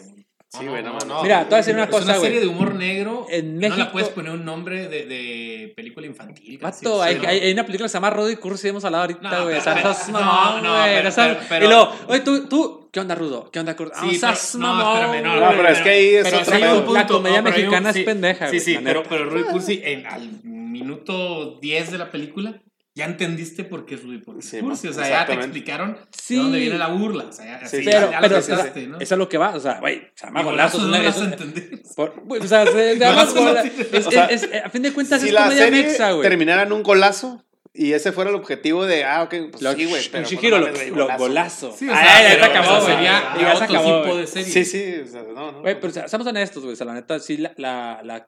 Sí, güey, no, no. Mira, te voy a decir una Es cosa, una güey. serie de humor negro. En no la México- puedes poner un nombre de, de película infantil. Vato, hay, no. hay, hay una película que se llama Rudo y Cursi, hemos hablado ahorita, No, güey. pero- o sea, no, mamón, no, güey, pero- pero- pero- Y luego, oye, tú, tú, ¿qué onda, Rudo? ¿Qué onda, Cursi? Sí, pero- mamón, espérame, no, güey. No, pero es que ahí es otro sí un punto, La comedia mexicana es sí, pendeja, Sí, güey, sí, la pero, pero Rudy Cursi, en, al minuto 10 de la película, ya entendiste por qué es Rudy Cursi. Sí, Cursi, o sea, ya te explicaron Sí. de dónde viene la burla. O sea, ya, Sí, así, sí. Pero, ya, ya pero lo o sea, pensaste, ¿no? eso es lo que va, o sea, güey, se llama Y golazos. no es-. Por- güey, o sea, se- de Golazos gola- no tiene- es- o sea, es- es- a fin de cuentas Si es la comedia mexa, güey. terminara en un golazo y ese fuera el objetivo de, ah, ok, pues Lo- sí, güey, pero. pues, Shihiro, lo, lo- golazo. Sí, o Ay, sea, ya se acabó, güey. sería Ya, ya se acabó, tipo de serie. Sí, sí, o sea, no, no. Güey, pero o sea, seamos honestos, güey. O sea, la neta, sí, la. la, la-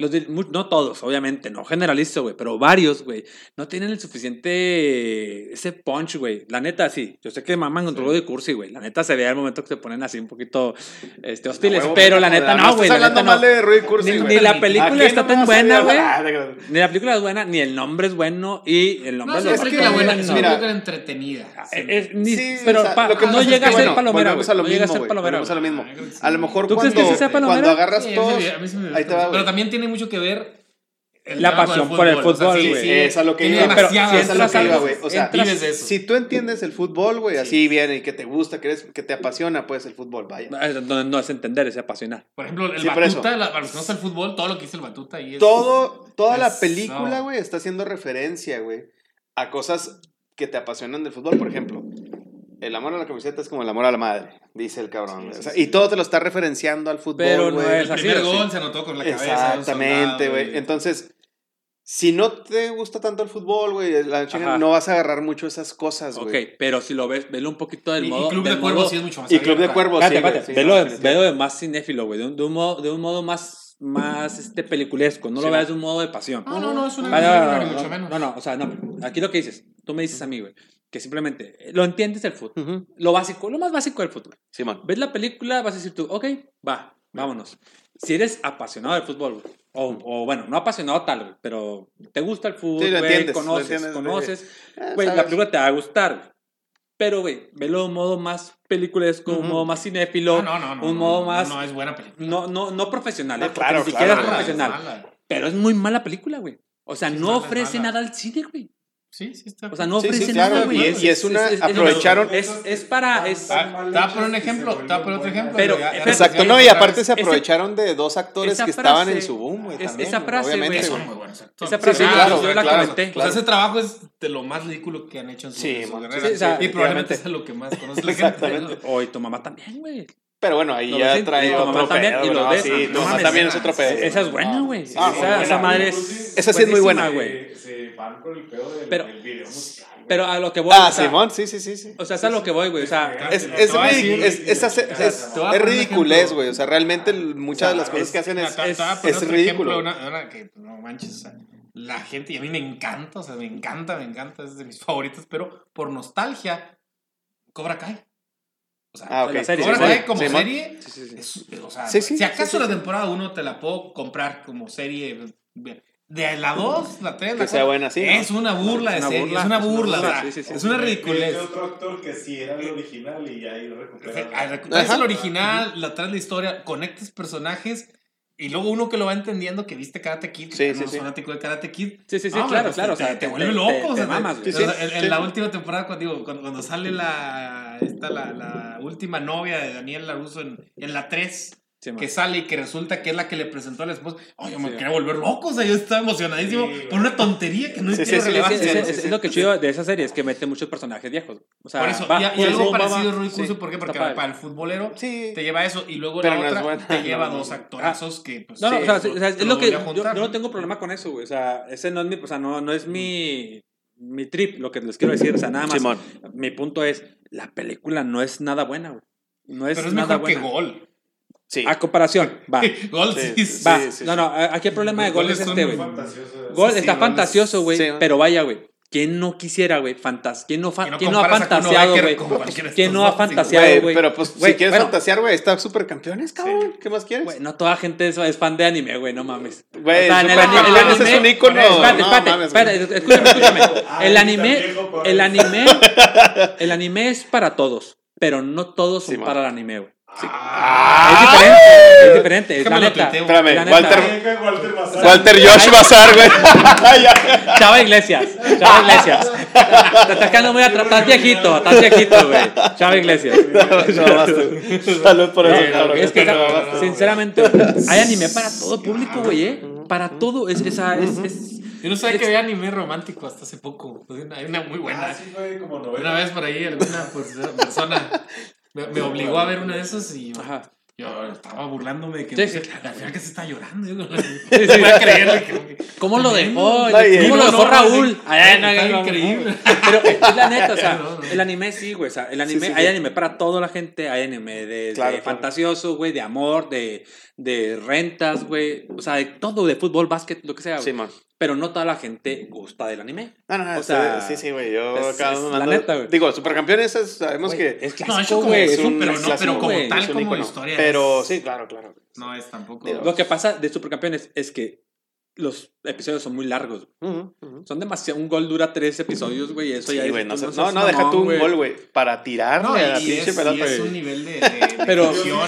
los de- no todos, obviamente, no generalizo, güey, pero varios, güey, no tienen el suficiente. ese punch, güey. La neta, sí. Yo sé que maman con Rudo de Cursi, güey. La neta se ve al momento que se ponen así un poquito este, hostiles, Huevo, pero la neta no, güey. Estás La hablando neta no. mal de Rudy Cursi, Ni, güey. ni la película no está tan buena, güey. ah, Ni la película es buena, ni el nombre es bueno, y el nombre No, es es película que- buena, es una mira, película entretenida. Eh, es- ni- Sí, pero o sea, pa- lo que no es llega a ser palomera, güey. No llega a ser palomera. a lo. Ah. A lo mejor ¿Tú crees cuando, agarras todos. ahí te va, Pero también tiene mucho que ver. el La pasión por el o sea, fútbol, sí, güey. sí, Es a lo que tiene iba. Pero si Es a lo que entras iba, al- güey. O sea, entras- vives de eso. Si tú entiendes el fútbol, güey, así bien y que te gusta, que, eres, que te apasiona, pues el fútbol, vaya. No, no es entender, es apasionar. Por ejemplo, el Sí. Batuta, la, para los que no el fútbol, todo lo que dice el Batuta ahí es. Todo, toda la Es- película, no. güey, está haciendo referencia, güey, a cosas que te apasionan del fútbol. Por ejemplo, el amor a la camiseta es como el amor a la madre, dice el cabrón. güey. O sea, y todo te lo está referenciando al fútbol, Pero no güey. es El así, primer ¿o sí? gol se anotó con la cabeza. Exactamente, güey. Entonces, si no te gusta tanto el fútbol, güey, no vas a agarrar mucho esas cosas, Ok, güey. pero si lo ves, velo un poquito del Y, y modo. Club de Cuervos modo- sí es mucho más Y Club de. Cuervos, sí, velo, velo de más cinéfilo, güey. De un, de un modo, de un modo más, más este, peliculesco. No Sí, lo veas de un modo de pasión. No, no, no, es una Ah, no, no, no, mucho no, menos. no, no, o sea, no. Aquí lo que dices, tú me dices a mí, güey, que simplemente eh, lo entiendes del fútbol. Ujú. Lo básico, lo más básico del fútbol. Simón. Ves la película, vas a decir tú, ok, va, vámonos. Si eres apasionado del fútbol, güey, o, o bueno, no apasionado tal, güey, pero te gusta el fútbol, Sí, lo güey, entiendes, lo conoces, conoces, Eh, güey, la película te va a gustar, güey. Pero, güey, velo de un modo más peliculesco, un Ujú. modo más cinéfilo, no, no, no. un no, modo no, más... No, es buena película. No, no, no profesional, No, ¿eh? Claro, ni siquiera claro, es claro. profesional. mala. Pero es muy mala película, güey. O sea, Sí, es no es ofrece nada al cine, güey. Sí, sí, está. O sea, no Sí, sí, ofrece claro, nada, güey. y es- y es una- aprovecharon- Es, es para... Es, Ah, te voy a poner un ejemplo, a poner otro ejemplo. Pero, ya- ya Exacto, no, y aparte se ese- aprovecharon de dos actores que estaban frase- en su boom, güey. es- también, esa frase, obviamente, güey, son muy buenos actores. Esa frase, Sí, yo- claro, yo la claro. comenté. O sea, ese trabajo es de lo más ridículo que han hecho en su, Sí, carrera. Sí, o sea, y probablemente es lo que más conoce la Exactamente. gente. O y tu mamá también, güey. Pero bueno, ahí ya trae otro pedo, y ¿no? Sí, tu mamá también es otro pedo. Esa es buena, güey. Ah, esa, madre es. Esa sí es muy buena, güey. Se, se van con el pedo del, Pero- del video musical. güey. Pero a lo que voy. Ah, o sea, Simón, sí, sí, sí. sí. O sea, es a lo que voy, güey. O sea, Es, es, es, ridiculez, güey. O sea, realmente muchas de las cosas que hacen es... Es- ridículo. ejemplo, Una, una que no manches, o sea, la gente, y a mí me encanta, o sea, me encanta, me encanta, es de mis favoritos, pero por nostalgia, Cobra Kai. O sea, Ah, ok. la serie, Cobra como serie, sí, sí, sí. es- o sea, Sí, sí, si acaso sí, sí, la temporada 1 te la puedo comprar como serie, de la 2, la 3, la Que sea 4, buena, sí, ¿no? Es una burla de Es una serie, burla, es una es una burla, o burla, sea, sí, sí, sí. es una ridiculez. otro actor que sí era el original y ya ahí el original, la traes la historia, conectas personajes Y luego uno que lo va entendiendo, que viste Karate Kid, que Sí, sí, fanático de Karate Kid. Sí, sí, sí, Ah, claro, pues, claro. Te, o sea, te vuelve loco. te- o sea, mamas, o en, la última temporada, cuando, digo, cuando, cuando sale la, esta, la, la última novia de Daniel LaRusso en, en la 3, Sí, que sale y que resulta que es la que le presentó a la esposa. Ay, yo me Sí. quería volver loco. O sea, yo estaba emocionadísimo Sí, por una tontería que no Sí, tiene sí, sí, Sí, relevancia. es, sí, es- sí, es lo que chido de esa serie, es que mete muchos personajes viejos. O sea, Por eso, va- y, algo parecido, va- Rui sí, Curso, ¿por qué? Porque para el futbolero Sí. te lleva eso y luego Pero la otra buena. te lleva No, dos actorazos que pues No, no, sí, o sea, eso o sea, es lo que a yo, juntar, yo no tengo problema con eso, güey. O sea, ese no es mi, o sea, no, no es mi, mi trip, lo que les quiero decir. O sea, nada más. Simón. Mi punto es, la película no es nada buena, güey. No es Pero es nada mejor que buena. Gol. Sí. A comparación, va. Gol Sí, va. sí, no, sí. no, aquí el problema de Gol es es este, güey. Gol Sí, está fantasioso, güey. sí. pero vaya, güey. ¿Quién no quisiera, güey? Fantas ¿Quién no, fa- Que no ¿quién no ha fantaseado, güey? ¿Quién no ha fantaseado, Güey, pero pues Güey, si quieres bueno, fantasear, güey, está supercampeones, cabrón. ¿Qué más quieres? Güey, no toda gente es, es fan de anime, güey, no mames. Güey, O sea, el ani- Supercampeones el es un ícono. Espérate, No, espérate, mames, espérate, escúchame, escúchame. El anime, el anime, el anime es para todos, pero no todos son para el anime, güey. Ah, Es diferente, es diferente, es la Déjame lo neta. tuiteo. Espérame, La neta. Walter- Walter Josh Bazar, güey. Chava Iglesias, Chava Iglesias. Te estás quedando muy atrás, estás viejito, estás viejito, güey. Chava Iglesias. No. Salud por eso, No, es que, sinceramente, hay anime para todo público, güey, ¿eh? Para todo, es, esa, es, es, Yo no sabía que había anime romántico hasta hace poco. Hay una, muy buena. Ah, sí, fue como Una vez por ahí alguna pues, persona me, me obligó a ver una de esas y Ajá. yo estaba burlándome de que Sí, sí, al final que se está llorando. Yo no sí. voy a creerle que... ¿Cómo lo dejó? No, ¿Cómo lo no, dejó no, Raúl? sí. Ay, no, Está no, no, increíble. Pero es la neta, o sea, No, no. el anime sí, güey. O sea, el anime, sí, hay sí. anime para toda la gente. Hay anime de, Claro, de claro. fantasioso, güey, de amor, de, de rentas, güey. O sea, de todo, de fútbol, básquet, lo que sea. Sí, man. Pero no toda la gente gusta del anime. No, no, no, O sea, sí, sí, güey. Yo es- acá es la neta, güey. Digo, supercampeones es- sabemos que es No, clásico, güey. es Es un pero no, clásico, pero como güey. tal, como ícono. historia. Pero es- sí, claro, claro. No es tampoco. Digo, Lo que pasa de Supercampeones es que los episodios son muy largos. Ujú. Son demasiado. Un gol dura tres episodios, güey. y Eso ya Sí, es- güey, no, seas no, no, deja tú un gol, güey. Para tirarle No, a la pinche es, pelota. un nivel de, de, Pero- ficción.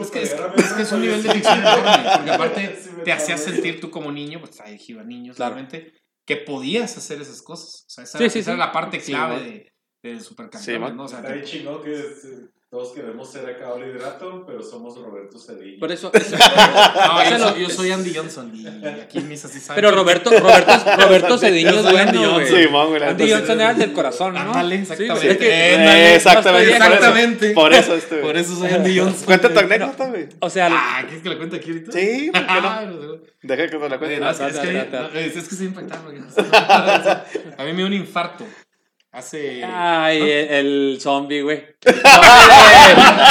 Es que, para es, es que es un nivel de ficción enorme, porque aparte te hacía sentir tú como niño, pues ahí iban niños, Claro. claramente, que podías hacer esas cosas. O sea, esa, Sí, sí, esa sí. era la parte clave de, de Sí, Supercampeones. ¿no? O sea, Está bien chingón que es, eh, todos queremos ser acá Oliver Atom, pero somos Roberto Cedillo. Por eso. eso- no, Ese yo, lo- soy, yo soy Andy Johnson y aquí en mis así saben. Pero Roberto, Roberto, Roberto Cediño es Andy bueno, Johnson. güey. Sí, man, Andy neta, Johnson era el del corazón, ¿no? Ándale, exactamente. güey. Es que- Eh, ándale, exactamente. por eso. Exactamente. Por eso este. Por eso soy Andy Johnson. Cuenta tu anécdota, güey. O sea, Ah, ¿quieres que la cuente aquí ahorita? Sí, ¿por qué Ah, no? Deja que te la cuente. no, es, que, es, estoy impactado. A mí me dio un infarto. Hace. Ay, ¿no? el, el zombie, güey. El zombie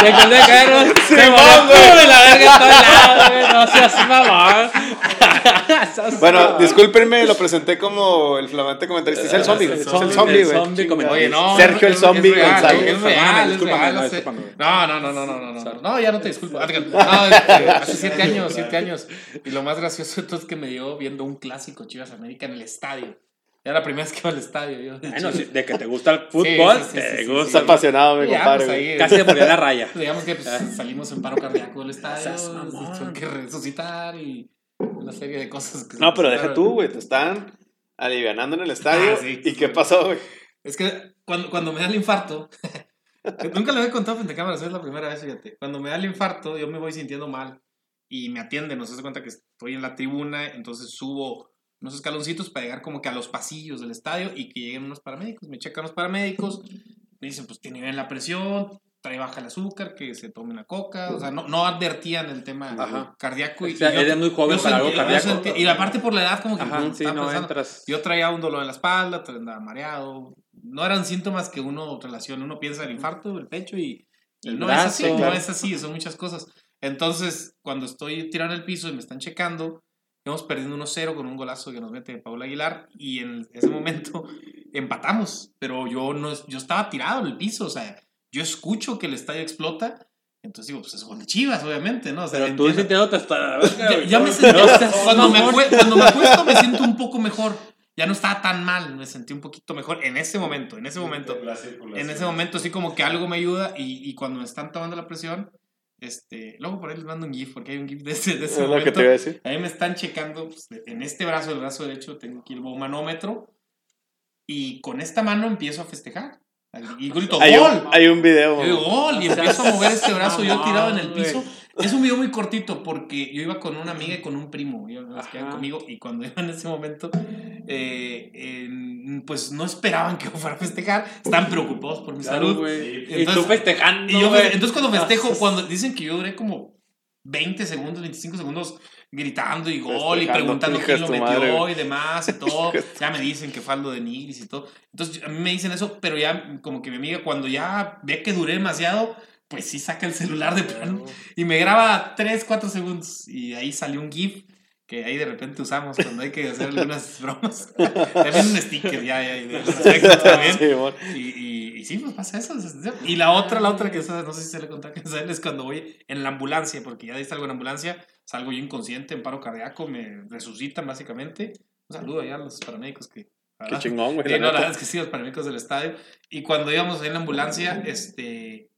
de, de, de Carlos. se puro de la verga en todos lados, güey. No seas mamón. Bueno, discúlpenme, lo presenté como el flamante comentarista. Es el zombie, güey. Es el zombie, güey. Oye, no. Sergio el zombie González. Es real, es Discúlpame, real. no. No, no, no, no, no, no, no. Sorry. No, ya no te disculpo. No, este, hace siete años, siete años. Y lo más gracioso de todo es que me dio viendo un clásico Chivas América en el estadio. Era la primera vez que iba al estadio. Yo, Bueno, si- de que te gusta el fútbol, sí, sí, te sí, sí, gusta. Apasionado, mi Ya, compadre. pues, ahí, Casi se murió la raya. Digamos que pues, salimos en paro cardíaco del estadio. Tuve que resucitar y una serie de cosas. Que se No, pero deja tú, güey. Te están alivianando en el estadio. Ah, sí. ¿Y qué pasó, güey? Es que cuando, cuando me da el infarto, nunca lo había contado frente a cámaras, es la primera vez, fíjate. Cuando me da el infarto, yo me voy sintiendo mal y me atienden, no se hace cuenta que estoy en la tribuna, entonces subo unos escaloncitos para llegar como que a los pasillos del estadio y que lleguen unos paramédicos, me checan los paramédicos, me dicen, pues tiene bien la presión, trae baja el azúcar, que se tome una coca, o sea, no, no advertían el tema Ajá. cardíaco. Y, O sea, y yo- eres muy joven para algo sentí- cardíaco. sentí- y aparte por la edad, como que Ajá, mm, sí, no entras. yo traía un dolor en la espalda, andaba mareado. No eran síntomas que uno relaciona. Uno piensa el infarto, el pecho y, El no brazo, es así, no claro. es así, son muchas cosas. Entonces, cuando estoy tirando el piso y me están checando, vamos perdiendo 1-0 con un golazo que nos mete Paula Aguilar y en ese momento empatamos, pero yo no yo estaba tirado en el piso, o sea, yo escucho que el estadio explota, entonces digo, pues es gol de Chivas, obviamente, ¿no? O sea, Pero tú entiendo. sintiéndote hasta. Ya, ya me sentí, cuando, me cuando me acuesto me siento un poco mejor. Ya no estaba tan mal, me sentí un poquito mejor en ese momento, en ese momento. En ese momento sí como que algo me ayuda y, y cuando me están tomando la presión, Este, luego por ahí les mando un GIF, porque hay un GIF de ese, de Es ese lo que momento. te iba a decir. A mí me están checando pues, de- en este brazo, el brazo derecho, tengo aquí el manómetro. Y con esta mano empiezo a festejar. Y grito, Hay ¡Gol! un, hay un video. Yo digo, gol, y empiezo a mover este brazo yo No, tirado en el piso. Es un video muy cortito porque yo iba con una amiga y con un primo, ellos conmigo, y cuando iban en ese momento, eh, en- pues no esperaban que yo fuera a festejar, estaban preocupados por mi Claro, salud. güey. Y Entonces- tú festejando, Y yo, entonces cuando festejo, cuando dicen que yo duré como 20 segundos, 25 segundos gritando y gol y Festejando, preguntando hija quién lo metió madre, y demás y todo. ya me dicen que faldo de Nigris y todo. Entonces a mí me dicen eso, pero ya como que mi amiga cuando ya ve que duré demasiado, pues sí saca el celular de plano y me graba 3, 4 segundos y ahí salió un GIF que ahí de repente usamos cuando hay que hacer algunas bromas. También un sticker ya, ya, ya, también. Sí, amor. Y, y, y sí, pues pasa eso. Y la otra, la otra que no sé si se le contó que es cuando voy en la ambulancia, porque ya salgo en la ambulancia, salgo yo inconsciente, en paro cardíaco, me resucitan básicamente. Un saludo allá a los paramédicos que... Qué chingón, güey. Sí, la no, la verdad es que sí, los paramédicos del estadio. Y cuando íbamos en la ambulancia, este,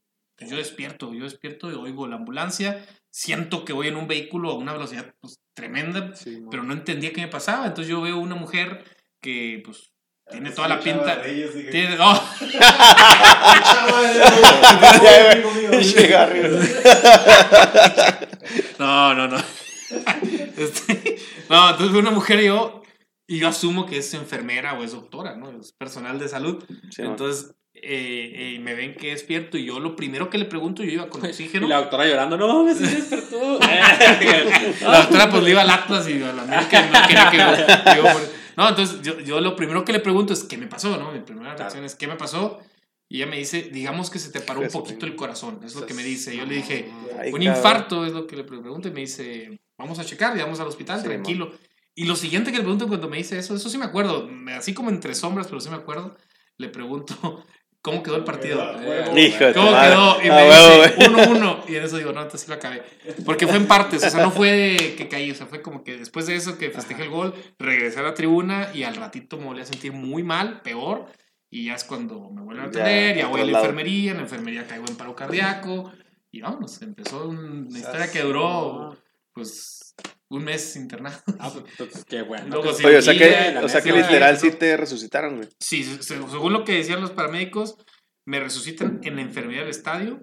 pues yo despierto, yo despierto y oigo la ambulancia, siento que voy en un vehículo a una velocidad pues, tremenda, Sí, pero no entendía qué me pasaba. Entonces yo veo una mujer que pues tiene toda la pinta... Tiene, oh. Cigarro. no, no, no. Este, no, entonces veo una mujer y yo, y yo asumo que es enfermera o es doctora, ¿no? Es personal de salud. Sí. Entonces eh, eh, me ven que despierto y yo lo primero que le pregunto, yo iba con oxígeno. Y la doctora llorando, no, me se despertó. La doctora pues le iba al Atlas y a la América y no quería que yo- yo No, entonces yo, yo lo primero que le pregunto es ¿qué me pasó? ¿no? Mi primera reacción es ¿qué me pasó? Y ella me dice, digamos que se te paró un poquito sí. el corazón, es lo que me dice. Yo le dije, un infarto es lo que le pregunto y me dice, vamos a checar, vamos al hospital, Sí, tranquilo. Y lo siguiente que le pregunto cuando me dice eso, eso sí me acuerdo, así como entre sombras, pero sí me acuerdo, le pregunto, ¿cómo quedó el partido? Huevo, Hijo de ¿Cómo madre. quedó? Y Ah, me huevo, dice, güey. uno, uno. Y en eso digo, no, entonces sí lo acabé. Porque fue en partes, o sea, no fue de que caí, o sea, fue como que después de eso que festejé el gol, regresé a la tribuna y al ratito me volví a sentir muy mal, peor. Y ya es cuando me vuelven a Ya, atender, ya otro voy a la lado. enfermería, en la enfermería caigo en paro cardíaco. Y vámonos, empezó una historia que duró, pues, un mes internado. Ah, pues, entonces, qué bueno. Luego. Oye, o sea que, o sea que literal sí te resucitaron, güey. Sí, se- se- según lo que decían los paramédicos, me resucitan en la enfermería del estadio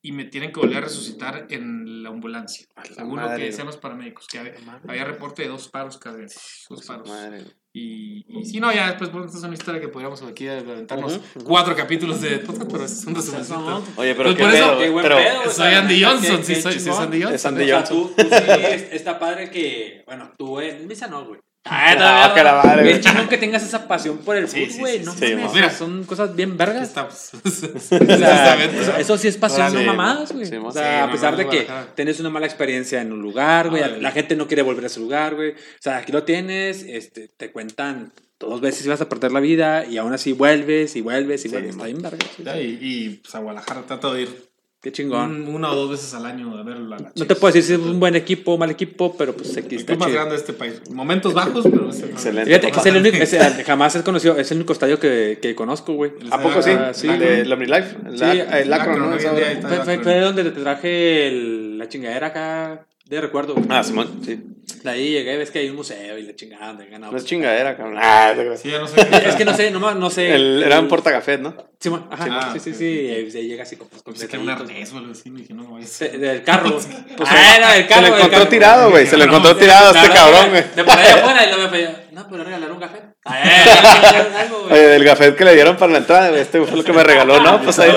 y me tienen que volver a resucitar en la ambulancia. La Según lo que decían los paramédicos, que había, había reporte de dos paros cardíacos. Dos paros. Madre. Y, y sí, no, ya después, bueno, esta es una historia que podríamos aquí aventarnos Ujú, cuatro capítulos de podcast, pero es un resumencito. Oye, pero Pues qué por eso, pedo, Qué güey. buen Pero, pedo, Soy Andy qué- Johnson, qué- sí, qué soy, soy Andy Johnson. Es Andy O sea, Johnson. tú, tú sí, es- está padre que, bueno, tú en misa no, güey. Ah, que la madre, Bien güey. chingón que tengas esa pasión por el Sí, fútbol, güey. no mames, son cosas bien vergas. Estamos. O sea, Exactamente. eso, sí es pasión, no mamadas, güey. O sea, Sí, a no, pesar no, de no, que tienes una mala experiencia en un lugar, güey, Ah, la gente no quiere volver a ese lugar, güey. O sea, aquí lo tienes, este, te cuentan dos veces ibas a perder la vida y aún así vuelves y vuelves y vuelves. Está bien. Y, y pues a Guadalajara trato de ir Qué chingón. un- una o dos veces al año a verlo. a la No te puedo decir si es un buen equipo o mal equipo, pero pues aquí El está club más chido. grande de este país. Momentos bajos, pero es el Excelente. Fíjate que es el único, es el- jamás he conocido, es el único estadio que, que conozco, güey. ¿A poco sí? Ah, sí, de güey. Omnilife. El, Sí, ac- el Acron, ¿no? Fue, fue, fue donde te traje el- la chingadera acá de recuerdo. güey. Ah, Simón, sí. De ahí llegué, ves que hay un museo y la chingada donde ganaba. No es chingadera, cabrón. Ah. Sí, ya no sé. Es que no sé, no, no sé. El, era un portacafé, ¿no? Simón, ajá, Sí, sí, ah, sí, ok. sí, y ahí se llega así con, con era un arnés o algo así. Dije, no. De- Del carro. Pues, Pues, ah, era del Se carro. lo del encontró carro. tirado, güey. Se lo encontró no, tirado a este cabrón, güey. De por ahí afuera y luego me fue, no, pero regalar un café. Ah. Oye, del gafet que le dieron para la entrada, güey. Este fue lo que me regaló, ¿no? Pues ahí.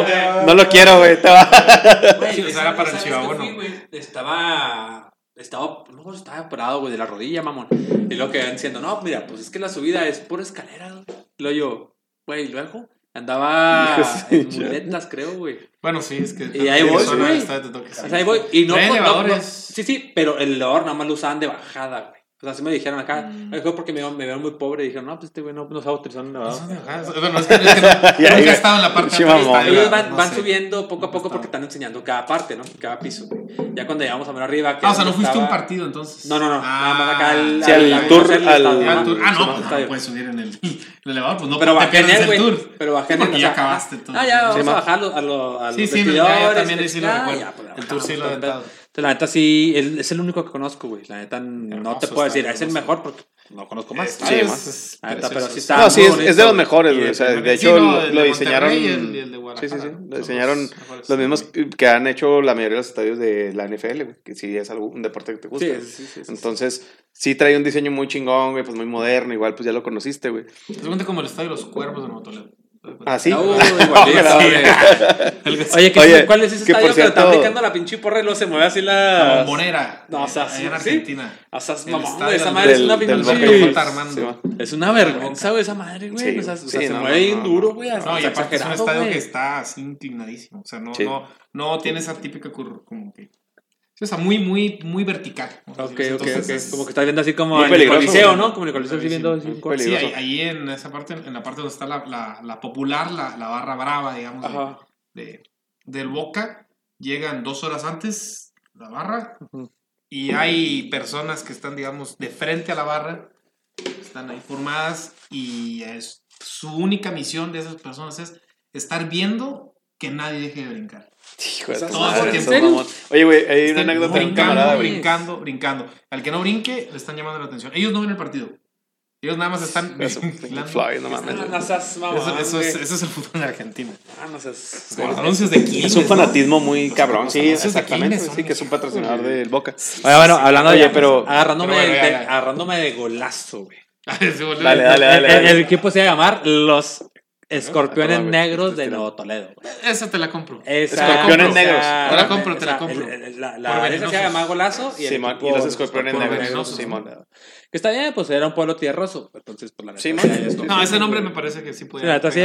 No lo quiero, güey. Te va. Era para el Estaba. Estaba, no, estaba operado, güey, de la rodilla, mamón. Y lo que van diciendo, no, mira, pues es que la subida es por escalera, luego yo, güey, y luego andaba Sí, en muletas, creo, güey. Bueno, sí, es que. Y ahí voy, güey. O sea, ahí voy. Y no, no- no- sí, sí, pero el elevador nada más lo usaban de bajada, güey. O sea, así me dijeron acá. Mm. Fue porque me, me vieron muy pobre y dijeron, no, pues este güey no, no sabe utilizar un elevador. Bueno, es que, es que no- he estado en la parte Sí, estadio, Ellos van, no van sé. subiendo poco a poco porque están enseñando cada parte, ¿no? Cada piso. Ya cuando llegamos a ver arriba. que Ah, o sea, no fuiste a un partido entonces. No, no, no. Ah, nada más acá al, Sí, al al- tour, el al- estadio, Ah, ah, no, pues no puedes subir en el, el elevador, pues no Pero te bajé en pierdes el tour. Pero bajé en Porque ya acabaste todo. Ah, ya, vamos a bajar a, los- Sí, sí, también y sí lo recuerdo. pues, El tour sí lo he aventado. Entonces, la neta sí, él es el único que conozco, güey. La neta no te puedo decir, es el mejor porque no conozco más. Sí, es- ma. es La neta, pero sí está No, sí, es, de los mejores, güey. O sea, de sí, hecho, no, lo, el lo de diseñaron. Y el- y el de sí, sí, sí. Lo diseñaron los mejores. los mismos que han hecho la mayoría de los estadios de la NFL, güey. Que sí es algo, un deporte que te gusta. Sí, sí, sí, sí. Entonces, sí trae un diseño muy chingón, güey, pues muy moderno. Igual, pues ya lo conociste, güey. Es cuenta como el estadio de los cuervos de Nuevo Toledo. Ah, sí. Uy, igualito, Sí. Oye, ¿qué- Oye, ¿cuál es ese que estadio que está aplicando la pinche porra y luego se mueve así La la. bombonera. No, o sea, en sí. Argentina. O sea, es mamón, esa del- madre es del- una del pinche. Sí. Es una vergüenza, güey, esa madre, güey. Sí, o sea, o sí, sea, se no, mueve no, bien no, duro, güey. No, y o aparte es un estadio güey. que está así inclinadísimo. O sea, no, Sí. no, no tiene esa típica curva, como que. Sí, O sea, muy, muy, muy vertical. Ok, decir. ok, Entonces, es- Como que estás viendo así como en el coliseo. ¿no? Como en el coliseo así viendo así Sí, ahí, ahí en esa parte, en la parte donde está la, la, la popular, la, la barra brava, digamos, de- Ajá. de, del Boca, llegan dos horas antes la barra Ujú. y hay personas que están, digamos, de frente a la barra, están ahí formadas y es, su única misión de esas personas es estar viendo que nadie deje de brincar. Hijo de tu ¿En madre. Oye, güey, hay una anécdota de un brincando, camarada, güey. brincando, brincando. Al que no brinque, le están llamando la atención. Ellos no ven el partido. Ellos nada más están Eso. Floyd, no mames. No seas mamón, Eso, eso es, güey. eso es el fútbol de Argentina. Ah, no seas- anuncios de Quilmes, Es un ¿no? fanatismo muy cabrón, sí, exactamente. Sí, que es un patrocinador de- del Boca. Oye, bueno, hablando Oye, de. pero- Agarrándome, pero bueno, de, ya, ya. agarrándome de golazo, güey. Dale, dale, dale. El, equipo se va a llamar Los Escorpiones güey, Negros de. Nuevo Toledo. Esa te la compro. Esa- Escorpiones esa- Negros. Te la compro, te la compro. el- La, Por la esa se llama Golazo y el Simón, equipo y los escorpiones Por negros. Simón. Que está bien, pues era un pueblo tierroso. Entonces, pues la neta, Simón. No, ese nombre me parece que sí puede. Sí, la neta, sí,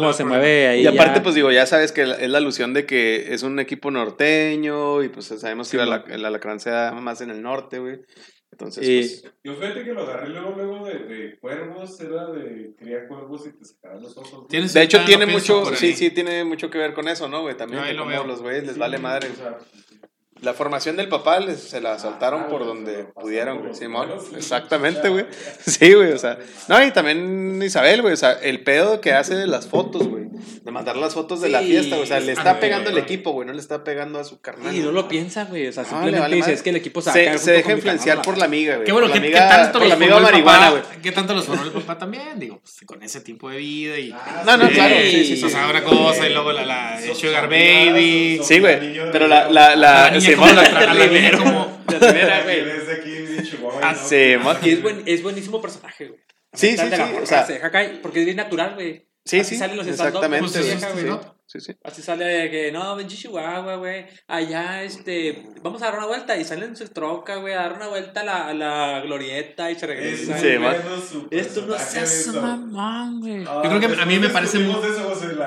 no se mueve ahí. Y aparte, ya- pues digo, ya sabes que es la alusión de que es un equipo norteño y pues sabemos que alacrán se da más en el norte, güey. Entonces, Y- pues, Yo fíjate que lo agarré luego, luego de, de cuervos, era de cría cuervos y te sacaban los ojos. Tienes- de hecho, tiene no mucho, sí, sí, tiene mucho que ver con eso, ¿no, güey? También ahí de lo veo. los güeyes les Sí, vale madre. o sea, La formación del papá les, se la soltaron Ah, por güey, donde pudieron, güey. Simón, huevos, exactamente, sí. güey. Sí, güey, o sea. No, y también Isabel, güey, o sea, el pedo que hace de las fotos, güey. De mandar las fotos de la Sí, fiesta, güey. O sea, le está pegando el güey. equipo, güey, no le está pegando a su carnal. Y no lo piensa, güey. O sea, No, simplemente le vale dice, es que el equipo se va a caer Se, se deja influenciar por la amiga, güey. Qué bueno, por ¿qué, la qué amiga, tanto por los la amiga formó el marihuana, papá? güey. ¿Qué tanto los formó el papá también? Digo, pues, con ese tipo de vida y... Ah, No, no, sí. claro, sí, sí, sí. Entonces, ahora cosa y luego la, la Sugar Baby. Sí, güey. Pero la, dedo. la, como primera, güey. Desde aquí en Chihuahua. Ah, es, buen, es buenísimo personaje, güey. Sí, sí, la sí, morra, o sea- se deja caer, porque es bien natural, güey. Sí, Así sí, salen los exactamente. pues, güey. es Sí, sí, sí. Así sale de que, no, ven Chihuahua, güey. Allá, este, vamos a dar una vuelta. Y salen en su troca, güey, a dar una vuelta a la, a la glorieta y se Es regresan. Sí, Esto no seas mamón, güey. Ah, Yo creo que a mí me parece muy-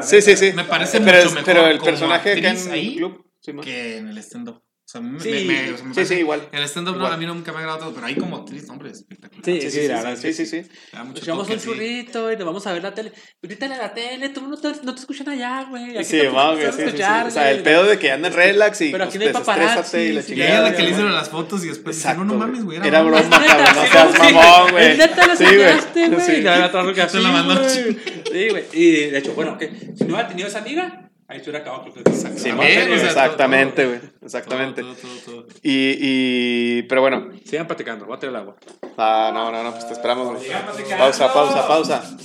Sí, sí, sí. Me parece pero, mucho es- mejor pero el personaje acá en ahí club. Que en el stand-up. O sea, me, Sí. me- me- o sea, me Sí, sí, igual. En el stand-up no, a mí nunca me ha agradado pero ahí como actriz, no, hombre, es espectacular. Sí, Sí, sí, sí, la sí, verdad. sí, sí, sí. Nos llevamos toque, un sí. churrito y nos vamos a ver la tele. Grítale a la tele, tú no te, no te escuchan allá, güey. Sí, te va, te güey, sí, sí, sí. escuchar, O sea, el pedo de que anden relax y Pero pues, aquí no hay desestrésate y la paparazzi, chingada. ella es la que le hicieron las fotos y después dice, no, no mames, güey. Era broma, cabrón, no seas mamón, güey. Neta, lo Sí, güey. soñaste, güey. Sí. La la güey. Y de hecho, bueno, que si no hubiera tenido esa amiga, ahí se hubiera acabado Club de Cuervos. Sí, o sea, exactamente, güey. Exactamente. Todo, todo, todo, todo. Y, y, pero bueno. Sigan platicando, voy a tirar el agua. Ah, no, no, no, pues te esperamos, güey. Sigan platicando. Pausa, pausa, pausa.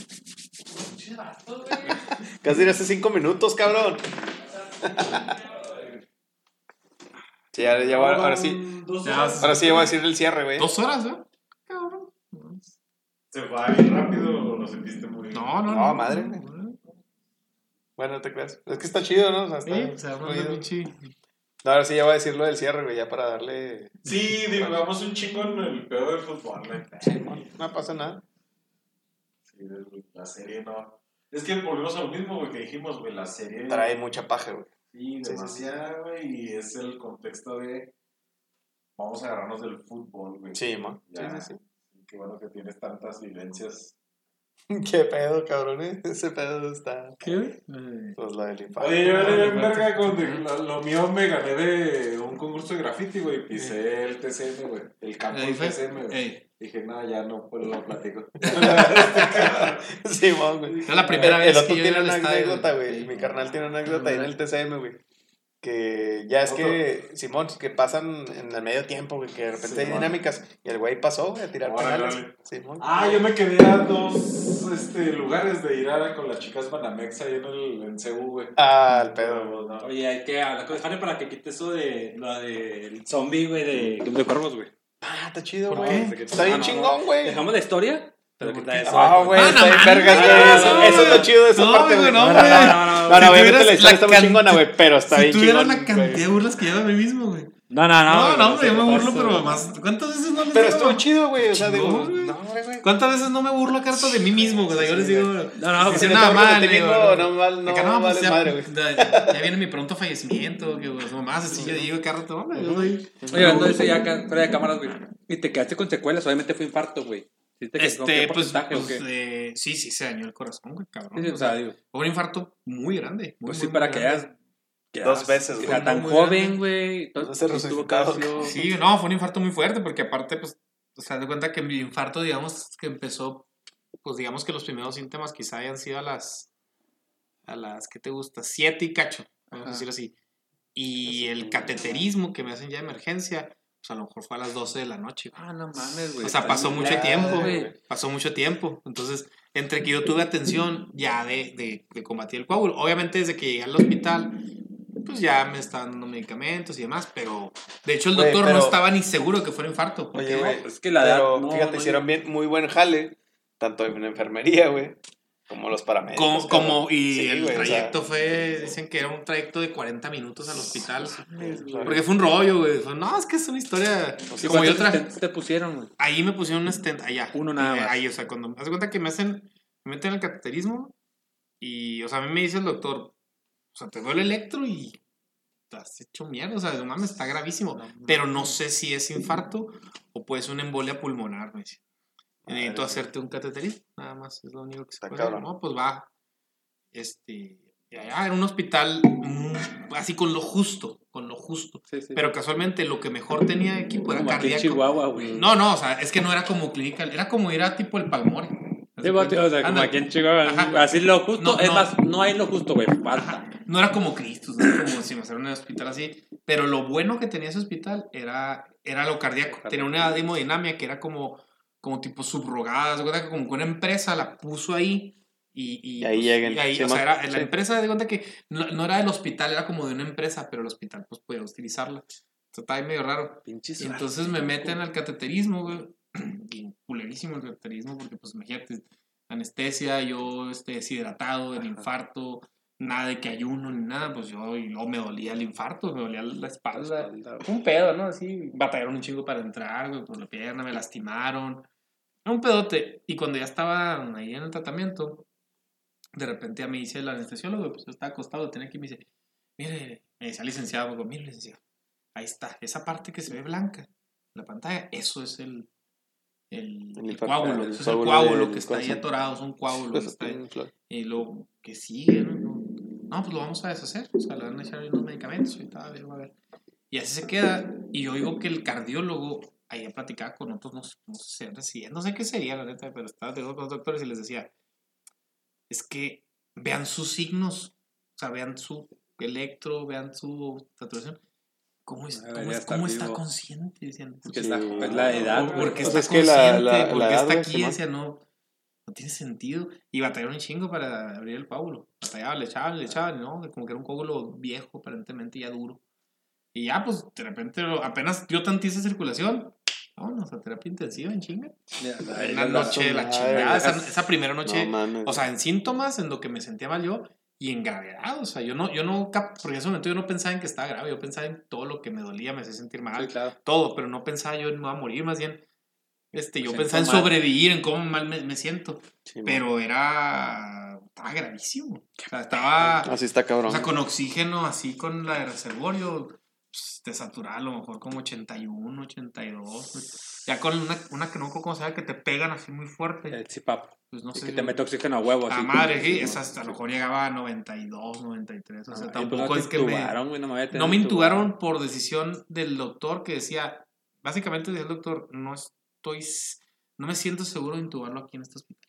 Casi hace cinco minutos, cabrón. Sí, ahora, ya voy- ahora sí. Ya, Ahora sí, ya voy a decir el cierre, güey. Dos horas, ¿eh? Cabrón. ¿Se va bien rápido o lo sentiste muy No, no, No, no. madre, güey. Bueno, no te creas. Es que está chido, ¿no? O sea, está Sí, se abrió fluido. el pinche. No, ahora sí ya voy a decir lo del cierre, güey, ya para darle. Sí, digamos un chingo en el pedo del fútbol, güey. No pasa nada. Sí, la serie no. Es que volvemos a lo mismo, güey, que dijimos, güey, la serie. Trae mucha paja, güey. Sí, sí, sí. demasiado, güey, y es el contexto de. Vamos a agarrarnos del fútbol, güey. Sí, man. Sí, sí, sí. Qué bueno que tienes tantas vivencias Qué pedo, cabrón, ¿eh? Ese pedo está. ¿Qué, güey? Pues la del infarto. Oye, yo era bien verga con lo, lo mío me gané de un concurso de graffiti, güey. Pisé el TCM, güey. El campo del. TCM, güey. Ey, Dije, no, ya no, pues lo platico. Sí, mon, güey. Era la primera el, vez el otro que yo tiene una anécdota, güey. Sí. Mi carnal tiene una anécdota ahí en el TCM, güey. Que ya es que, Simón, que pasan en el medio tiempo, güey, que de repente hay dinámicas. Y el güey pasó, güey, a tirar Órale, penales. órale. Simón. Ah, yo me quedé a dos este, lugares de ir a con las chicas Banamex ahí en el en CU, güey. Ah, el pedo. No. Oye, hay que hablar con para que quite eso de lo del zombie, güey, de de Cuervos, güey. Ah, está chido, ¿Por güey. qué? Está bien Ah, no, chingón, no. güey. Dejamos la historia, pero eso. Ah, güey, está no bien mames, vergas, güey, güey. Eso, es lo chido de esa No, parte, güey, no, No, no, güey. no, no, no, no, Si no, obviamente tuvieras la historia la está muy chingona, güey, pero está si bien tuviera chingón. la güey. cantidad de burlas que yo a mí mismo, güey. No, no, no. No, no, hombre, yo me burlo, pero más. ¿Cuántas veces no les Pero estuvo chido, güey. O sea, digo, no, güey. ¿Cuántas veces no me burlo acá harto de mí mismo? güey? O sea, yo les digo. No, no, si te nada de mal. no mal- no no, pues madre, güey. ya, viene mi pronto fallecimiento. Que pues, mamás, así yo digo cada rato, hombre, yo soy- Oye, hablando de eso ya fuera de cámaras, güey. Y te quedaste con secuelas, obviamente fue infarto, güey. ¿Sí te quedó- Este, qué pues, pues, qué? eh, sí, sí, se dañó el corazón, güey, cabrón. Sí, sí, o sea, digo, Fue un infarto muy grande. muy, pues muy, sí, para muy que hayas... que Dos hayas- veces, güey. sea tan Muy joven, güey. Entonces, resucitado. Sí, no, fue un infarto muy fuerte porque aparte, pues, o sea, de cuenta que mi infarto, digamos, que empezó, pues, digamos que los primeros síntomas quizá hayan sido a las, a las, ¿qué te gusta? Siete y cacho, vamos a Ajá. decir así. Y el cateterismo que me hacen ya de emergencia, pues a lo mejor fue a las 12 de la noche. güey. Ah, no mames, güey. O sea, pasó mucho tiempo, güey. pasó mucho tiempo. Entonces, entre que yo tuve atención ya de, de, de combatir el coágulo. Obviamente, desde que llegué al hospital, pues ya me estaban dando medicamentos y demás, pero de hecho el doctor pero- no estaba ni seguro que fuera infarto. porque- Oye, güey. Es que la edad. Pero no, fíjate, no, hicieron bien, muy buen jale, tanto en enfermería, güey, como los paramédicos. como, y Sí, el güey, o sea, trayecto fue, dicen que era un trayecto de 40 minutos al hospital. Porque fue un rollo, güey. Fue, no, es que es una historia. ¿Y como yo cuántos tra- te, pusieron, güey? Ahí me pusieron un stent allá. Uno nada Eh, más. Ahí, o sea, cuando. Haz de cuenta que me hacen. Me meten el cateterismo. Y, o sea, a mí me dice el doctor. O sea, te duele el electro y. Te has hecho mierda. O sea, no mames, está gravísimo. Pero no sé si es infarto o puede ser una embolia pulmonar, me dice. Necesito Madre. hacerte un cateterismo. Nada más, es lo único que se Está puede hacer. No, pues va. Este. allá era un hospital mm, así con lo justo, con lo justo. Sí, sí. Pero casualmente lo que mejor tenía equipo era como aquí en cardíaco. Chihuahua, güey. No, no, o sea, es que no era como clínica, era como ir a tipo el Palmore. Sí, o sea, como aquí en Chihuahua. Ajá. Así lo justo. No, es no. más, no hay lo justo, güey. Falta. No era como Cristo, no era como si me hicieran un hospital así. Pero lo bueno que tenía ese hospital era, era lo cardíaco. Tenía una hemodinamia que era como, como tipo subrogada. Se cuenta que como que una empresa la puso ahí. Y, y, Y ahí pues, lleguen. y ahí, Sí, o sea, era, la sí. empresa de cuenta que no, no era del hospital, era como de una empresa, pero el hospital pues podía utilizarla. Entonces, estaba ahí medio raro. Pinche Y entonces me meten al cateterismo, güey. Bien culerísimo el cateterismo, porque pues imagínate, anestesia, yo este, deshidratado, el infarto, nada de que ayuno ni nada, pues yo, y luego me dolía el infarto, me dolía la espalda. Un pedo, ¿no? Así, batallaron un chingo para entrar, güey, por la pierna, me lastimaron. Un pedote. Y cuando ya estaba ahí en el tratamiento, de repente ya me dice el anestesiólogo, pues yo estaba acostado, tenía que me dice, mire, me decía licenciado, digo, mire, licenciado, ahí está, esa parte que se ve blanca la pantalla, eso es el, el, El el infarto, coágulo, eso es el coágulo que está ahí atorado, es un coágulo que está ahí. Y luego, que sigue, ¿no? No, pues lo vamos a deshacer. O sea, le van a echar unos medicamentos y tal, a a ver. Y así se queda. Y yo oigo que el cardiólogo, ahí platicaba con otros, no, sé- no sé, residentes, no sé qué sería, la neta, pero estaba con los doctores y les decía, es que vean sus signos, o sea, vean su electro, vean su saturación. ¿Cómo, es, Ah, cómo, es- está consciente? Decían. Porque Sí. está, es la edad, ¿Por- güey. ¿Por qué Pues está es la- consciente? la- ¿Por la qué edad, está aquí? No, no tiene sentido. Y batallaron un chingo para abrir el coágulo. Batallaban, le echaban, le echaban, ¿no? Como que era un coágulo viejo, aparentemente ya duro. Y ya, pues, de repente, apenas dio tantita circulación. Vámonos a terapia intensiva en chinga. Una la- noche la chingada. Esa, esa primera noche, No o sea, en síntomas, en lo que me sentía mal yo, y en gravedad. O sea, yo no, yo no, porque en ese momento yo no pensaba en que estaba grave, yo pensaba en todo lo que me dolía, me hacía sentir mal Sí, claro. todo, pero no pensaba yo en voy a morir, más bien, este, yo Me pensaba en sobrevivir, en cómo mal me, me siento, Sí, pero era, estaba gravísimo, o sea, estaba, Así está cabrón. o sea, con oxígeno, así con la de reservorio, pues, te saturaba a lo mejor como 81, 82. güey. Ya con una, una que no llama, que te pegan así muy fuerte. El CPAP. Pues no Y sé. que te mete oxígeno a huevo. A así. madre, sí, esa hasta a lo mejor llegaba a 92, 93. O sea, Ah, y pues tampoco no es que me. no me No me intubaron por decisión del doctor que decía, básicamente decía el doctor, no estoy, no me siento seguro de intubarlo aquí en este hospital.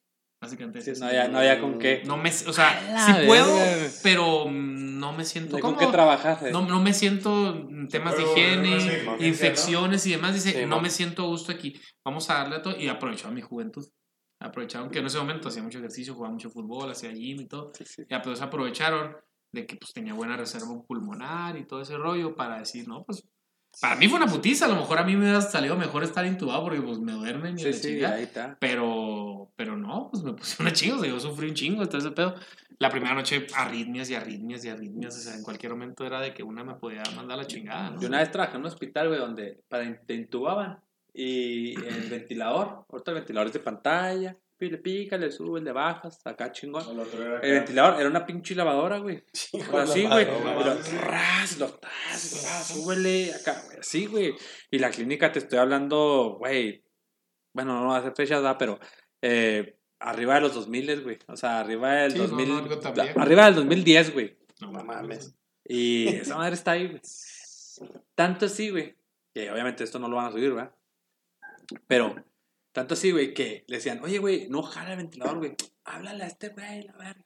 Básicamente Sí, no, había, no había con qué. No me, o sea, sí puedo, verga. pero no me siento con qué trabajar. eh. No, no me siento en temas de higiene, no sé, ¿no? infecciones y demás. Dice, Sí, no me siento a gusto aquí. Vamos a darle a todo. Y aprovecharon mi juventud. Aprovecharon que en ese momento hacía mucho ejercicio, jugaba mucho fútbol, hacía gym y todo. Sí, sí. Ya, pues aprovecharon de que pues tenía buena reserva pulmonar y todo ese rollo para decir, no, pues para mí fue una putiza, a lo mejor a mí me hubiera salido mejor estar intubado porque pues me duermen y Sí, la sí, ahí está. Pero, pero no, pues me puse una chinga, o sea, yo sufrí un chingo todo ese pedo. La primera noche arritmias y arritmias y arritmias, o sea, en cualquier momento era de que una me podía mandar a la chingada, ¿no? Yo una vez trabajé en un hospital, güey, donde para, te intubaban y el ventilador, ahorita el ventilador es de pantalla, pícale, pícale, sube, le bajas, acá chingón. El ventilador era una pinche lavadora, güey. Así, güey. Y lo tas, súbele acá, güey. Así, güey. Y la clínica te estoy hablando, güey. Bueno, no hace fechas, da, pero eh, arriba de los 2000, güey. O sea, arriba del Sí, no, 2000. no, viejo. arriba del 2010, güey. No No mames. Y esa madre está ahí, güey. Tanto así, güey. Que obviamente esto no lo van a subir, ¿verdad? Pero, tanto así, güey, que le decían, oye, güey, no jala el ventilador, güey. Háblale a este güey, la verga.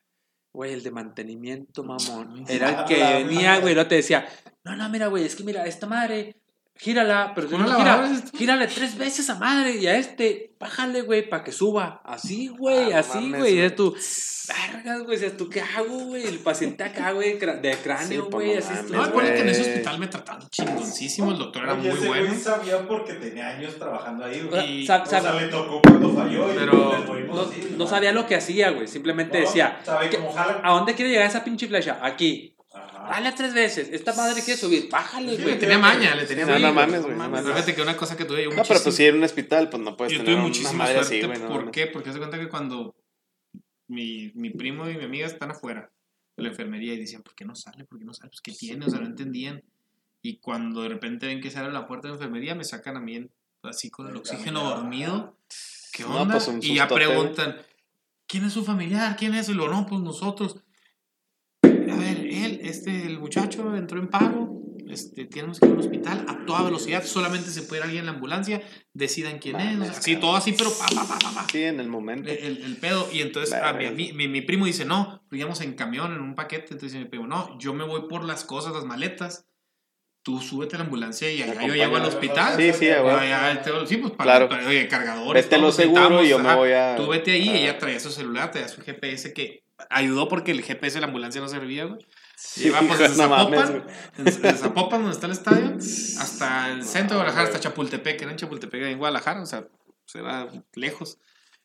Güey, el de mantenimiento, mamón. Era el que venía, güey, no te decía, no, no, mira, güey, es que mira, esta madre, gírala, pero si ¿Una no gira, es gírale tres veces a madre y a este, bájale, güey, para que suba. Así, güey, Ah, así, güey. Y dices tú, vergas, güey, dices tú, ¿qué hago, güey? El paciente acá, güey, de cráneo, pues, güey, no así. mames, No, pone que en ese hospital me trataron chingoncísimo, el doctor era Oye, muy ese bueno. güey sabía porque tenía años trabajando ahí, O sea, güey. Y- sab- O sea, le tocó cuando falló y Pero movimos no, así, no sabía lo que hacía, güey. Simplemente No, decía, Sabe ¿qué- cómo jala. ¿a dónde quiere llegar esa pinche flecha? Aquí. Dale tres veces. Esta madre quiere subir. Bájale, güey. Le tenía maña, le tenía No, maña. no mames, güey, no. Fíjate que una cosa que tuve yo No, pero pues muchísimo- si en un hospital, pues no puedes Yo tener tuve una muchísima madre suerte. así, güey. no ¿Por qué? Porque se cuenta que cuando mi, mi primo y mi amiga están afuera de la enfermería y decían, ¿por qué no sale? ¿Por qué no sale? Pues, ¿qué tiene? O sea, no entendían. Y cuando de repente ven que sale la puerta de la enfermería, me sacan a mí en- así con el oxígeno Caminaba. dormido. ¿Qué No, onda? pues, un y ya preguntan, ¿quién es su familiar? ¿Quién es? Y lo no, pues nosotros. A ver, él, este, el muchacho entró en paro, este, tenemos que ir al hospital a toda velocidad, solamente se puede ir alguien en la ambulancia, decidan quién es, o sea, así, todo así, pero pa, pa, pa, pa, pa. Sí, en el momento. El, el pedo, y entonces a mi, mi, mi- primo dice, no, pues íbamos en camión, en un paquete, entonces mi primo, no, yo me voy por las cosas, las maletas, tú súbete a la ambulancia y allá yo llego al hospital. Sí, sí, te- sí, pues para, Claro. oye, cargadores. Vete a lo seguro y yo me voy a- Tú vete ahí, a- ella traía su celular, traía su GPS que ayudó porque el GPS de la ambulancia no servía, güey. Sí, Iba pues desde no mames, Zapopan, desde Zapopan, donde está el estadio, hasta el centro de Guadalajara, hasta Chapultepec, que era en Chapultepec, en Guadalajara, o sea, era lejos.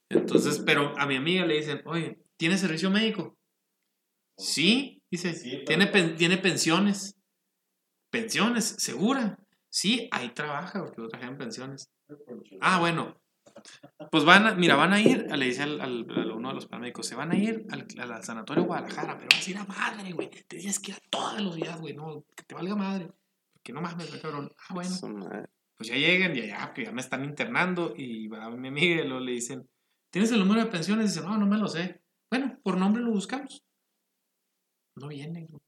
Entonces, pero a mi amiga le dicen, oye, ¿tiene servicio médico? Sí, dice, Sí, pero- tiene, pen- tiene pensiones. ¿Pensiones? ¿Segura? Sí, ahí trabaja, porque yo trabajé en pensiones. Ah, bueno. Pues van a, mira, van a ir, le dice al, al- a uno de los paramédicos, se van a ir al, al sanatorio Guadalajara, pero vas a ir a madre, güey. Te tienes que ir a todos los días, güey, no, que te valga madre. Que no mames, cabrón. Ah, bueno. Pues ya llegan y ya, que ya me están internando y va mi amiga y luego le dicen, ¿tienes el número de pensiones? Y dice, no, no me lo sé. Bueno, por nombre lo buscamos. No viene. güey.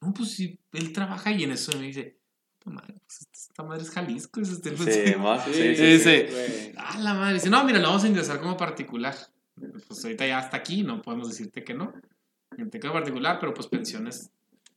No, pues si él trabaja y en eso me dice, "Puta madre, pues esta madre es Jalisco. Es este, Sí, mo- sí, sí, sí. Dice. Ah, la madre. Dice, no, mira, lo vamos a ingresar como particular. Pues ahorita ya hasta aquí, no podemos decirte que no. En te queda particular, pero pues pensiones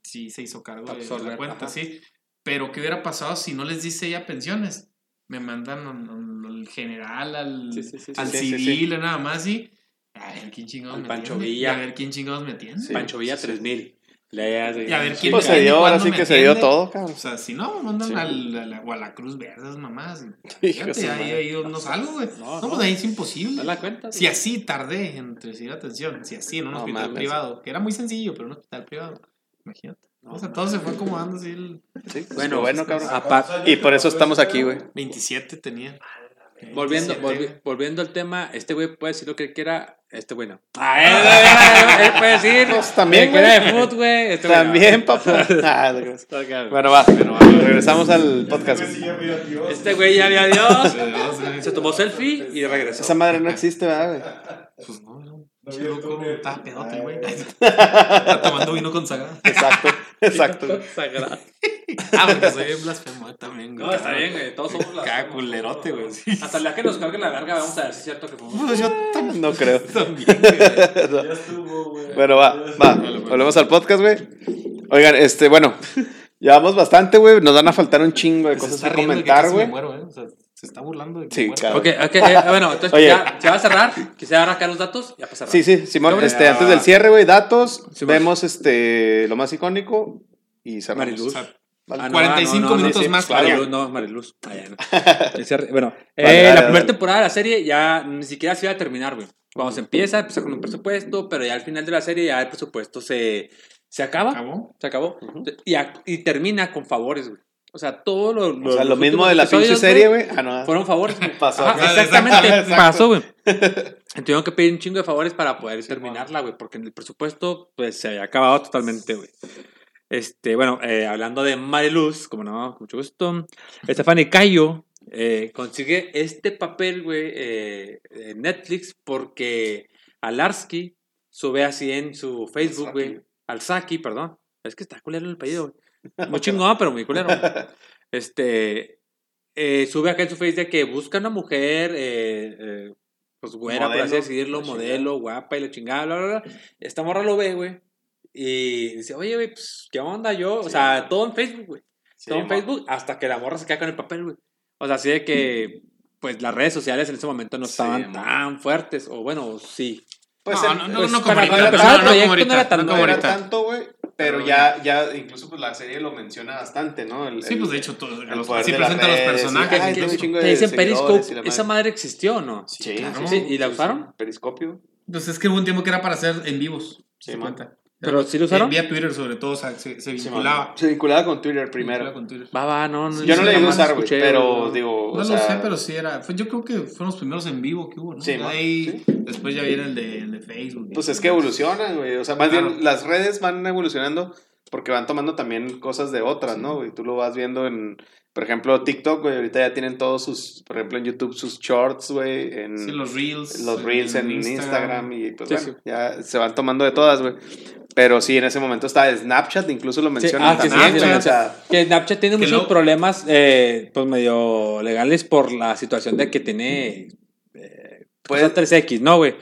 sí se hizo cargo de, la cuenta, ajá. sí. Pero ¿qué hubiera pasado si no les dice ella pensiones? Me mandan al- al al general, al, Sí, sí, sí, sí. al Sí, sí, civil, nada más y a ver quién chingados Al me Pancho atiende. Villa. A ver quién chingados me atiende. Sí. Pancho Villa 3000. Y a ver quién Pues se dio, ahora sí que se dio todo, cabrón. O sea, si no, mandan Sí. al, a la, o a la Cruz Verde, esas mamás. Fíjate, ahí, ahí no salgo, güey. No, No, no. pues ahí es imposible. ¿No la cuenta? Si así tardé en recibir atención, si así en un No hospital mames. privado, que era muy sencillo, pero en un hospital privado, imagínate. No, o sea, todo se fue acomodando así. El Sí, Bueno, bueno, cabrón. Aparte- Y por eso estamos aquí, güey. 27 tenía. Volviendo, 27, volvi- güey. volviendo al tema, este güey puede decir lo que quiera. Este güey no. Ah, él, él puede decir. Pues también, Que era de foot, güey. Este güey no. También, papá. Ah, no creas. Ok. bueno, va. Regresamos al podcast. Ese sí ya vio a Dios. Este güey ya vio a Dios. Se tomó selfie y regresó. Esa madre no existe, ¿verdad, güey? Pues no, no. Loco, estaba pedote, güey. Ah, Está tomando vino consagrado. Exacto, exacto. Sagrado. Ah, porque soy bien blasfemo también, güey. No, está bien, güey. Todos somos las. Cada culerote, güey. sí. Hasta el día que nos cargue la verga, vamos a ver si es cierto que fuimos. Pues yo también. No creo. también, güey. Ya estuvo, güey. Bueno, va, va. Vale. Volvemos al podcast, güey. Oigan, este, bueno, llevamos bastante, güey. Nos van a faltar un chingo de Se cosas está que riendo de que comentar, casi güey. me muero, ¿eh? O sea, se está burlando de que Sí, claro. Ok, ok, eh, bueno, entonces Oye. ya se va a cerrar. Quisiera arrancar los datos, ya cerrar. Sí, sí, Simón, este, antes del cierre, güey, datos, Simón. vemos este, lo más icónico y cerramos. Mariluz. Vale. Ah, no, 45 ah, no, no, minutos sí, más. claro. Mariluz, no, Mariluz. Ah, ya, no. El cierre- bueno, eh, Vale, dale, la dale. primera temporada de la serie ya ni siquiera se iba a terminar, güey. Cuando se empieza, empieza con un presupuesto, pero ya al final de la serie ya el presupuesto se, se acaba. ¿Acabó? Se acabó. Ujú. y, y termina con favores, güey. O sea, todo lo, O sea, los lo mismo de la pinche serie, güey. Ah, no. Fueron favores. Pasó. Ajá, exactamente, exacto. pasó, güey. Tuvieron que pedir un chingo de favores para poder terminarla, güey, porque el presupuesto, pues, se había acabado totalmente, güey. Este, bueno, eh, hablando de Mariluz, como no, con mucho gusto, Stephanie Cayo eh, consigue este papel, güey, eh, en Netflix porque Alarsky sube así en su Facebook, güey, Alsaki, perdón, es que está culero el apellido, güey. Muy chingón, pero muy culero. Este, eh, sube acá en su Facebook de que busca una mujer, eh, eh, pues güera, por así Modelo, decirlo, modelo, guapa y la chingada, bla, bla, bla. Esta morra lo ve, güey. Y dice, oye, güey, pues, ¿qué onda yo? O sea, todo en Facebook, güey. todo en Facebook hasta que la morra se queda con el papel, güey. O sea, así de que, pues, las redes sociales en ese momento no estaban tan fuertes. O bueno, sí. Pues no, en- no, no, pues, no como ahorita. No, no, no como ahorita. no era no no tanto, güey. Pero Pero ya, ya, incluso pues la serie lo menciona bastante, ¿no? El- Sí, pues de hecho, todo, el los, sí presenta a los personajes. Que de dicen Periscope, ¿esa madre. existió o no? Sí, claro. Sí, ¿y la usaron? Periscopio. Pues es que hubo un tiempo que era para hacer en vivos. Sí, se man. cuenta. ¿Pero sí lo usaron? Eh, Vía Twitter, sobre todo, o sea, se, vinculaba. Se vinculaba con Twitter primero. con Twitter. Va, va, no. no Yo no le llegué a usar, güey, escuché, pero digo. No o lo sea, sé, pero sí era. Fue, yo creo que fueron los primeros en vivo que hubo, ¿no? Sí, ahí, sí. Después ya viene el de, el de Facebook. Pues es que evolucionan, güey. O sea, más Claro. bien las redes van evolucionando porque van tomando también cosas de otras, ¿no? güey? Tú lo vas viendo en, por ejemplo, TikTok, güey. Ahorita ya tienen todos sus, por ejemplo, en YouTube sus shorts, güey. En Sí, los Reels. los reels en Instagram, y pues Sí, bueno, ya se van tomando de todas, güey. Pero sí, en ese momento está Snapchat, incluso lo mencionan ah, que sí, también, sí, güey. sí, sea, Que Snapchat tiene Que muchos problemas, eh, pues medio legales por la situación de que tiene eh, cosas 3X, ¿no, güey?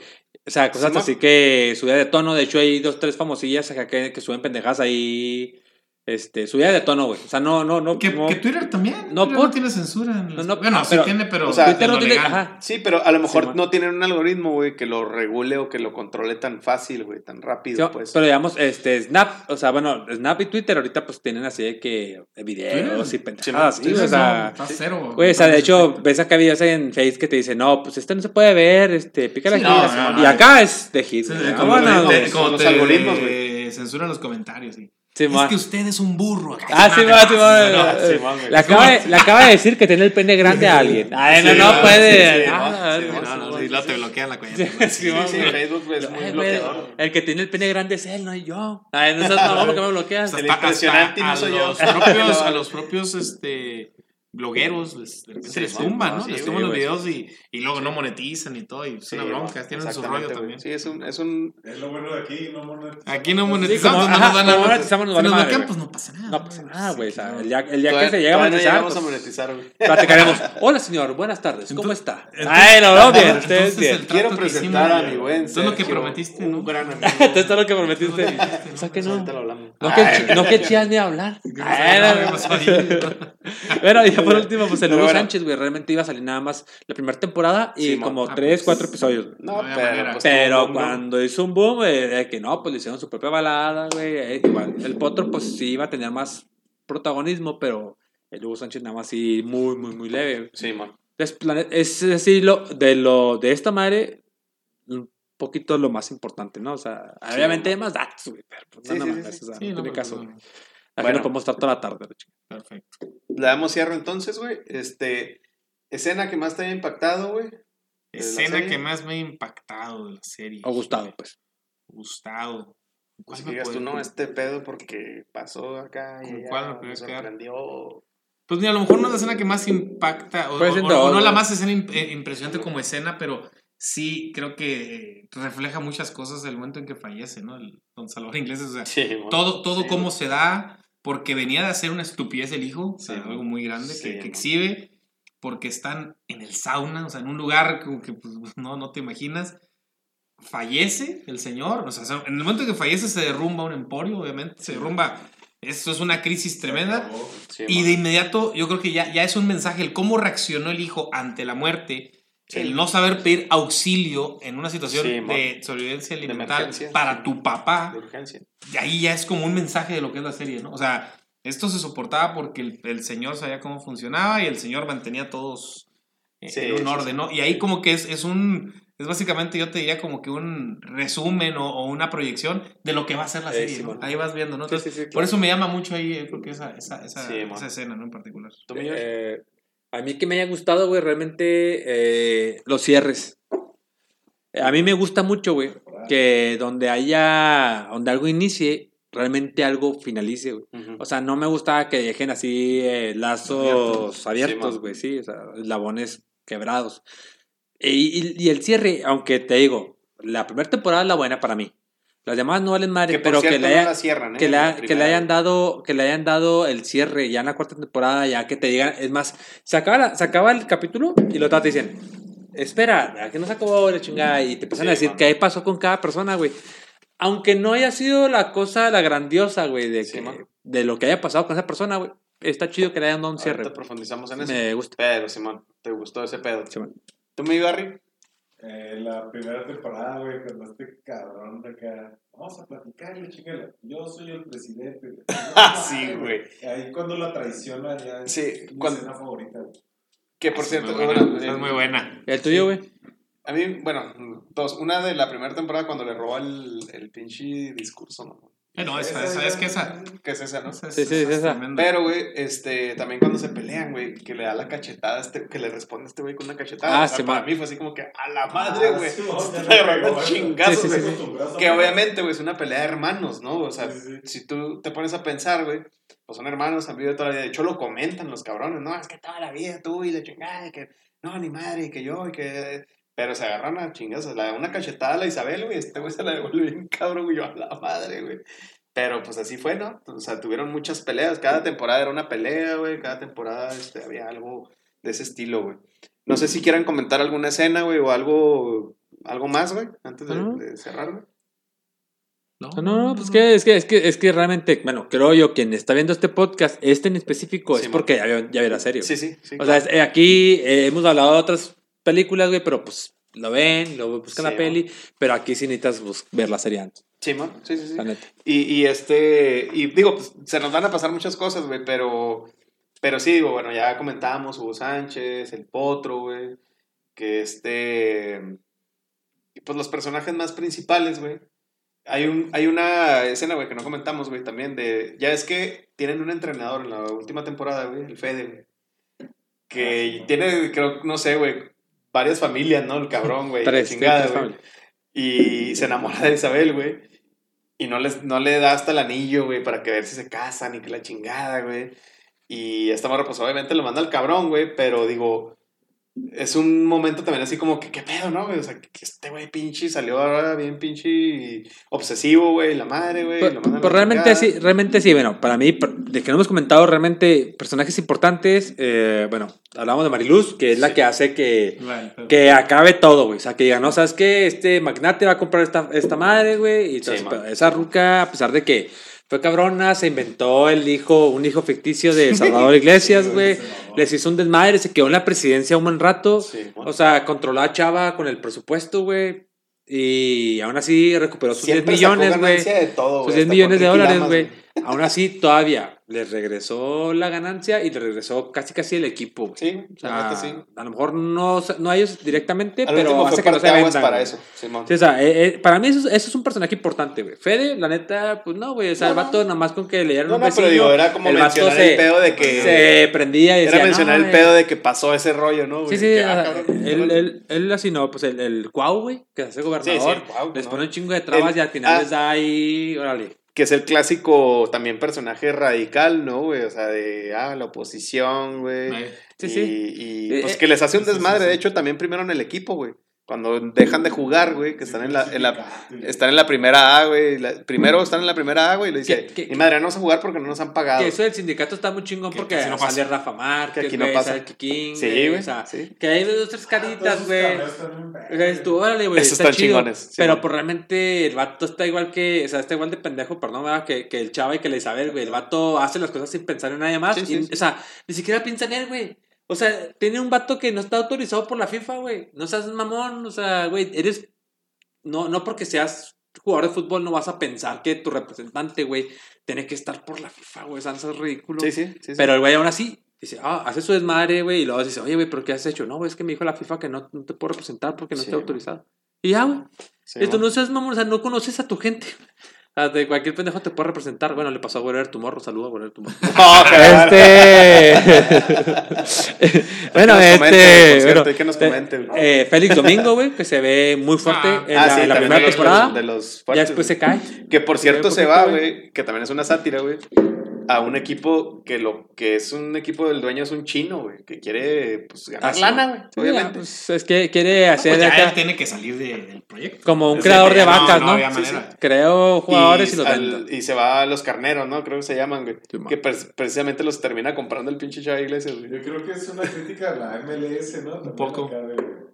O sea, cosas así que subida de tono. De hecho, hay dos, tres famosillas acá que, que suben pendejadas ahí. Este, subida de tono, güey. O sea, no, no, no. Que, no- que Twitter también. No, Twitter por- no tiene censura. en No, los- no, bueno, ah, sí pero- tiene, pero. o sea, Twitter no tiene. Ajá. sí, pero a lo mejor no tienen un algoritmo, güey, que lo regule o que lo controle tan fácil, güey, tan rápido, Sí, pues. Pero digamos, este, Snap, o sea, bueno, Snap y Twitter ahorita pues tienen así de que videos y pendejadas, sí, o sea, no, está cero. Güey, o sea, de hecho, ves acá videos en Face que te dicen, no, pues este no se puede ver, este, pícale Sí, aquí. no, así, no, y no. acá es de hit. Ah, como los algoritmos, güey. censuran los comentarios. Sí. Sí, es ma. que usted es un burro. Ah, sí, ma, sí, ma. Sí, man, güey. Le acaba, de, le acaba de decir que tiene el pene grande a alguien. Ay, no, Sí, no ma, puede. sí, sí, Ah, no, No, sí, no, te bloquean la cuenta. Sí, sí. Facebook es muy Ay, güey, bloqueador. El que tiene el pene grande es él, no yo. Ay, no mamón, ¿por qué me bloqueas? El impresionante no soy yo. A los propios este, blogueros les, de repente Sí, les sí, tumban, no, ¿no? sí, les sí, tumban los videos y, y luego no monetizan y todo. Y es Sí, una bronca. Tienen su rollo también. Sí, es un, es un... Es lo bueno de aquí, no monetizamos. Aquí no Sí, monetizamos, como- no ajá, nos van a nos Si nos bloquean, pues no pasa nada. No pasa nada, güey. O sea, Sí, el día, el día que se llega a monetizar, llegamos pues, a monetizar, güey. platicaremos. Hola, señor, buenas tardes. ¿Cómo está? Ay, no, no, bien. Ustedes Quiero presentar a mi buen Eso es lo que prometiste, un ¿no? gran amigo. Esto es lo que prometiste. O sea que Pues no. No que, chías ni hablar. Bueno, ya por último, pues el Hugo bueno. Sánchez, güey, realmente iba a salir nada más la primera temporada y Sí, como ah, tres, pues, cuatro episodios. No, pero... pues, Pero cuando hizo un boom, eh, de que no, pues le hicieron su propia balada, güey. eh, igual, el Potro, pues sí iba a tener más protagonismo, pero el Hugo Sánchez nada más sí muy, muy, muy leve. Sí, man. Es, es así lo de lo de esta madre un poquito lo más importante, ¿no? O sea, Sí, obviamente hay más datos, güey, pero pues, Sí, mames, sí. o sea, Sí, no no, tiene caso. Aquí Bueno. no podemos estar toda la tarde. Perfecto. Le damos cierre entonces, güey. Este... Escena que más te haya impactado, güey. la Escena que más me ha impactado de la serie. O gustado, pues. Gustado. ¿Cuál Pues me digas tú, no, este pedo porque pasó acá y ¿Con cuál me me sorprendió. Pues mira, a lo mejor no es la escena que más impacta, o, Puede o- no la más escena imp- eh, impresionante como escena, pero sí creo que refleja muchas cosas del momento en que fallece, ¿no? El don Salvador Inglés, o sea, Sí, mon. todo, todo Sí, cómo se da, porque venía de hacer una estupidez el hijo, Sí, algo muy grande Sí, que, exhibe, porque están en el sauna, o sea, en un lugar como que pues, no, no te imaginas. Fallece el señor, o sea, en el momento que fallece se derrumba un emporio, obviamente, se derrumba. Esto es una crisis tremenda. Sí, Y de inmediato, yo creo que ya, ya es un mensaje, el cómo reaccionó el hijo ante la muerte, Sí. el no saber pedir auxilio en una situación Sí, de sobrevivencia emergencia, para sí. tu papá, De urgencia. y ahí ya es como un mensaje de lo que es la serie, ¿no? O sea, esto se soportaba porque el, el señor sabía cómo funcionaba y el señor mantenía a todos eh, Sí, en un sí, orden, sí. ¿no? Y ahí como que es, es un... Es básicamente, yo te diría como que un resumen o, o una proyección de lo que va a ser la Eh, serie, sí, ¿no? Ahí vas viendo, ¿no? Entonces, sí, sí, por claro. eso me llama mucho ahí, creo que esa, esa, esa, esa escena, ¿no? En particular. Eh, a mí que me haya gustado, güey, realmente eh, los cierres. A mí me gusta mucho, güey, que donde haya, donde algo inicie, realmente algo finalice, güey. O sea, no me gustaba que dejen así eh, lazos Abiertos. Sí, güey, sí, o sea, eslabones quebrados. Y, y- y el cierre, aunque te digo, la primera temporada es la buena para mí. Las demás no valen madre, que pero que cierto, le, no haya- la cierran, ¿eh? que, La que le hayan dado que le hayan dado el cierre ya en la cuarta temporada ya que te digan es más se acaba, la- se acaba el capítulo y los te dicen espera ¿a que no se acabó la chingada y te empiezan Sí, a decir qué pasó con cada persona güey aunque no haya sido la cosa la grandiosa güey de, Sí, que- de lo que haya pasado con esa persona güey está chido que le hayan dado un cierre Ahorita profundizamos en eso. me gusta Pero, Simón, ¿te gustó ese pedo? Simón. ¿Tú, mi Barry? Eh, la primera temporada, güey, cuando este cabrón de acá, vamos a platicar, la chingada, yo soy el presidente. güey. Ah, sí, güey. Ahí cuando la traiciona ya es Sí, mi cuando- escena favorita, güey. Que por Esa cierto, es muy buena, bueno, esa es muy buena. el tuyo güey A mí, bueno, dos. Una de la primera temporada cuando le roba el, el pinche discurso, ¿no? Eh, no, esa, esa, es que esa. Que es esa, ¿no? esa es- Sí, sí, esa es esa. tremenda. Pero, güey, este, también cuando se pelean, güey, que le da la cachetada, este, que le responde a este güey con una cachetada. Ah, o sea, sí, para man. mí fue así como que a la madre, Ah, güey. sí, chingazos, Sí, sí, güey. sí. A Que obviamente, güey, es una pelea de hermanos, ¿no? O sea, Sí, sí. si tú te pones a pensar, güey, pues son hermanos, han vivido toda la vida. De hecho, lo comentan los cabrones, ¿no? Es que toda la vida tú y la chingada, y que no, ni madre, y que yo, y que. Pero se agarran a chingazos. La, una cachetada a la Isabel, güey, este güey se la devuelve bien cabrón, güey, yo a la madre, güey. Pero pues así fue, ¿no? O sea, tuvieron muchas peleas. Cada temporada era una pelea, güey. Cada temporada este, había algo de ese estilo, güey. No sé si quieran comentar alguna escena, güey, o algo, algo más, güey, antes de, de cerrar, güey. No, No, no, pues que es que es que es que realmente, bueno, creo yo quien está viendo este podcast, este en específico, Sí, es man. porque ya ya vio la serie. Sí, sí, sí. O sea, es- eh, aquí eh, hemos hablado de otras películas, güey, pero pues lo ven, lo buscan Sí, la peli, pero aquí sí necesitas bus- ver la serie antes, Sí, man. Sí, sí, sí. la neta. Y, y este, y digo, pues se nos van a pasar muchas cosas, güey, pero, pero sí, digo, bueno, ya comentábamos Hugo Sánchez, el Potro, güey, que este, y pues los personajes más principales, güey. Hay, un, hay una escena, güey, que no comentamos, güey, también de, ya es que tienen un entrenador en la última temporada, güey, el Fede, güey, que tiene, creo, no sé, güey, varias familias, ¿no? El cabrón, güey, Tres, chingada, güey. Y se enamora de Isabel, güey. Y no, les, no le da hasta el anillo, güey, para que ver si se casan y que la chingada, güey. Y esta morra, pues obviamente lo manda al cabrón, güey, pero digo, es un momento también así como que, ¿qué pedo, no, güey? O sea, que este güey pinche salió ahora bien pinche obsesivo, güey, la madre, güey. Pues, lo mandan a pues realmente sí, realmente sí, bueno, para mí, de que no hemos comentado realmente personajes importantes, eh, bueno, hablamos de Mariluz, que es la que hace que, que acabe todo, güey. O sea, que diga, no, ¿sabes qué? Este magnate va a comprar esta, esta madre, güey. Y Sí, pedo. esa ruca, a pesar de que fue cabrona, se inventó el hijo, un hijo ficticio de Salvador Iglesias, güey. Les hizo un desmadre, se quedó en la presidencia un buen rato. Sí, O sea, controló a Chava con el presupuesto, güey. Y aún así recuperó sus 10 Siempre sacó millones, güey. Sus güey, 10 hasta millones de dólares, güey. Aún así, todavía les regresó la ganancia y le regresó casi casi el equipo. güey. Sí, O sea, sí. a lo mejor no, no a ellos directamente, Al pero hace que no se vendan. para eso, Simón. Sí, o sea, eh, eh, para mí eso, es- eso es un personaje importante, güey. Fede, la neta, pues no, güey. O sea, el No, no. vato nomás con que le dieran No, un no, pero digo, era como el mencionar se- el pedo de que... Se prendía y decía, Era mencionar "No, el güey". pedo de que pasó ese rollo, ¿no? Sí, güey? sí, Que, o ah, cabrón, él, él, él así no, pues el, el Cuau, güey, que se hace gobernador, Sí, sí, el Cuau, les ¿no? pone un chingo de trabas El- y al final ah. les da ahí, órale. Que es el clásico también personaje radical, ¿no, güey? O sea, de, ah, la oposición, güey. Sí, y, sí. y, Eh, pues eh, que les hace un sí, sí, desmadre, sí. de hecho, también primero en el equipo, güey. Cuando dejan de jugar, güey, que están en la, en la, están en la primera A, güey. la- primero están en la primera A, güey, y le dice, ¿Qué- qué- mi madre, no vamos a jugar porque no nos han pagado. Que eso del sindicato está muy chingón Que porque no sale. Rafa Márquez, Que aquí no güey, pasa. sale Kikín, Sí, güey, güey, o sea, sí. que hay dos, tres caritas, güey. O sea, tú, órale, güey, Esos está están chido. chingones, sí, pero güey. pues realmente el vato está igual que, o sea, está igual de pendejo, perdón, ¿verdad? Que, que el chava y que la Isabel, güey. El vato hace las cosas sin pensar en nadie más. Sí, sí, y, sí. O sea, ni siquiera piensa en él, güey. O sea, tiene un vato que no está autorizado por la FIFA, güey. No seas mamón, o sea, güey, eres. No, no porque seas jugador de fútbol no vas a pensar que tu representante, güey, tiene que estar por la FIFA, güey. Eso es ridículo. Sí, sí, sí, sí. Pero el güey aún así dice, ah, hace su desmadre, güey, y luego dice, oye, güey, ¿pero qué has hecho? No, güey, es que me dijo la FIFA que no, no te puedo representar porque no Sí, estoy autorizado. Y ya, güey. Sí, Esto no seas mamón, o sea, no conoces a tu gente. Sea, de cualquier pendejo te puede representar. Bueno, le pasó a Guerrero tu morro, saludo a morro. No, cabrón. Este. bueno, Que nos comente, este. por cierto, bueno, que nos eh, comente, güey. eh, Félix Domingo, güey, que se ve muy fuerte Ah, en Ah, la, sí, en la primera de los- temporada. de los ya después se cae. Que por cierto se poquito, va, güey, que también es una sátira, güey, a un equipo que lo que es un equipo del dueño es un chino, güey, que quiere pues ganar Ah, lana, güey, Sí, obviamente. pues, es que quiere hacer Pues ya acá él tiene que salir de- del proyecto. como un Ese creador de no- vacas, no ¿no? había Sí, sí. Creo jugadores y, los al- y se va a los carneros, ¿no? Creo que se llaman, güey. Sí, que pre- precisamente los termina comprando el pinche Chava Iglesias, güey. Yo creo que es una crítica a la MLS, ¿no? Un poco.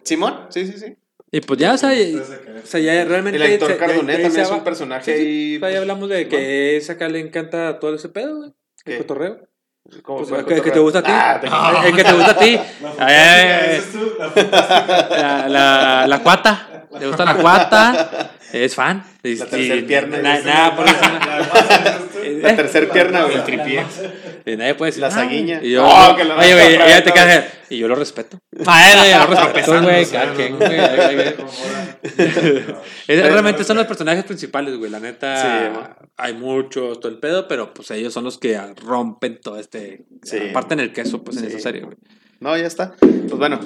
Simón, sí, sí, sí. Y pues ya, o sea, y- o sea, ya realmente. El ya- Cardonet también se es un personaje Sí, sí. ahí. O sea, ya hablamos de pues, que esa acá le encanta todo ese pedo, güey. El cotorreo. ¿Cómo Pues, el que, el que te gusta a ti. Ah, Ah. El que te gusta a ti. Es la, la cuata. Le gusta la cuata. Es fan. Y- La tercer y- pierna. na- Nada, por eso. La tercer pierna, güey. El tripié. Y nadie puede decir. La güey. Y yo, No, que la oye, güey, te no. quedas. Y yo lo respeto. Ah, yo lo respeto, güey. realmente son los personajes principales, güey. La neta, hay muchos, todo el pedo, pero pues ellos son los que rompen todo este. Sí. Parten el queso, pues, en esa serie, güey. No, ya está. Pues bueno,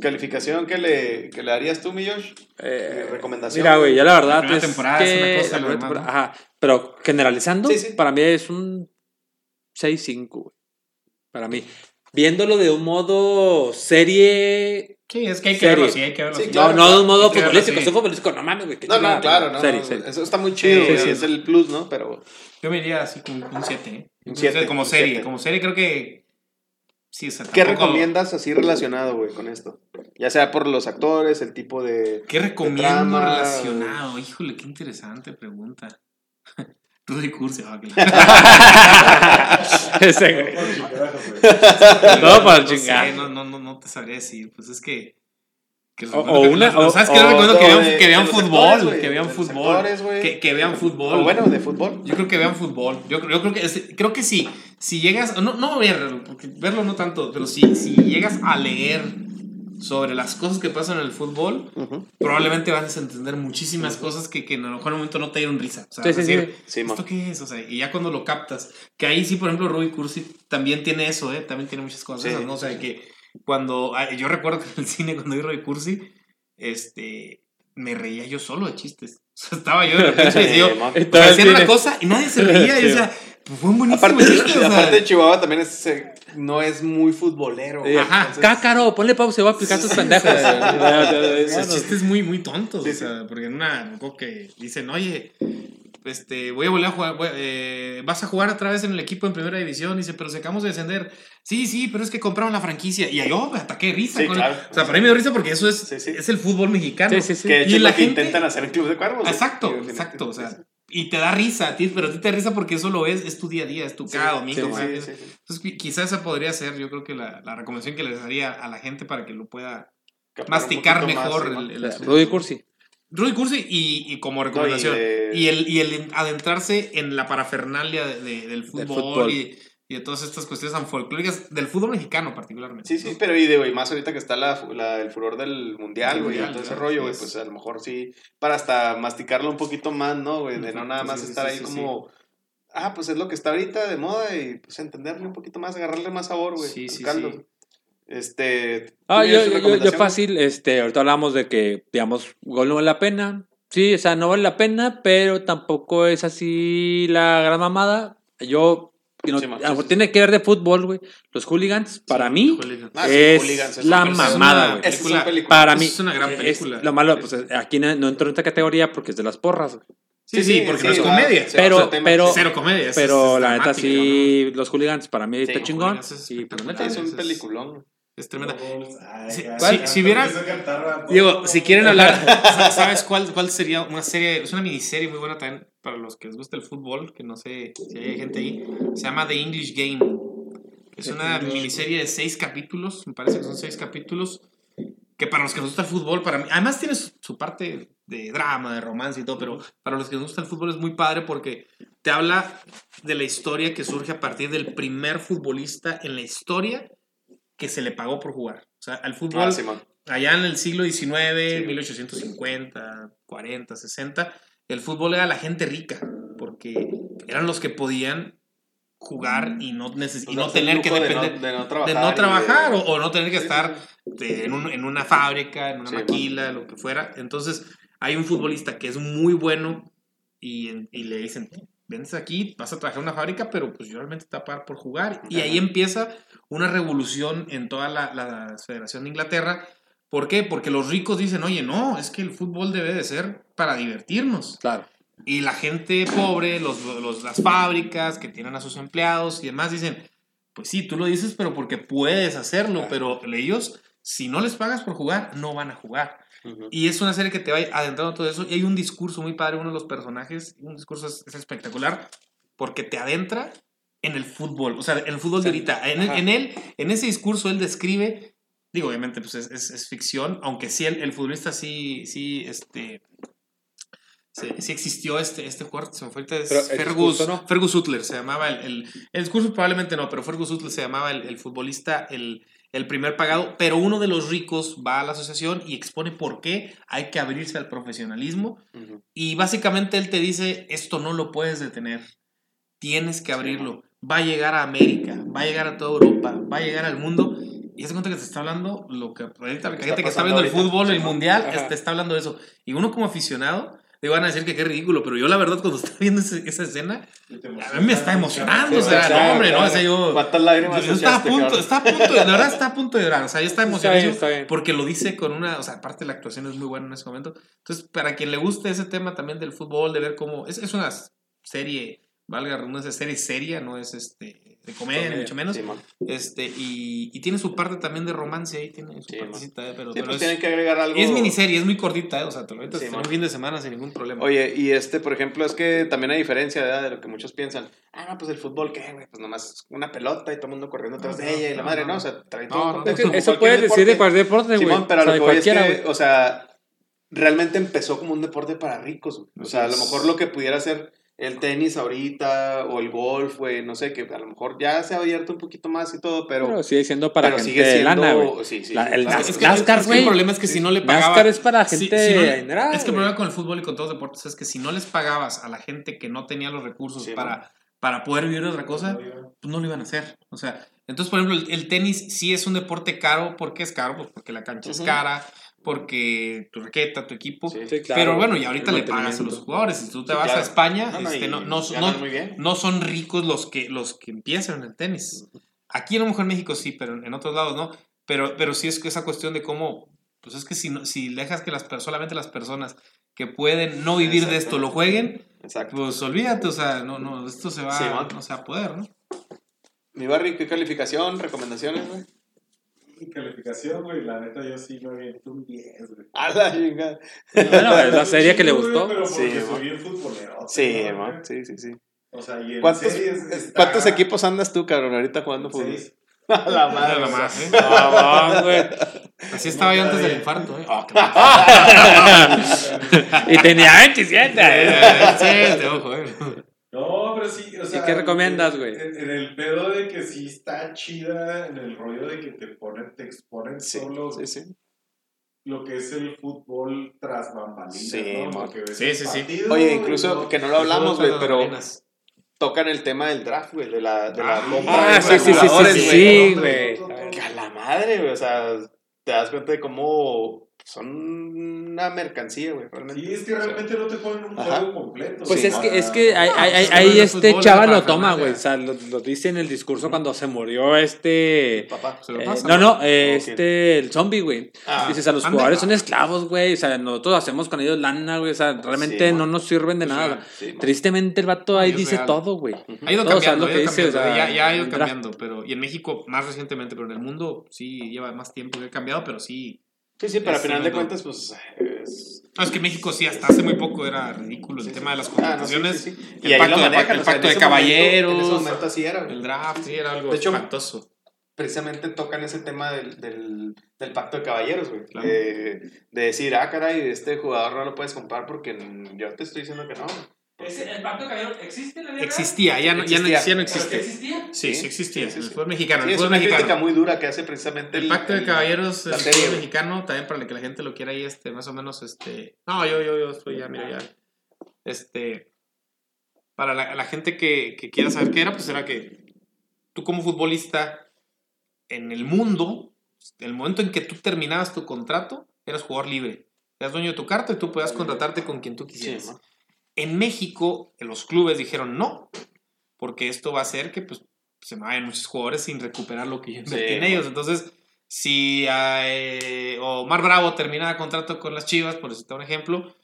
calificación que le, que le darías tú, mi Josh. Eh, recomendación. Mira, güey, ya la verdad La primera es temporada que es una cosa, la temporada- ajá, pero generalizando, Sí, sí. para mí es un 6-5, güey. Para mí. Viéndolo de un modo serie. Sí, es que hay que Serie. verlo, sí, hay que verlo. Sí, sí. claro. no, no de un modo futbolístico. sí. Si futbolístico, no mames, güey. No, chingada, no, claro, no. Serie, no, serie. Eso está muy chido, Sí, sí. es el plus, ¿no? Pero Yo me iría así como un 7. ¿eh? Un Un siete, siete, como un serie. siete. Como serie creo que. Sí, o sea, ¿qué recomiendas así relacionado, güey, con esto? Ya sea por los actores, el tipo de... ¿Qué recomiendo trama, relacionado? Híjole, qué interesante pregunta. Tú de curso. Ese, güey. Para no sé, chingar. no, no, no, no te sabría decir. Pues es que. Que O- o una- o- ¿Sabes qué? recomiendo que vean, de- que vean fútbol. güey, que vean fútbol. güey. que, que vean fútbol. O bueno, de fútbol. Yo creo que vean fútbol. Yo, yo creo que creo que sí. Si llegas, no, no verlo, porque verlo no tanto, pero si, si llegas a leer sobre las cosas que pasan en el fútbol, Ujú. probablemente vas a entender muchísimas cosas que, que en a lo mejor en un momento no te dieron risa. O sea, Sí, es sí, decir, sí. ¿esto qué es? O sea, y ya cuando lo captas, que ahí sí, por ejemplo, Ruby Cursi también tiene eso, ¿eh? También tiene muchas cosas, Sí. esas, ¿no? O sea, que cuando, ah, yo recuerdo que en el cine cuando vi Ruby Cursi, este, me reía yo solo de chistes. O sea, estaba yo de repente y decía, Sí. Y hacían una cosa y nadie se reía. Y Sí. o sea, pues fue un buenísimo Aparte, chiste, o sea. aparte de Chihuahua también es, eh, no es muy futbolero. güey. Ajá. Entonces- Cácaro, ponle pausa, se va a aplicar tus pendejos. Esos chistes muy, muy tontos. Sí, o sea, porque en una, que dicen, oye, este, voy a volver a jugar, voy- eh, vas a jugar otra vez en el equipo en primera división. Dice, pero acabamos de descender. Sí, sí, pero es que compraron la franquicia. Y yo me ataqué de risa. Sí, con- claro. O sea, para mí me dio risa porque eso es, Sí, sí. es el fútbol mexicano. Sí, sí, sí. Que Y es la que gente- intentan hacer en Club de Cuervos. güey. Exacto, exacto. O sea, y te da risa a ti, pero a ti te da risa porque eso lo es, es tu día a día, es tu cada domingo. Sí, güey. sí, sí, sí. Entonces, qui- quizás esa podría ser, yo creo que la, la recomendación que les daría a la gente para que lo pueda Captar un masticar más, mejor sí, el, el asunto. Rudy Cursi. Rudy Cursi y, y como recomendación. de- y, el, y el adentrarse en la parafernalia de- de- del fútbol, fútbol. Y, y de todas estas cuestiones tan folclóricas, del fútbol mexicano particularmente. Sí, sí, pero y de güey, más ahorita que está la, la- el furor del mundial, güey, todo ese rollo, güey, pues es- a lo mejor sí, para hasta masticarlo un poquito más, ¿no, güey? De no nada más sí, estar sí, ahí sí, como, ah, pues es lo que está ahorita de moda y pues entenderle un poquito más, agarrarle más sabor, güey. Sí, sí, al caldo. sí. Este. Ah, ¿tienes yo, yo, yo fácil, este, ahorita hablamos de que, digamos, gol no vale la pena. Sí, o sea, no vale la pena, pero tampoco es así la gran mamada. Yo, no- Sí, man, a lo mejor sí, sí. tiene que ver de fútbol, güey. Los hooligans, para mí, Hooligans. Ah, sí, es Hooligans, es la mamada, güey. Es una película- película. Para Es mí, una gran es- película. lo malo, pues aquí no, no entro en esta categoría porque es de las porras, güey. Sí, sí, porque no es comedia. Pero- pero- Cero comedia. es- Pero es la neta sí, los hooligans para mí Sí, está chingón. Es Y pues, es un es- peliculón. Es tremenda. Ay, si a cantar rap. Diego, si quieren hablar, sa- ¿sabes cuál, cuál sería una serie? Es una miniserie muy buena también para los que les gusta el fútbol, que no sé si hay gente ahí. Se llama The English Game. Es una miniserie de seis capítulos, me parece que son seis capítulos, que para los que nos gusta el fútbol, para mí, además tiene su, su parte de drama, de romance y todo, pero para los que nos gusta el fútbol es muy padre porque te habla de la historia que surge a partir del primer futbolista en la historia que se le pagó por jugar. O sea, al fútbol Ah, Simón. allá en el siglo XIX, Sí. 1850, 40, 60, el fútbol era la gente rica, porque eran los que podían jugar y no, neces- y no tener que lujo de depender no- de no de trabajar. no y trabajar de- o, o no tener que Sí, sí, estar sí. de- en, un- en una fábrica, en una Sí, maquila, lo que fuera. Entonces, hay un futbolista que es muy bueno y, y le dicen, ventes aquí, vas a trabajar en una fábrica, pero pues yo realmente te voy a pagar por jugar. Y ahí empieza una revolución en toda la, la Federación de Inglaterra. ¿Por qué? Porque los ricos dicen, oye, no, es que el fútbol debe de ser para divertirnos. Claro. Y la gente pobre, los, los- las fábricas que tienen a sus empleados y demás dicen, pues sí, tú lo dices, pero porque puedes hacerlo, pero ellos, si no les pagas por jugar, no van a jugar. Ujú. Y es una serie que te va adentrando en todo eso. Y hay un discurso muy padre, uno de los personajes, un discurso es, es espectacular, porque te adentra en el fútbol, o sea, en el fútbol de ahorita. En, él, en ese discurso, él describe, digo, obviamente, pues es, es- es ficción, aunque sí, el, el futbolista sí, sí, este... Sí, sí existió este, este jugador, se me fue ahorita, es Fergus, discurso, ¿no? Fergus Sutler, se llamaba el, el, el discurso probablemente no, pero Fergus Sutler se llamaba el, futbolista, el, el primer pagado, pero uno de los ricos va a la asociación y expone por qué hay que abrirse al profesionalismo y básicamente él te dice, esto no lo puedes detener, tienes que abrirlo, va a llegar a América, va a llegar a toda Europa, va a llegar al mundo. Y se cuenta que te está hablando lo que ahorita la que gente está que está viendo el fútbol, el mundial, Ajá. te está hablando de eso. Y uno como aficionado, le van a decir que qué ridículo, pero yo la verdad cuando estaba viendo ese- esa escena, a mí me está emocionando, o sea, no, hombre, no, o sea, yo... ¿Cuántas lágrimas Yo estaba a punto, está a punto, de verdad está a punto de llorar, o sea, yo estaba Está bien, emocionado está bien. porque lo dice con una, o sea, aparte la actuación es muy buena en ese momento. Entonces, para quien le guste ese tema también del fútbol, de ver cómo, es, es una serie, valga redundancia, serie seria, no es este de comedia, ni mucho menos. Simón. Este, y, y tiene su parte también de romance ahí, tiene su Sí, partecita, eh, pero, Sí, pero pues es, tienen que agregar algo. es miniserie, es muy cortita, eh, o sea, te lo metes Sí, un fin de semana sin ningún problema. Oye, y este, por ejemplo, es que también hay diferencia ¿verdad? de lo que muchos piensan. Ah, no, pues el fútbol, ¿qué, güey? Pues nomás una pelota y todo el mundo corriendo atrás No, de ella y la no, madre, no, ¿no? no. O sea, trae No, todo Eso puedes decir de cualquier deporte, güey. Simón, pero a O sea, lo que voy es que, o sea, realmente empezó como un deporte para ricos. güey. O sea, a lo mejor lo que pudiera ser el tenis ahorita o el golf, güey, no sé, que a lo mejor ya se ha abierto un poquito más y todo, pero, Pero sigue siendo para pero gente sigue de siendo... lana, güey. sí, sí, La- el Es que- NASCAR, es que güey. el problema es que si no le pagabas. NASCAR es para gente si no Es que el problema con el fútbol y con todos los deportes es que si no les pagabas a la gente que no tenía los recursos Sí, para, para poder vivir de otra cosa, pues no lo iban a hacer. O sea, entonces, por ejemplo, el, el tenis sí es un deporte caro. ¿Por qué es caro? Pues porque la cancha es cara, porque tu raqueta, tu equipo. Sí. Sí, claro, Pero bueno, y ahorita le pagas a los jugadores. Si tú te Sí, vas claro. a España, No, no, este, no, no, son ricos los que, los que empiezan en el tenis. Aquí a lo mejor en México sí, pero en otros lados no. Pero, pero sí es que esa cuestión de cómo, pues es que si, no- si dejas que las, solamente las personas que pueden no vivir de esto lo jueguen, Exacto. pues olvídate, o sea, no, no, esto se va, no se va a poder, ¿no? Mi Barry, ¿qué calificación? ¿Recomendaciones, güey? Mi calificación, güey, la neta yo sí me aviento un 10, güey. A la chingada. Bueno, es la serie que le Sí, gustó. Pero Sí, soy bien futbolero. Sí, ¿no, man. Sí, sí, sí. O sea, y en ¿Cuántos, está- ¿Cuántos equipos andas tú, cabrón, ahorita jugando fútbol? Seis. A la madre. Nada o sea, más, ¿eh? Ah, va, güey. Así estaba yo antes del infarto, ¿eh? Oh, qué y tenía 27. Sí, te ojo, ¿eh? No, pero sí, o sea. qué recomiendas, güey? En, en el pedo de que sí está chida, en el rollo de que te ponen, te exponen Sí, solo sí, sí. lo que es el fútbol tras bambalinas, Sí, Sí, sí, sí. Oye, y incluso que no lo hablamos, güey, pero tocan el tema del draft, güey, de la, de la Ah, compra Ah, sí, sí, sí, sí, güey. Que a la madre, güey, o sea, te das cuenta de cómo son una mercancía, güey, realmente. Sí, es que realmente no te ponen un Ajá. juego completo. Pues Sí, es que, es que ahí, pues, ahí este chava lo toma, güey. O sea, lo, lo dice en el discurso cuando se murió este. Papá. Se lo eh, pasa, no, no, este, el zombie, güey. Ah, Dices, a los ande. jugadores son esclavos, güey. O sea, nosotros hacemos con ellos lana, güey. O sea, realmente Sí, no nos sirven de nada. sí. Tristemente el vato ahí dice real. todo, güey. Ha ido cambiando, lo ha que ido dice, o cambiando, sea, ya, ya ha ido cambiando, pero y en México más recientemente, pero en el mundo sí lleva más tiempo que ha cambiado, pero sí. Sí, sí, pero al final de cuentas, pues. es- No, es que México sí, hasta hace muy poco era ridículo el tema de las Ah, no, sí, contrataciones, sí, sí. el pacto lo de- manejan, el o sea, pacto en de ese momento- caballeros, en ese momento así era, güey. el draft, sí, era algo De hecho, espantoso. precisamente tocan ese tema del, del, del pacto de caballeros, güey. Claro. De, de decir, ah, caray, este jugador no lo puedes comprar porque yo te estoy diciendo que no. ¿El pacto de caballeros existe en la vida Existía, ya no, ya no, Existía. ya no existe. existía? Sí, Sí, sí existía. sí, sí, el fútbol mexicano, Sí, el es una crítica mexicano. muy dura que hace precisamente El pacto de caballeros, el la fútbol serie, mexicano, también para que la gente lo quiera ahí, este, más o menos, este... No, yo, yo, yo estoy ya, mira, ya. Este... Para la, la gente que, que quiera saber qué era, pues era que tú como futbolista en el mundo, el momento en que tú terminabas tu contrato, eras jugador libre. Eras dueño de tu carta y tú podías contratarte con quien tú Sí, quisieras. ¿no? En México, los clubes dijeron no, porque esto va a hacer que pues, se me vayan muchos jugadores sin recuperar lo que yo invertí Sí, en ellos. Entonces, si eh, Omar Bravo terminaba contrato con las Chivas, por citar un ejemplo,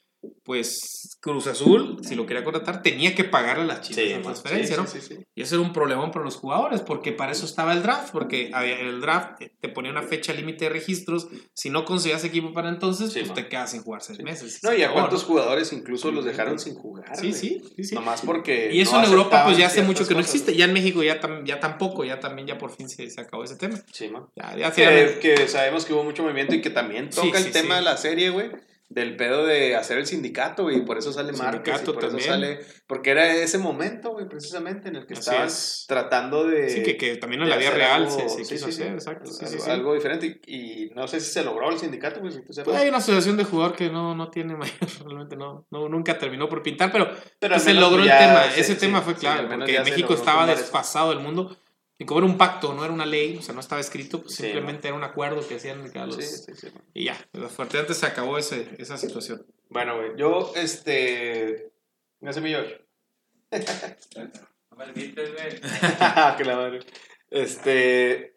pues Cruz Azul, si lo quería contratar, tenía que pagarle a las Chivas Sí, la ¿no? transferencia, Sí, ¿no? sí, sí, sí. Y eso era un problemón para los jugadores, porque para eso estaba el draft, porque el draft eh, te ponía una fecha límite de registros, si no conseguías equipo para entonces, pues ¿no? te quedas sin jugar seis meses. No, y a cuántos ¿no? jugadores incluso los dejaron sin jugar. Sí, sí, sí. Nomás porque. Y eso no en Europa pues ya hace mucho que no ciertas existe. cosas. Ya en México ya, tam- ya tampoco, ya también ya por fin se, se acabó ese tema. Sí, ¿no? Ya, ya Que, que sabemos que hubo mucho movimiento y que también toca el tema de la serie, güey. Del pedo de hacer el sindicato, güey. y Por eso sale Sindicato por eso sale. Porque era ese momento, güey, precisamente en el que Así estaban es. tratando de. Sí, que, que también en la vida real algo- se, se sí, quiso sí, sí. hacer, exacto. algo, algo diferente. Y, y no sé si se logró el sindicato, güey. Si. Pues hay una asociación de jugador que no, no tiene mayor, realmente no, no, nunca terminó por pintar, pero, Pero pues se menos logró el tema. se- Ese tema fue menos porque México estaba desfasado del mundo. Y como era un pacto, no era una ley, o sea, no estaba escrito, pues Sí, simplemente era un acuerdo que hacían cada los... Sí, sí, sí. Y ya, fuertemente se acabó ese, esa situación. Bueno, güey, yo, este. Me grites, güey. que la madre. Este.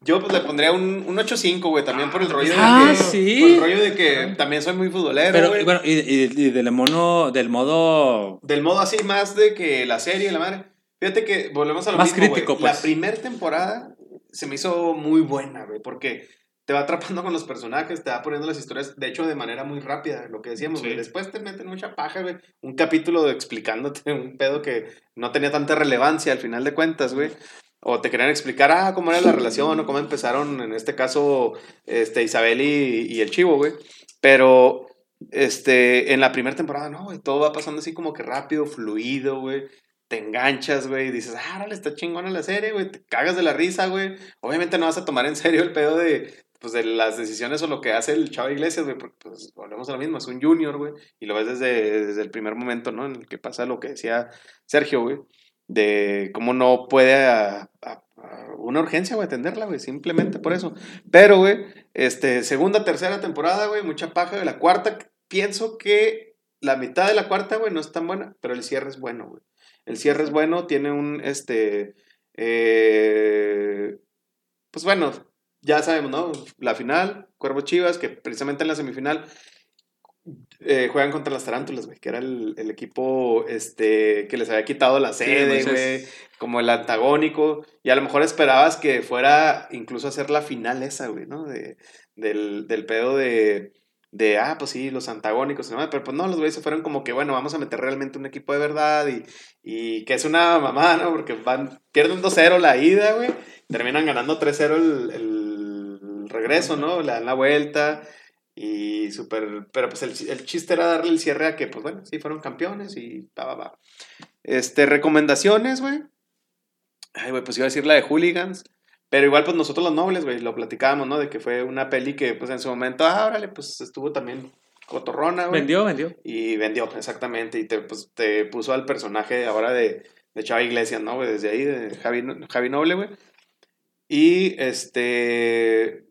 Yo pues le pondría un, un 8-5, güey, también por el rollo de Ah, que. sí. Por el rollo de que también soy muy futbolero, Pero, güey. y bueno, y, y, y del mono, del modo. Del modo así más de que la serie, la madre. Fíjate que volvemos a lo Más mismo, crítico, pues. La primera temporada se me hizo muy buena, güey, porque te va atrapando con los personajes, te va poniendo las historias, de hecho, de manera muy rápida, lo que decíamos, Sí. güey. Después te meten mucha paja, güey. Un capítulo de explicándote un pedo que no tenía tanta relevancia al final de cuentas, güey. O te querían explicar, ah, cómo era la relación o cómo empezaron, en este caso, este, Isabel y, y el Chivo, güey. Pero, este, en la primera temporada, no, güey, todo va pasando así como que rápido, fluido, güey. Te enganchas, güey, y dices, ah, órale, está chingona la serie, güey. Te cagas de la risa, güey. Obviamente no vas a tomar en serio el pedo de, pues, de las decisiones o lo que hace el chavo Iglesias, güey, porque, pues, volvemos a lo mismo, es un junior, güey. Y lo ves desde, el primer momento, ¿no? En el que pasa lo que decía Sergio, güey de cómo no puede a una urgencia, güey, atenderla, güey, simplemente por eso. Pero, güey, este, segunda, tercera temporada, güey, mucha paja, de la cuarta, pienso que la mitad de la cuarta, güey, no es tan buena, pero el cierre es bueno, güey. El cierre es bueno, tiene un, este, eh, pues bueno, ya sabemos, ¿no? La final, Cuervo Chivas, que precisamente en la semifinal eh, juegan contra las Tarántulas, güey, que era el, el equipo este, que les había quitado la sede, güey, como el antagónico, y a lo mejor esperabas que fuera incluso a hacer la final esa, güey, ¿no? De, del, del pedo de, de, ah, pues sí, los antagónicos, pero pues no, los güeyes se fueron como que, bueno, vamos a meter realmente un equipo de verdad, y, y que es una mamá, ¿no? Porque van, pierden 2-0 la ida, güey, terminan ganando 3-0 el, el regreso, ¿no? Le dan la vuelta y súper... Pero pues el, el chiste era darle el cierre a que, pues bueno, sí, fueron campeones y va, va, va. Este, recomendaciones, güey. Ay, güey, pues iba a decir la de Hooligans. Pero igual, pues nosotros los nobles, güey, lo platicábamos, ¿no? De que fue una peli que, pues en su momento, ah, órale, pues estuvo también cotorrona, güey. Vendió, vendió. Y vendió, exactamente. Y te, pues, te puso al personaje ahora de, de Chava Iglesias, ¿no? güey? Desde ahí, de Javi, Javi Noble, güey. Y este.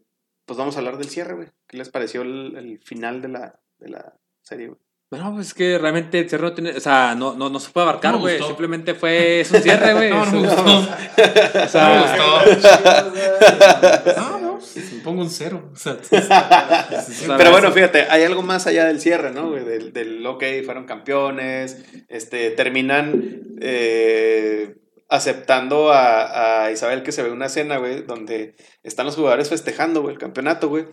Pues vamos a hablar del cierre, güey. ¿Qué les pareció el, el final de la, de la serie, güey? Bueno, pues es que realmente el cierre no tiene, o sea, no, no, no se puede abarcar, No güey. Simplemente fue, es un cierre, güey. No, no me gustó. O sea, No me gustó. No, no. Pongo un cero. O sea, sea, Pero bueno, fíjate, hay algo más allá del cierre, ¿no? güey? Del, del, ok, fueron campeones, este, terminan eh, aceptando a, a Isabel que se ve una escena, güey, donde están los jugadores festejando, güey, el campeonato, güey.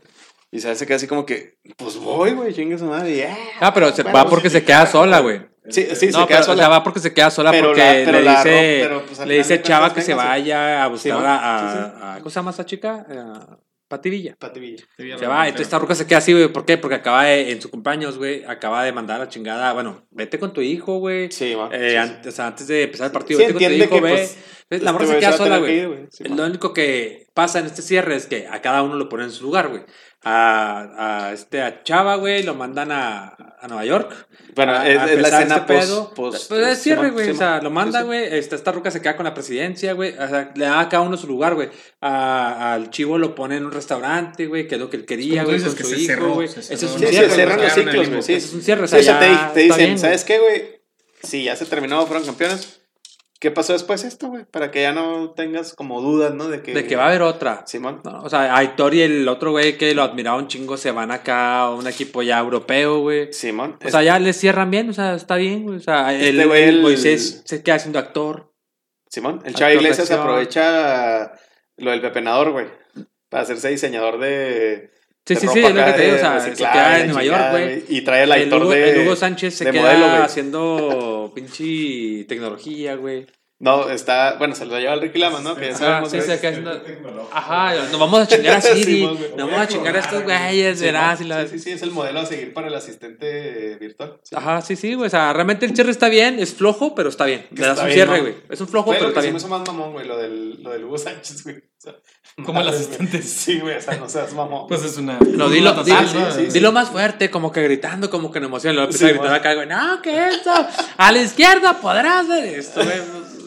Y se queda así como que, pues voy, güey, chingue su madre. y, "Ah". pero se, va porque se queda sola, güey. Sí, sí, no, se queda pero, sola. O sea, va porque se queda sola Pero porque la- pero le dice, ro- pero, pues, le dice Chava cuentas, que se vaya a buscar Sí, a, ¿cómo se llama esta chica? A Pati Villa. Pati Villa. Se va, entonces esta ruca se queda así, güey. ¿Por qué? Porque acaba de, en su cumpleaños, güey, acaba de mandar a la chingada. Bueno, vete con tu hijo, güey. Sí, man. Eh, Sí, antes, o sea, antes de empezar el partido, vete con tu hijo, pues, Ves, la este morra se güey queda se va a sola, güey. güey. Lo único que pasa en este cierre es que a cada uno lo ponen en su lugar, güey. A, a, este, a Chava, güey, lo mandan a, a Nueva York. Bueno, a- es, a es la escena este post, pedo. post- Pues es cierre, güey. O sea, lo manda, güey. Esta, esta ruca se queda con la presidencia, güey. O sea, le da a cada uno su lugar, güey. Al chivo lo pone en un restaurante, güey, que es lo que él quería, güey, con su que se hijo, cerró, güey. se Ese es un Sí, se cierre, cierran güey. los ciclos, güey. Sí, es un cierre, o sea, te, ya te está dicen, bien, ¿sabes qué, güey? Sí, ya se terminó, fueron campeones. ¿Qué pasó después esto, güey? Para que ya no tengas como dudas, ¿no? De que, De que va a haber otra. Simón. No, o sea, Aitor y el otro güey que lo admiraba un chingo se van acá a un equipo ya europeo, güey. Simón. O sea, ya les cierran bien, o sea, está bien, güey. O sea, el, Este güey, el el- Moisés se queda siendo actor. Simón. El Chava Iglesias aprovecha lo del pepenador, güey. Para hacerse diseñador de. Sí, sí, sí, es lo acá que te digo, o sea, se queda en Nueva York, güey. Y trae el El actor Hugo, de. el Hugo Sánchez se queda modelo, haciendo pinche tecnología, güey. No, está. Bueno, se lo lleva el Ricky Lama, ¿no? Que ya Ajá, sabemos. sí, se queda haciendo... Ajá, nos vamos a chingar a Siri, güey. nos vamos a chingar a estos güeyes, verás. y la- Sí, sí, sí, es el modelo a seguir para el asistente virtual. Sí. Ajá, sí, sí, güey. O sea, realmente el cierre está bien, es flojo, pero está bien. Le das un bien, cierre, güey. Es un flojo, pero está se bien. me hizo más mamón, güey, lo del, lo del Hugo Sánchez, güey. O sea, Como el asistente. Sí, güey, o sea, no seas mamón. Pues es una. No, dilo, total, sí, ¿no? sí, sí. dilo más fuerte, como que gritando, como que en emoción. Lo Sí, empieza a gritar bueno. acá, güey. No, que esto. A la izquierda podrás ver esto, güey.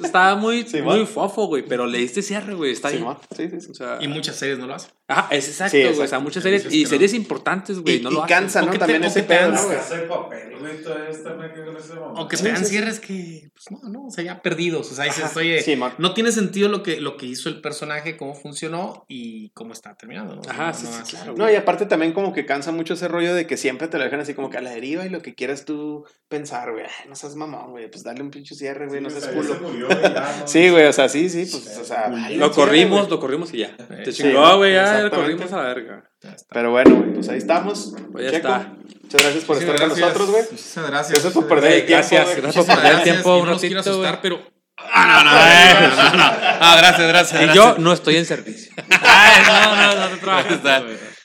Estaba muy, Sí, muy fofo, güey. Pero le diste cierre, güey. Está Sí, bien. man. sí, sí, sí. O sea, Y muchas series no lo hacen. Ajá, es exacto, güey. O sea, muchas series. Y series importantes, güey. Y, No y lo cansa, ¿no? que te- También ese te pedo, ese momento. O que te dan cierres que, pues no, no, o sea, ya perdidos. O sea, dices, oye, Sí, no tiene sentido lo que, lo que hizo el personaje, cómo funcionó y cómo está terminando, ¿no? Ajá, No, sí, no sí, claro. No, y aparte también como que cansa mucho ese rollo de que siempre te lo dejan así como que a la deriva y lo que quieras tú pensar, güey. No seas mamón, güey. Pues dale un pinche cierre, güey. No seas culo. Sí, güey, o sea, sí, sí, pues, o sea. Lo corrimos, lo corrimos y ya. Te Sí, chingó, güey. Ya lo exactamente. corrimos a la verga. Ya. Pero bueno, güey, pues ahí estamos. Pues ya Checo, está. Muchas gracias por Muchísimas estar con gracias. nosotros, güey. Muchísimas gracias. Gracias por perder el tiempo. gracias, güey. gracias por perder el tiempo un no ratito, güey. asustar, pero. Ah, no, no, no, no, no, no. Ah, gracias, gracias. Y gracias. yo no estoy en servicio. Ay, no, no, no, no trabajes.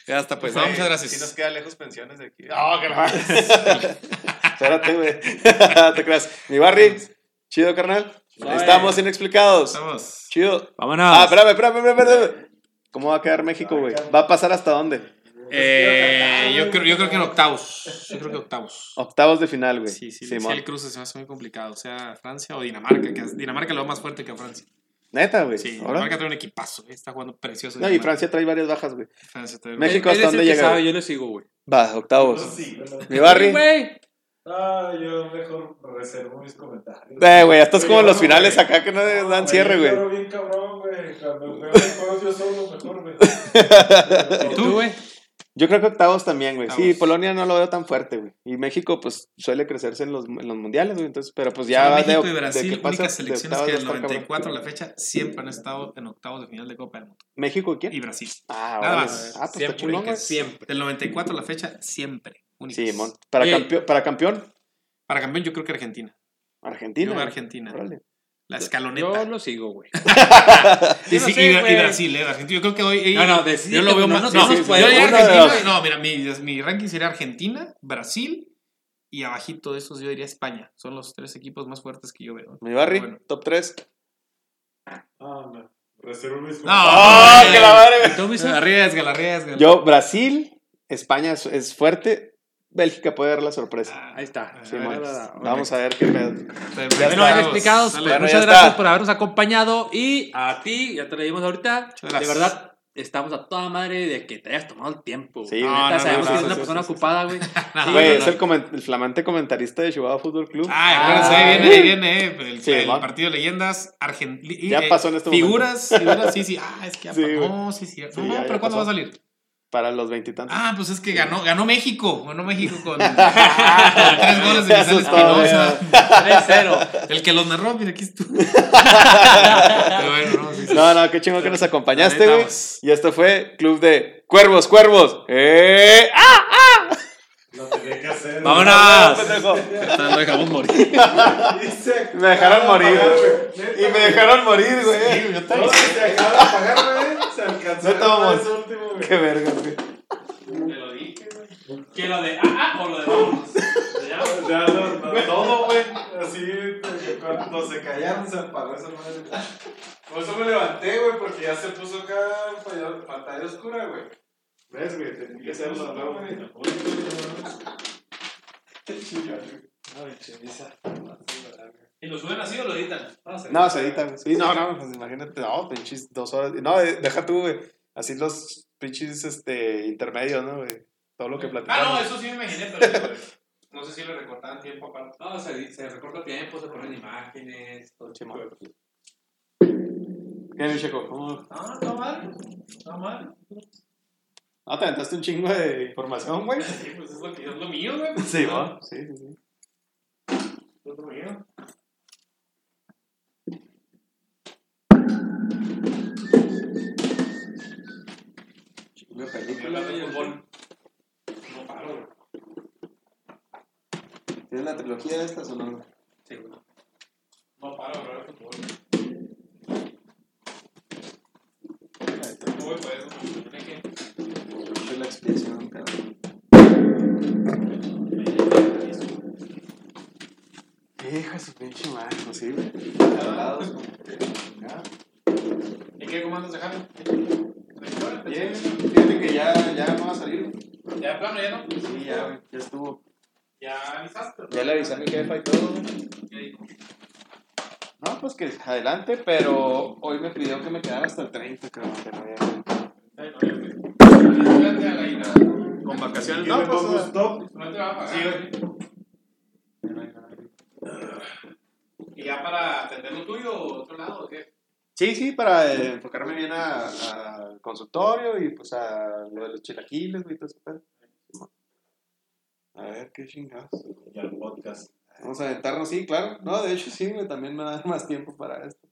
Ya está, pues. No, muchas gracias. Sí nos queda lejos pensiones de aquí. No, que no. Espérate, güey. te creas. Mi Barry, chido, carnal. Estamos inexplicados. Estamos. Chido. Vámonos. Ah, espérame, espérame, espérame, espérame. ¿Cómo va a quedar México, güey? ¿Va a pasar hasta dónde? Eh, yo, creo, yo creo que en octavos. Yo creo que octavos. Octavos de final, güey. Sí, sí, sí. El cruce se me hace muy complicado. O sea, Francia o Dinamarca. Que es- Dinamarca lo va más fuerte que Francia. Neta, güey. Sí, Ahora. Dinamarca trae un equipazo. eh, Está jugando precioso. No, y. Francia trae varias bajas, güey. Francia trae- México hasta dónde llega, sabe, yo le sigo, güey. Va, octavos. Sí, güey. Mi Barry. güey. Ah, yo mejor reservo mis comentarios. Eh, güey, estás como en los Yo, finales acá que no dan cierre, yo güey. lloro bien cabrón, güey. Cuando veo los juegos yo solo, mejor, güey. ¿Y tú, güey? Yo creo que octavos también, güey. Sí. Polonia no lo veo tan fuerte, güey. Y México, pues, suele crecerse en los, en los mundiales, güey. Entonces, pero pues ya de- México y de Brasil, que pasa únicas de selecciones octavos que va del estar cabrón. 94 a la fecha siempre han estado en octavos de final de Copa del Mundo. ¿México y quién? Y Brasil. Ah, Nada órale. más. Ah, pues Siempre, güey. siempre. Del 94 a la fecha, siempre. Únicas. Sí, mon. Para, campeón, para campeón, Para campeón, yo creo que Argentina. Argentina. Yo. Argentina. Órale. La escaloneta. Yo lo sigo, güey. Y, Yo no sí, sé, y- y güey. Brasil, eh, Argentina. Yo creo que hoy. No, no, decide, yo lo veo no, más. no, No, no yo Uno de Argentina. dos. No, mira, mi, mi ranking sería Argentina, Brasil y abajito de esos yo diría España. Son los tres equipos más fuertes que yo veo. Mi Barry, Bueno. top 3. Ah, no. Reservo mis No, ¡Ah, no, que la madre! Yo, Brasil, España es, es fuerte. Bélgica puede dar la sorpresa. Ah, Ahí está. Sí, a ver, Vamos a ver qué pedo. Bueno, bien explicados. Pues, muchas ya gracias está. por habernos acompañado. Y a ti, ya te lo dimos ahorita. Muchas De verdad, estamos a toda madre de que te hayas tomado el tiempo. Sí, no, neta, no, sabemos no, que no, eres una sí, persona ocupada, güey. Güey, no, es no. el, el flamante comentarista de Chihuahua Fútbol Club. Ah, Ah, ahí viene, ahí viene eh, el, Sí, el partido de leyendas Argentina. Ya pasó en este Figuras, figuras, sí, sí. Ah, es que ya Sí, pasó. No, sí, sí. Sí, No, pero ¿cuándo pasó. va a salir? Para los veintitantos. Ah, pues es que ganó, ganó México. Ganó México con, con tres goles de Vicente Espinosa. 3-0. El que los narró, mira, aquí estuvo. Pero bueno, no, sí, sí. No, no, qué chingo que nos acompañaste, güey. Y esto fue Club de Cuervos, Cuervos. ¡Eh! ¡Ah! Lo tenía que hacer. ¡Vámonos! Lo dejamos morir. Dice- Me dejaron morir, güey. güey. Y me dejaron morir, güey. Todo que se acaba de apagar, güey. Se alcanzó Neta, a vamos. ese último, güey. Qué verga, güey. Te lo dije, güey. ¿Qué lo de ah, ah o lo de vámonos? Ya, no, no, todo, güey. Así, cuando se callaron, se apagó esa madre. Por eso me levanté, güey, porque ya se puso acá pantalla oscura, güey. ¿Ves, güey? Tenía que hacerlo, ¿no, güey? ¿Y lo suben así o lo editan? No, se edita, güey. Sí, no, no, pues imagínate, no, pinches dos horas. No, eh, deja tú, güey. Así los pinches este, intermedios, ¿no, güey? Todo lo que Ah, platicamos. no, eso sí me imaginé, pero no sé si le recortaban tiempo aparte. No, se, se recorta tiempo, se ponen imágenes, todo man. ¿Qué, mi Checo? ¿Cómo? Ah, no mal. No mal. No, te aventaste un chingo de información, güey. Sí, pues es lo, que, es lo mío, güey. Sí, va. Sí, sí, sí. Es lo mío. Chingo de fútbol. No paro, güey. ¿Tienes la trilogía de estas o no? Sí, güey. No paro hablar de fútbol. No voy por eso, güey. Tiene que- la expiación, cabrón. De su pinche madre, sí, güey. ¿Y qué comandos dejaron? Bien, fíjate que ya, ya no va a salir. Ya, plano, ya no. Sí, ya, güey, ya estuvo. Ya avisaste. Ya le avisé a mi jefa y todo, güey. ¿Qué dijo? No, pues que adelante, pero hoy me pidió que me quedara hasta el 30, creo que no había. Con vacaciones, ¿Quién no, pues. pongo stop? No te va a pagar. Sí, güey. ¿Y ya para atender lo tuyo o otro lado o qué? Sí, sí, para eh, enfocarme bien al consultorio y pues a lo de los chilaquiles, güey, todo pedo. A ver, qué chingados. Y al podcast. Vamos a aventarnos, sí, claro. No, de hecho sí, güey, también me va a dar más tiempo para esto.